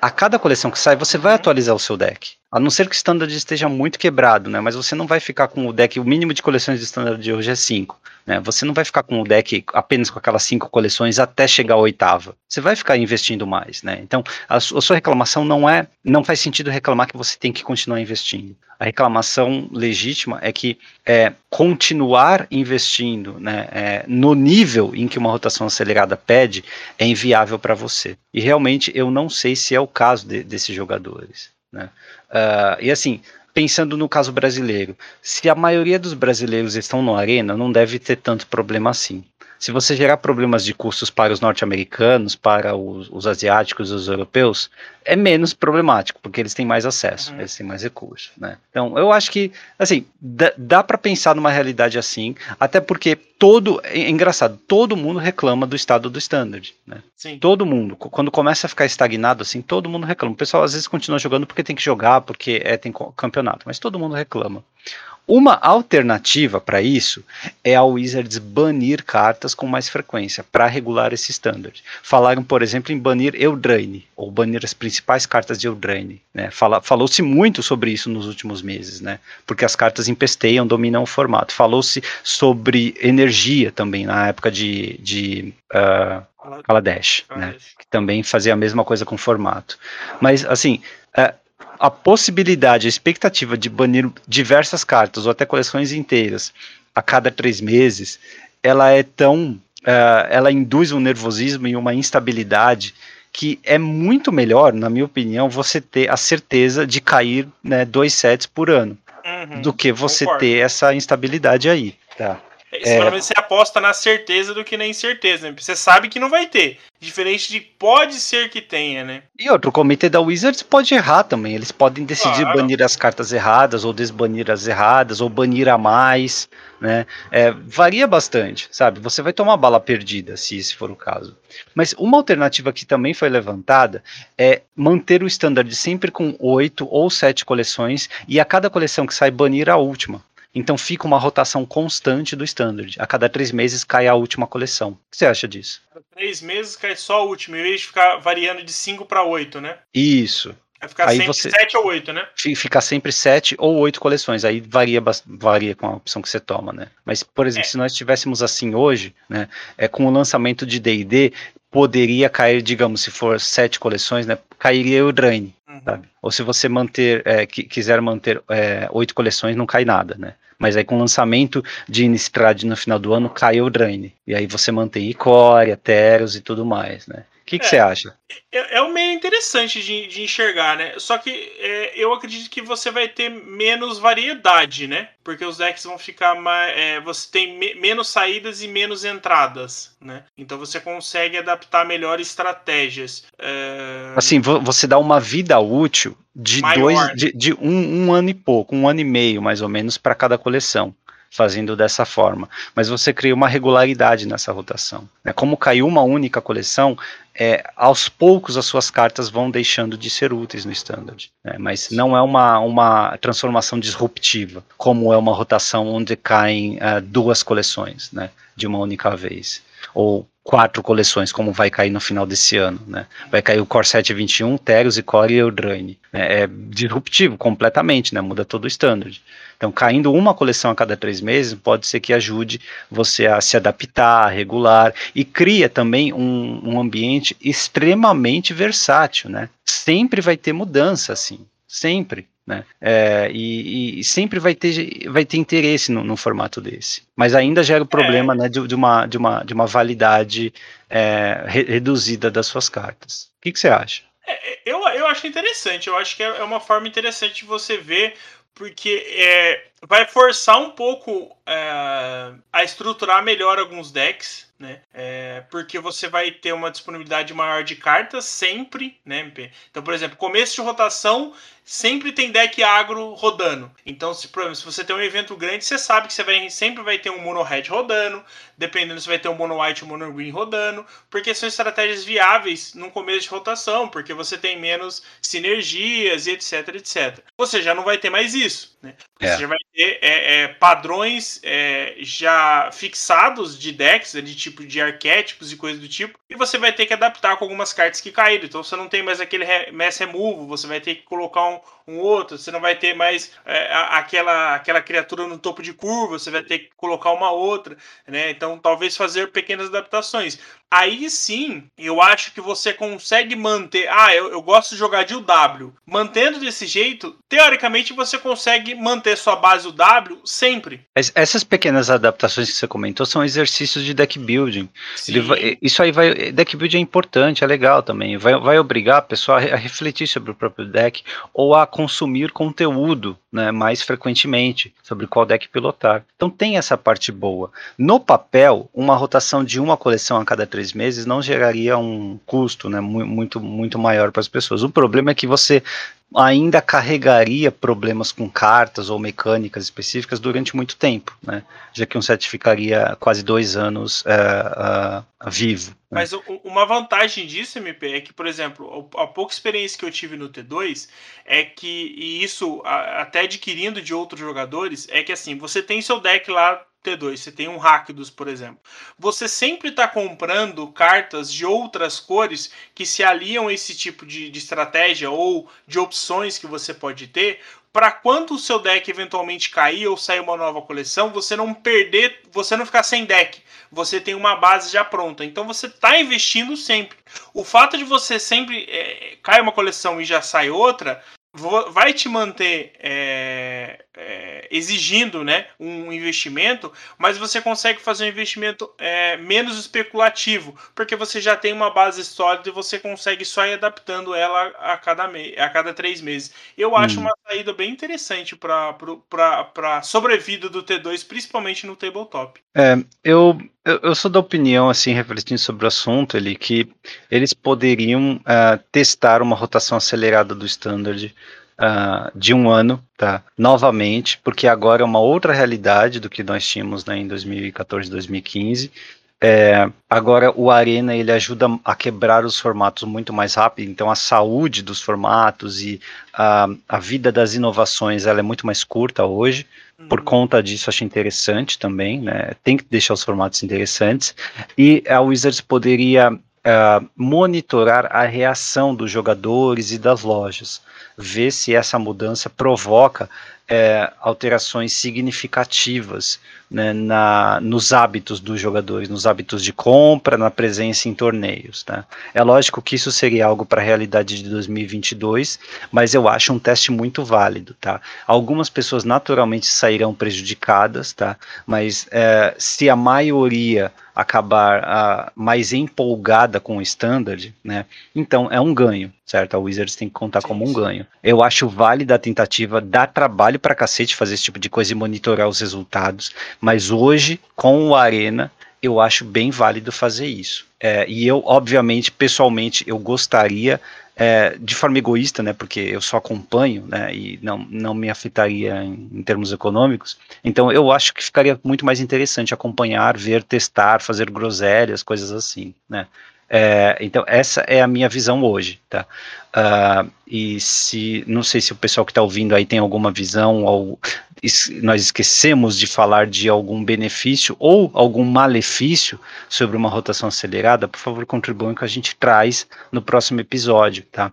a cada coleção que sai, você vai atualizar o seu deck. A não ser que o standard esteja muito quebrado, né? Mas você não vai ficar com o deck, o mínimo de coleções de standard de hoje é 5. Né? Você não vai ficar com o deck apenas com aquelas cinco coleções até chegar à oitava. Você vai ficar investindo mais, né? Então, a, a sua reclamação não é, não faz sentido reclamar que você tem que continuar investindo. A reclamação legítima é que é, continuar investindo né, é, no nível em que uma rotação acelerada pede é inviável para você. E realmente eu não sei se é o caso de, desses jogadores. Né? Uh, e assim, pensando no caso brasileiro, se a maioria dos brasileiros estão no Arena, não deve ter tanto problema assim. Se você gerar problemas de custos para os norte-americanos, para os, os asiáticos e os europeus, é menos problemático, porque eles têm mais acesso, uhum. eles têm mais recursos, né? Então, eu acho que, assim, dá, dá para pensar numa realidade assim, até porque todo, é, é engraçado, todo mundo reclama do estado do standard, né? Sim. Todo mundo, quando começa a ficar estagnado assim, todo mundo reclama. O pessoal às vezes continua jogando porque tem que jogar, porque é, tem campeonato, mas todo mundo reclama. Uma alternativa para isso é a Wizards banir cartas com mais frequência para regular esse standard. Falaram, por exemplo, em banir Eldraine, ou banir as principais cartas de Eldraine. Né? Falou-se muito sobre isso nos últimos meses, né? porque as cartas empesteiam, dominam o formato. Falou-se sobre energia também na época de, de uh, Kaladesh, né? que também fazia a mesma coisa com o formato. Mas, assim, uh, a possibilidade, a expectativa de banir diversas cartas ou até coleções inteiras a cada três meses, ela é tão. Uh, ela induz um nervosismo e uma instabilidade que é muito melhor, na minha opinião, você ter a certeza de cair né, dois sets por ano uhum, do que você concordo. ter essa instabilidade aí. Tá? É... Você aposta na certeza do que na incerteza, né? Você sabe que não vai ter. Diferente de pode ser que tenha, né? E outro, o comitê da Wizards pode errar também. Eles podem decidir claro. banir as cartas erradas, ou desbanir as erradas, ou banir a mais, né? É, varia bastante, sabe? Você vai tomar bala perdida, se esse for o caso. Mas uma alternativa que também foi levantada é manter o standard sempre com oito ou sete coleções, e a cada coleção que sai, banir a última. Então fica uma rotação constante do standard. A cada três meses cai a última coleção. O que você acha disso? Cada três meses cai só a última, em vez de ficar variando de 5 para 8, né? Isso. Vai ficar aí sempre 7 ou 8, né? Ficar sempre 7 ou 8 coleções. Aí varia, varia com a opção que você toma, né? Mas, por exemplo, é. se nós tivéssemos assim hoje, né? É, com o lançamento de DD, poderia cair, digamos, se for sete coleções, né? Cairia o Drain, uhum. sabe? Ou se você manter, é, quiser manter é, oito coleções, não cai nada, né? Mas aí com o lançamento de Innistrad no final do ano, cai o Drain. E aí você mantém Icória, Teros e tudo mais, né? O que, que é, você acha? É, é um meio interessante de, de enxergar, né? Só que é, eu acredito que você vai ter menos variedade, né? Porque os decks vão ficar mais. É, você tem me, menos saídas e menos entradas, né? Então você consegue adaptar melhor estratégias. É... Assim, você dá uma vida útil de Maior, dois. De, de um, um ano e pouco, um ano e meio, mais ou menos, para cada coleção fazendo dessa forma. Mas você cria uma regularidade nessa rotação. Né? Como caiu uma única coleção, é, aos poucos as suas cartas vão deixando de ser úteis no standard. Né? Mas não é uma, uma transformação disruptiva, como é uma rotação onde caem uh, duas coleções né? de uma única vez. Ou quatro coleções, como vai cair no final desse ano. Né? Vai cair o Core 721, Teros e Core e Eldraine. É, é disruptivo completamente, né? muda todo o standard. Então, caindo uma coleção a cada três meses, pode ser que ajude você a se adaptar, a regular e cria também um, um ambiente extremamente versátil, né? Sempre vai ter mudança, assim, sempre. Né? É, e, e, sempre vai ter, vai ter interesse no, no formato desse. Mas ainda gera o problema é. né, de, de, uma, de, uma, de uma validade é, re, reduzida das suas cartas. O que, que você acha? É, eu, eu acho interessante, eu acho que é, é uma forma interessante de você ver porque é, vai forçar um pouco é, a estruturar melhor alguns decks, né? É, porque você vai ter uma disponibilidade maior de cartas sempre, né? Então, por exemplo, começo de rotação sempre tem deck agro rodando. Então, se, exemplo, se você tem um evento grande, você sabe que você vai, sempre vai ter um mono red rodando, dependendo se vai ter um mono white ou mono green rodando, porque são estratégias viáveis no começo de rotação, porque você tem menos sinergias e etc, etc. Você já não vai ter mais isso, né? Você é. já vai ter é, é, padrões é, já fixados de decks, de tipo de arquétipos e coisas do tipo, e você vai ter que adaptar com algumas cartas que caíram. Então você não tem mais aquele mass remove, você vai ter que colocar um, um outro, você não vai ter mais é, aquela, aquela criatura no topo de curva, você vai ter que colocar uma outra, né? Então talvez fazer pequenas adaptações. aí sim eu acho que você consegue manter. Ah, eu, eu gosto de jogar de UW. Mantendo desse jeito, teoricamente você consegue manter sua base UW sempre. Essas pequenas adaptações que você comentou são exercícios de deck building. Vai, isso aí vai. Deck building é importante, é legal também. Vai, vai obrigar a pessoa a refletir sobre o próprio deck ou a consumir conteúdo né, mais frequentemente sobre qual deck pilotar. Então tem essa parte boa. No papel, uma rotação de uma coleção a cada três meses não geraria um custo né, muito, muito maior para as pessoas. O problema é que você ainda carregaria problemas com cartas ou mecânicas específicas durante muito tempo, né? já que um set ficaria quase dois anos uh, uh, vivo. Né? Mas uma vantagem disso, MP, é que, por exemplo, a pouca experiência que eu tive no T2 é que, e isso até adquirindo de outros jogadores, é que assim, você tem seu deck lá T2, você tem um Rakdos, por exemplo. Você sempre está comprando cartas de outras cores que se aliam a esse tipo de, de estratégia ou de opções que você pode ter, para quando o seu deck eventualmente cair ou sair uma nova coleção, você não perder, você não ficar sem deck. Você tem uma base já pronta. Então você está investindo sempre. O fato de você sempre é, cai uma coleção e já sai outra, vai te manter é, é, exigindo né, um investimento, mas você consegue fazer um investimento é, menos especulativo, porque você já tem uma base sólida e você consegue só ir adaptando ela a cada, me a cada três meses. Eu acho hum. uma saída bem interessante para a sobrevida do T2, principalmente no tabletop. É, eu, eu, eu, sou da opinião, assim, refletindo sobre o assunto, ele, que eles poderiam uh, testar uma rotação acelerada do standard uh, de um ano, tá? Novamente, porque agora é uma outra realidade do que nós tínhamos né, em 2014, 2015. É, agora o Arena ele ajuda a quebrar os formatos muito mais rápido, então a saúde dos formatos e a, a vida das inovações ela é muito mais curta hoje. Por uhum. conta disso, acho interessante também, né? Tem que deixar os formatos interessantes. E a Wizards poderia uh, monitorar a reação dos jogadores e das lojas, ver se essa mudança provoca é, alterações significativas né, na, nos hábitos dos jogadores, nos hábitos de compra, na presença em torneios. Tá? É lógico que isso seria algo para a realidade de 2022, mas eu acho um teste muito válido. Tá? Algumas pessoas naturalmente sairão prejudicadas, tá? mas é, se a maioria acabar uh, mais empolgada com o standard, né? Então é um ganho, certo? A Wizards tem que contar sim, como um sim. ganho. Eu acho válida a tentativa, dá trabalho para cacete fazer esse tipo de coisa e monitorar os resultados, mas hoje, com o Arena, eu acho bem válido fazer isso. É, e eu, obviamente, pessoalmente, eu gostaria, é, de forma egoísta, né, porque eu só acompanho, né, e não, não me afetaria em, em, termos econômicos, então eu acho que ficaria muito mais interessante acompanhar, ver, testar, fazer groselhas, coisas assim, né. É, então essa é a minha visão hoje, tá? Uh, e se não sei se o pessoal que está ouvindo aí tem alguma visão ou nós esquecemos de falar de algum benefício ou algum malefício sobre uma rotação acelerada, por favor contribuam que a gente traz no próximo episódio, tá?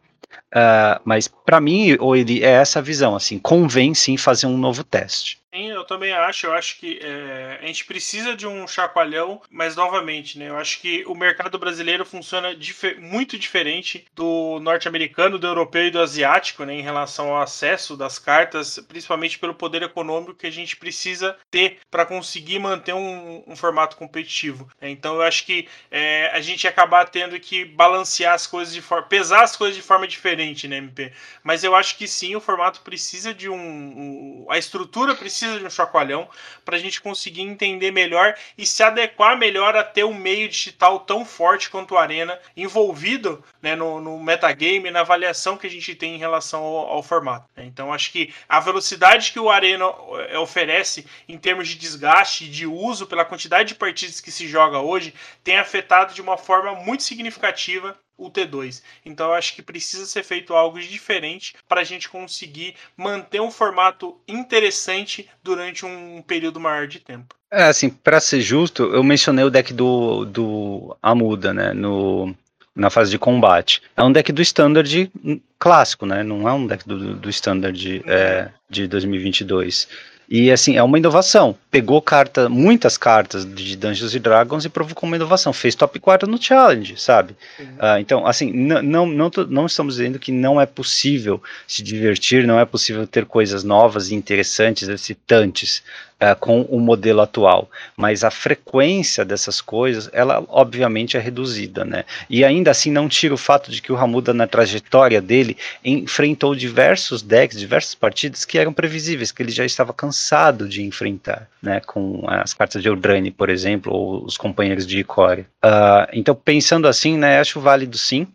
Uh, mas para mim, ou ele é essa visão, assim, convém sim fazer um novo teste. Sim, eu também acho. Eu acho que é, a gente precisa de um chacoalhão, mas novamente, né? Eu acho que o mercado brasileiro funciona dif muito diferente do norte-americano, do europeu e do asiático, né? Em relação ao acesso das cartas, principalmente pelo poder econômico que a gente precisa ter para conseguir manter um, um, formato competitivo. Né? Então, eu acho que é, a gente acabar tendo que balancear as coisas de forma, pesar as coisas de forma diferente, né, MP? Mas eu acho que sim, o formato precisa de um, um a estrutura precisa precisa de um chacoalhão para a gente conseguir entender melhor e se adequar melhor a ter um meio digital tão forte quanto o Arena envolvido né, no, no metagame, na avaliação que a gente tem em relação ao, ao formato. Né? Então acho que a velocidade que o Arena eh, oferece em termos de desgaste e de uso pela quantidade de partidas que se joga hoje tem afetado de uma forma muito significativa o T2. Então eu acho que precisa ser feito algo diferente para a gente conseguir manter um formato interessante durante um período maior de tempo. É, assim, para ser justo, eu mencionei o deck do, do Amuda, né, no, na fase de combate. É um deck do Standard clássico, né, não é um deck do, do Standard é, de 2022. E assim, é uma inovação, pegou carta, muitas cartas de Dungeons and Dragons e provocou uma inovação, fez top 4 no challenge, sabe? Uh, então, assim, não, não, não, não estamos dizendo que não é possível se divertir, não é possível ter coisas novas e interessantes, excitantes, uh, com o modelo atual, mas a frequência dessas coisas, ela obviamente é reduzida, né? E ainda assim não tira o fato de que o Ramuda na trajetória dele enfrentou diversos decks, diversas partidas que eram previsíveis, que ele já estava cansado de enfrentar, né? Com as cartas de Eldraine, por exemplo, ou os companheiros de Icória. Uh, então pensando assim, né? Acho válido sim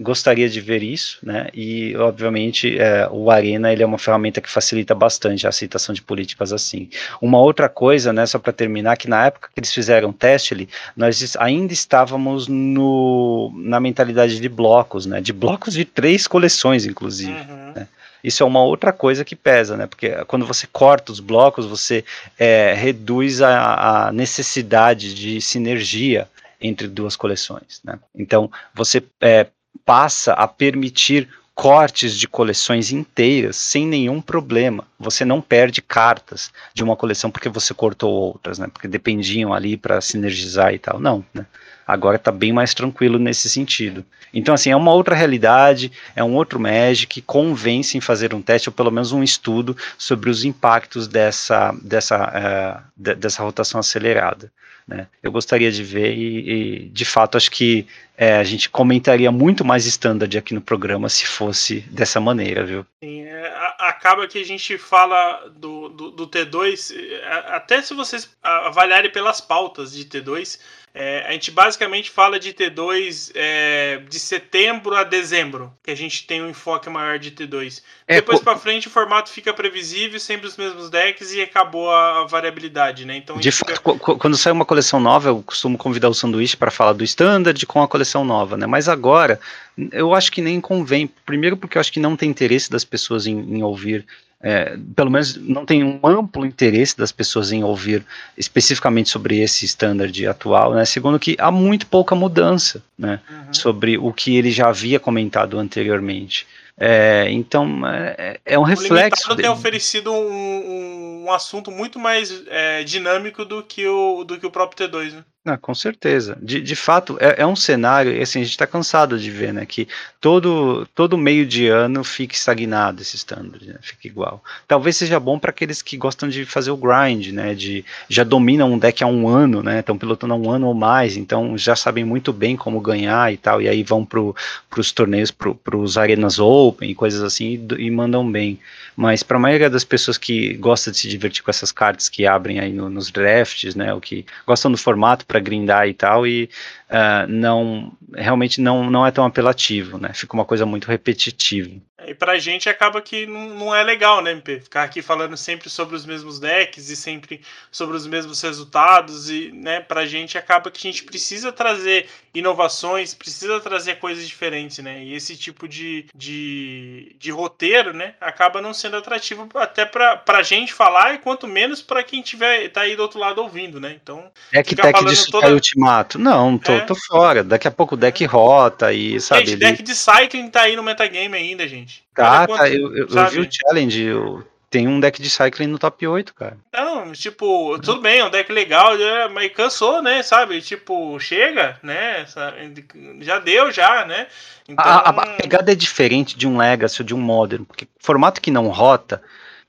gostaria de ver isso, né? E obviamente é, o Arena ele é uma ferramenta que facilita bastante a aceitação de políticas assim. Uma outra coisa, né? Só para terminar, que na época que eles fizeram o teste ali, nós ainda estávamos no na mentalidade de blocos, né? De blocos de três coleções, inclusive. Uhum. Né? Isso é uma outra coisa que pesa, né? Porque quando você corta os blocos, você é, reduz a, a necessidade de sinergia entre duas coleções. Né? Então, você é, passa a permitir cortes de coleções inteiras sem nenhum problema. Você não perde cartas de uma coleção porque você cortou outras, né? Porque dependiam ali para sinergizar e tal. Não, né? Agora está bem mais tranquilo nesse sentido. Então, assim, é uma outra realidade, é um outro Magic, convence em fazer um teste, ou pelo menos um estudo, sobre os impactos dessa, dessa, uh, de, dessa rotação acelerada. Né? Eu gostaria de ver e, e de fato, acho que é, a gente comentaria muito mais standard aqui no programa se fosse dessa maneira, viu? Sim, é, acaba que a gente fala do, do, do T2, é, até se vocês avaliarem pelas pautas de T2, é, a gente basicamente fala de T2 é, de setembro a dezembro, que a gente tem um enfoque maior de T2. É, Depois para frente o formato fica previsível, sempre os mesmos decks e acabou a, a variabilidade, né? Então de fato, fica... quando sai uma coleção nova, eu costumo convidar o sanduíche para falar do standard com a coleção nova, né? Mas agora eu acho que nem convém. Primeiro porque eu acho que não tem interesse das pessoas em, em ouvir é, pelo menos não tem um amplo interesse das pessoas em ouvir especificamente sobre esse standard atual, né? Segundo que há muito pouca mudança, né? Uhum. Sobre o que ele já havia comentado anteriormente. É, então é, é um o reflexo. O tem oferecido um, um, assunto muito mais é, dinâmico do que o do que o próprio T2, né? Com certeza. De, de fato, é, é um cenário, assim, a gente está cansado de ver, né, que todo, todo meio de ano fica estagnado esse standard, né, fica igual. Talvez seja bom para aqueles que gostam de fazer o grind, né, de já dominam um deck há um ano, né, estão pilotando há um ano ou mais, então já sabem muito bem como ganhar e tal, e aí vão para os torneios, para os arenas open coisas assim, e, e mandam bem. Mas para a maioria das pessoas que gosta de se divertir com essas cartas que abrem aí no, nos drafts, né, o que gostam do formato para grindar e tal, e uh, não realmente não, não é tão apelativo, né? Fica uma coisa muito repetitiva. E pra gente acaba que não, não é legal, né, MP? Ficar aqui falando sempre sobre os mesmos decks e sempre sobre os mesmos resultados. E, né, pra gente acaba que a gente precisa trazer inovações, precisa trazer coisas diferentes, né? E esse tipo de, de, de roteiro, né, acaba não sendo atrativo até pra, pra gente falar e quanto menos pra quem tiver, tá aí do outro lado ouvindo, né? Então. É que deck de toda... ultimato. Não, tô, é. tô fora. Daqui a pouco deck rota e, sabe. Gente, deck de Cycling tá aí no metagame ainda, gente. Tá, tá eu, eu, eu, vi o challenge, eu, tem um deck de Cycling no top 8, cara. Não, tipo, tudo bem, é um deck legal, mas cansou, né, sabe? Tipo, chega, né? Já deu, já, né? Então... A, a, pegada é diferente de um Legacy ou de um Modern, porque formato que não rota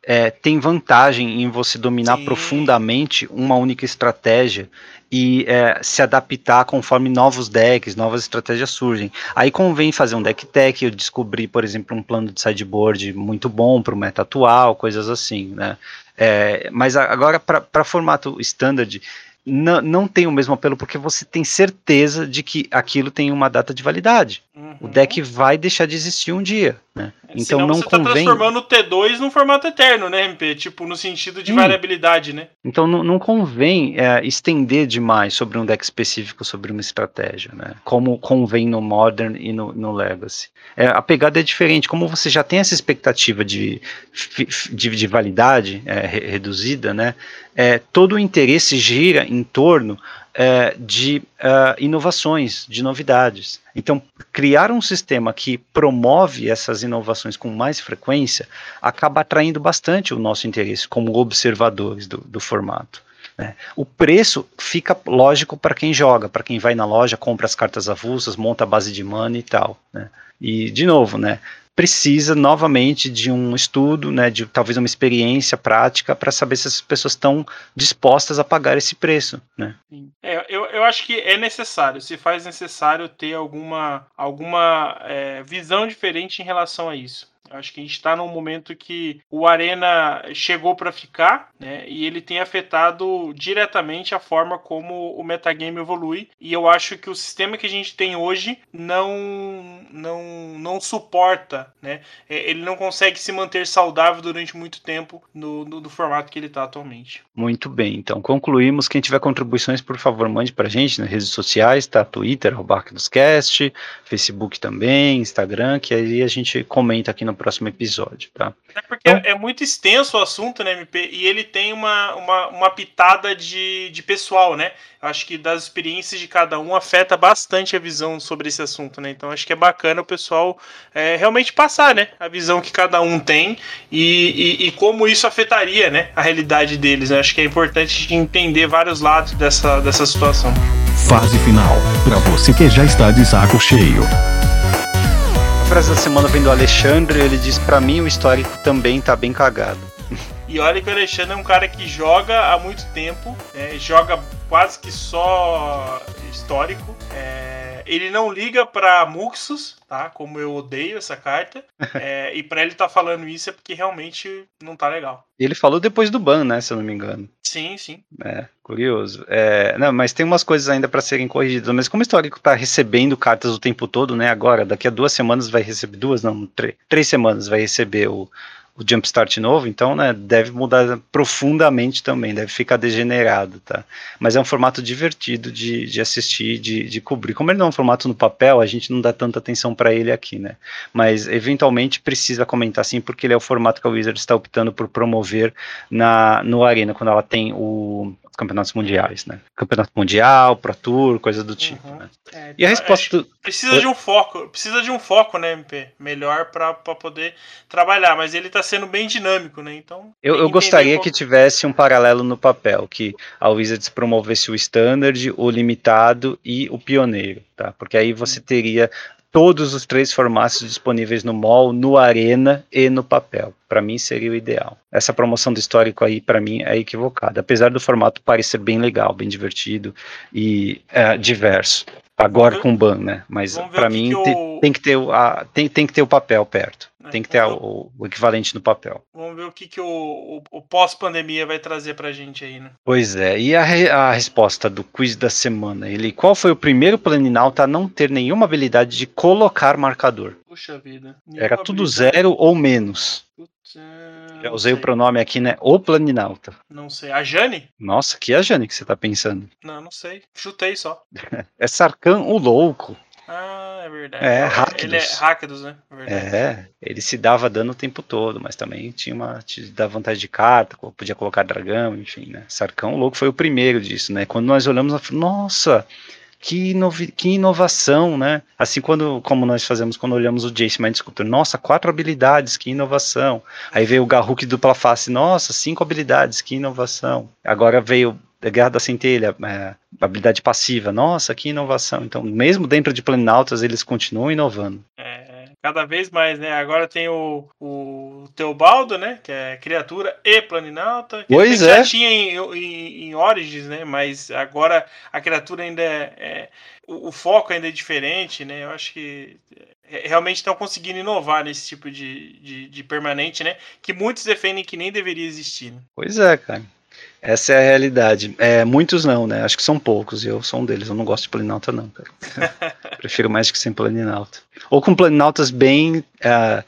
é, tem vantagem em você dominar Sim. profundamente uma única estratégia e é, se adaptar conforme novos decks, novas estratégias surgem. Aí convém fazer um deck tech, eu descobri, por exemplo, um plano de sideboard muito bom para o meta atual, coisas assim, né? É, mas agora, para formato standard, não, não tem o mesmo apelo porque você tem certeza de que aquilo tem uma data de validade. Uhum. O deck vai deixar de existir um dia. Né? Então Senão não você tá convém. Tá transformando o T2 num formato eterno, né, MP? Tipo, no sentido de Sim. variabilidade, né? Então não, não convém é, estender demais sobre um deck específico, sobre uma estratégia, né? Como convém no Modern e no, no Legacy. É, a pegada é diferente. Como você já tem essa expectativa de, de, de validade é, reduzida, né? É, todo o interesse gira em torno é, de uh, inovações, de novidades. Então, criar um sistema que promove essas inovações com mais frequência acaba atraindo bastante o nosso interesse como observadores do, do formato. Né? O preço fica lógico para quem joga, para quem vai na loja, compra as cartas avulsas, monta a base de mana e tal. Né? E, de novo, né? Precisa novamente de um estudo, né, de talvez uma experiência prática para saber se as pessoas estão dispostas a pagar esse preço, né? É, eu, eu acho que é necessário, se faz necessário ter alguma, alguma é, visão diferente em relação a isso. Acho que a gente está num momento que o Arena chegou para ficar, né? E ele tem afetado diretamente a forma como o metagame evolui. E eu acho que o sistema que a gente tem hoje não não, não suporta, né? É, ele não consegue se manter saudável durante muito tempo no, no, no formato que ele está atualmente. Muito bem, então concluímos. Quem tiver contribuições, por favor, mande para a gente nas redes sociais, tá? Twitter, dos Cast, Facebook também, Instagram, que aí a gente comenta aqui no próximo episódio, tá? É porque então, é, muito extenso o assunto, né, MP? E ele tem uma, uma, uma pitada de, de pessoal, né? Eu acho que das experiências de cada um afeta bastante a visão sobre esse assunto, né? Então acho que é bacana o pessoal é, realmente passar, né? A visão que cada um tem e, e, e, como isso afetaria, né? A realidade deles. Né? Acho que é importante entender vários lados dessa, dessa situação. Fase final. Para você que já está de saco cheio frase da semana vem do Alexandre, ele diz para mim o histórico também tá bem cagado. E olha que o Alexandre é um cara que joga há muito tempo, é, joga quase que só histórico. É, ele não liga para Muxus, tá? Como eu odeio essa carta. É, e para ele estar tá falando isso é porque realmente não tá legal. Ele falou depois do ban, né? Se eu não me engano. Sim, sim. É, curioso. É, não, mas tem umas coisas ainda para serem corrigidas. Mas como o histórico tá recebendo cartas o tempo todo, né? Agora, daqui a duas semanas vai receber. Duas, não, três, três semanas vai receber o o Jumpstart novo, então, né, deve mudar profundamente também, deve ficar degenerado, tá? Mas é um formato divertido de, de assistir, de, de cobrir. Como ele não é um formato no papel, a gente não dá tanta atenção para ele aqui, né? Mas eventualmente precisa comentar sim, porque ele é o formato que a Wizards está optando por promover na no Arena, quando ela tem o campeonatos mundiais, né? Campeonato mundial, Pro Tour, coisa do tipo. Uhum. Né? É, e a resposta do... precisa de um foco, precisa de um foco, né, MP, melhor para poder trabalhar, mas ele está sendo bem dinâmico, né? Então eu, eu gostaria que tivesse um paralelo no papel, que a Wizards promovesse o standard, o limitado e o pioneiro, tá? Porque aí você uhum. teria todos os três formatos disponíveis no mall, no Arena e no papel. Para mim seria o ideal. Essa promoção do histórico aí, para mim, é equivocada. Apesar do formato parecer bem legal, bem divertido e é, diverso. Agora com ban, né? Mas para mim que eu... tem, que ter o, a, tem, tem que ter o papel perto. É, tem que ter o, o, equivalente no papel. Vamos ver o que, que o, o, o pós-pandemia vai trazer pra gente aí, né? Pois é. E a, a resposta do quiz da semana? Ele, qual foi o primeiro planinauta a não ter nenhuma habilidade de colocar marcador? Puxa vida. Era tudo zero ou menos. Já usei o pronome aqui, né? O Planinauta. Não sei. A Jane? Nossa, que é a Jane que você tá pensando? Não, não sei. Chutei só. é Sarkan o Louco. Ah, é verdade. É, Rakdos. Ele é Rakdos, né? Verdade. É, ele se dava dano o tempo todo, mas também tinha uma. Te dava vantagem de carta, podia colocar dragão, enfim, né? Sarkão Louco foi o primeiro disso, né? Quando nós olhamos, nossa, que, que inovação, né? Assim quando, como nós fazemos quando olhamos o Jace Mind Sculptor, nossa, quatro habilidades, que inovação. Aí veio o Garruk dupla face, nossa, cinco habilidades, que inovação. Agora veio Guerra da Centelha, é, habilidade passiva, nossa, que inovação. Então, mesmo dentro de Planaltas, eles continuam inovando. É, cada vez mais, né? Agora tem o, o Teobaldo, né? Que é criatura e planinauta. Pois é. Já tinha em, em, em, Origins, né? Mas agora a criatura ainda é. é o, o, foco ainda é diferente, né? Eu acho que é, realmente estão conseguindo inovar nesse tipo de, de, de, permanente, né? Que muitos defendem que nem deveria existir. Né? Pois é, cara. Essa é a realidade. É, muitos não, né? Acho que são poucos. Eu sou um deles. Eu não gosto de planinauta, não, cara. Prefiro mais que sem planinauta. Ou com planinautas bem é,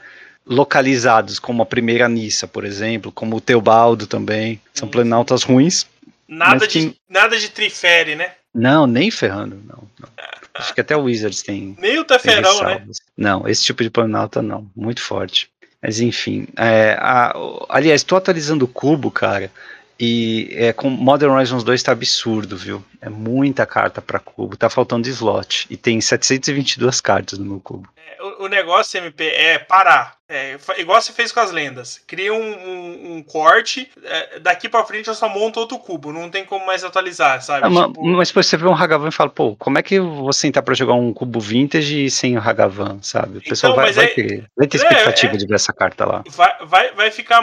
localizados, como a primeira Nissa, por exemplo, como o Teobaldo também. São planinautas ruins. Nada, de, que... nada de trifere, né? Não, nem ferrando, não. não. Acho que até o Wizards tem. Nem o Teferão, né? Não, esse tipo de planinauta não. Muito forte. Mas enfim. É, a, aliás, estou atualizando o cubo, cara. E é, com Modern Horizons 2 tá absurdo, viu? É muita carta para cubo, tá faltando slot. E tem 722 cartas no meu cubo. É, o, o, negócio, MP, é parar. É, igual você fez com as lendas. Cria um, um, um corte, é, daqui pra frente eu só monto outro cubo. Não tem como mais atualizar, sabe? É, tipo... Mas depois você vê um Hagavan e fala, pô, como é que eu vou sentar pra jogar um cubo vintage sem o Hagavan, sabe? O pessoal então, vai, vai, ter, vai ter é, expectativa é. de ver essa carta lá. Vai, vai, vai, ficar,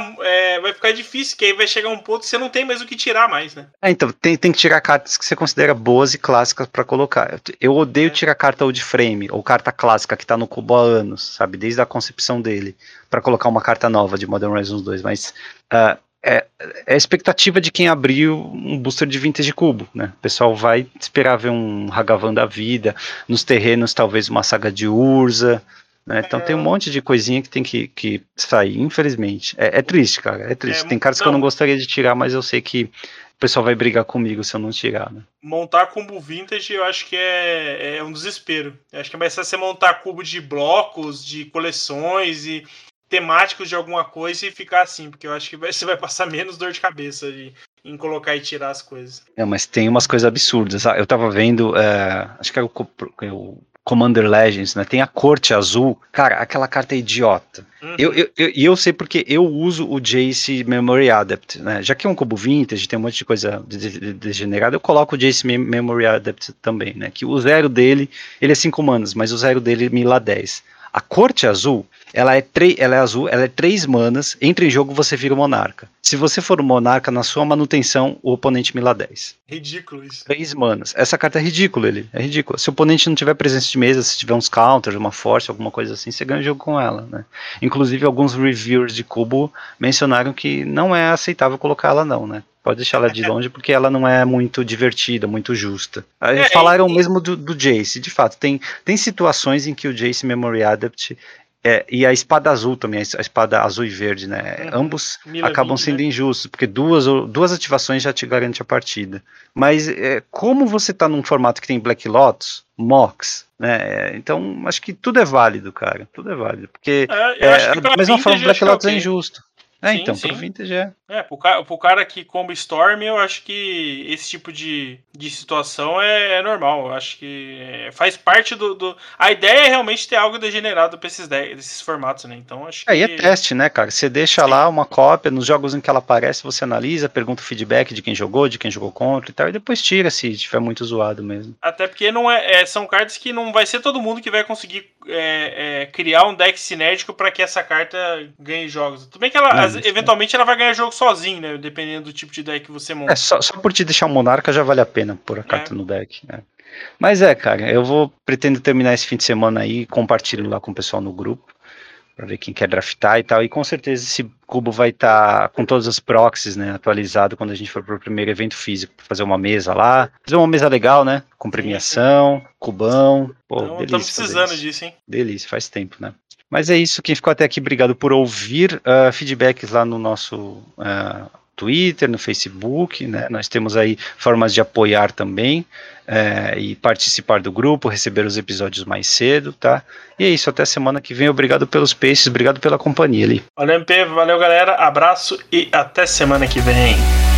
vai ficar difícil, que aí vai chegar um ponto que você não tem mais o que tirar mais, né? É, então, tem, tem que tirar cartas que você considera boas e clássicas para colocar. Eu odeio tirar carta old frame ou carta clássica que tá no cubo há anos, sabe? Desde a concepção dele para colocar uma carta nova de Modern Horizons 2, mas uh, é, é, a expectativa de quem abriu um booster de vintage cubo, né? O pessoal vai esperar ver um Hagavan da vida, nos terrenos talvez uma saga de Urza, né? Então é. tem um monte de coisinha que tem que, que sair, infelizmente. É, é triste, cara, é triste. É, tem cartas que eu não gostaria de tirar, mas eu sei que pessoal vai brigar comigo se eu não tirar, né? Montar cubo vintage eu acho que é, é um desespero. Eu acho que é mais fácil você montar cubo de blocos, de coleções e temáticos de alguma coisa e ficar assim, porque eu acho que você vai passar menos dor de cabeça de, em colocar e tirar as coisas. É, mas tem umas coisas absurdas. Ah, eu tava vendo, é, acho que é o, é o, Commander Legends, né? Tem a corte azul. Cara, aquela carta é idiota. Uhum. Eu, eu, eu, eu sei porque eu uso o Jace Memory Adept, né? Já que é um cubo vintage, tem um monte de coisa degenerada, eu coloco o Jace Memory Adept também, né? Que o zero dele, ele é 5 manas, mas o zero dele me lá 10. A corte azul, ela é, ela é azul, ela é três manas, entra em jogo você vira o monarca. Se você for o monarca, na sua manutenção, o oponente mila 10. Ridículo isso. Três manas. Essa carta é ridícula, ele. É ridícula. Se o oponente não tiver presença de mesa, se tiver uns counters, uma force, alguma coisa assim, você ganha o jogo com ela, né? Inclusive, alguns reviewers de cubo mencionaram que não é aceitável colocar ela não, né? Pode deixar ela de longe porque ela não é muito divertida, muito justa. É, falaram e... mesmo do, do Jace. De fato, tem, tem situações em que o Jace Memory Adept é, e a espada azul também, a espada azul e verde, né? Uhum. Ambos Mila acabam 20, sendo né? injustos, porque duas, duas ativações já te garante a partida. Mas é, como você tá num formato que tem Black Lotus, Mox, né? É, então acho que tudo é válido, cara. Tudo é válido. Porque é, é, da mesma forma Black Lotus é injusto. É, sim, então, sim. pro Vintage é. É, pro cara, pro cara que combo Storm, eu acho que esse tipo de, de situação é, é normal. Eu acho que é, faz parte do, do, A ideia é realmente ter algo degenerado pra esses, desses formatos, né? Então acho é, que. É, e é teste, né, cara? Você deixa sim. lá uma cópia, nos jogos em que ela aparece, você analisa, pergunta o feedback de quem jogou, de quem jogou contra e tal, e depois tira se tiver muito zoado mesmo. Até porque não é, é são cartas que não vai ser todo mundo que vai conseguir é, criar um deck cinético para que essa carta ganhe jogos. Tudo bem que ela eventualmente ela vai ganhar jogo sozinho, né? Dependendo do tipo de deck que você monta. É, só, só por te deixar um monarca já vale a pena pôr a carta é. no deck. Né? Mas é, cara, eu vou pretendo terminar esse fim de semana aí, compartilho lá com o pessoal no grupo para ver quem quer draftar e tal. E com certeza esse cubo vai estar tá com todas as proxies, né, atualizado quando a gente for para o primeiro evento físico, fazer uma mesa lá, fazer uma mesa legal, né, com premiação, cubão. Pô, então, delícia. Estamos precisando disso, hein? Delícia, faz tempo, né? Mas é isso, quem ficou até aqui, obrigado por ouvir. Uh, feedbacks lá no nosso uh, Twitter, no Facebook, né? Nós temos aí formas de apoiar também uh, e participar do grupo, receber os episódios mais cedo, tá? E é isso, até semana que vem. Obrigado pelos peixes, obrigado pela companhia ali. Valeu, MP, valeu, galera. Abraço e até semana que vem.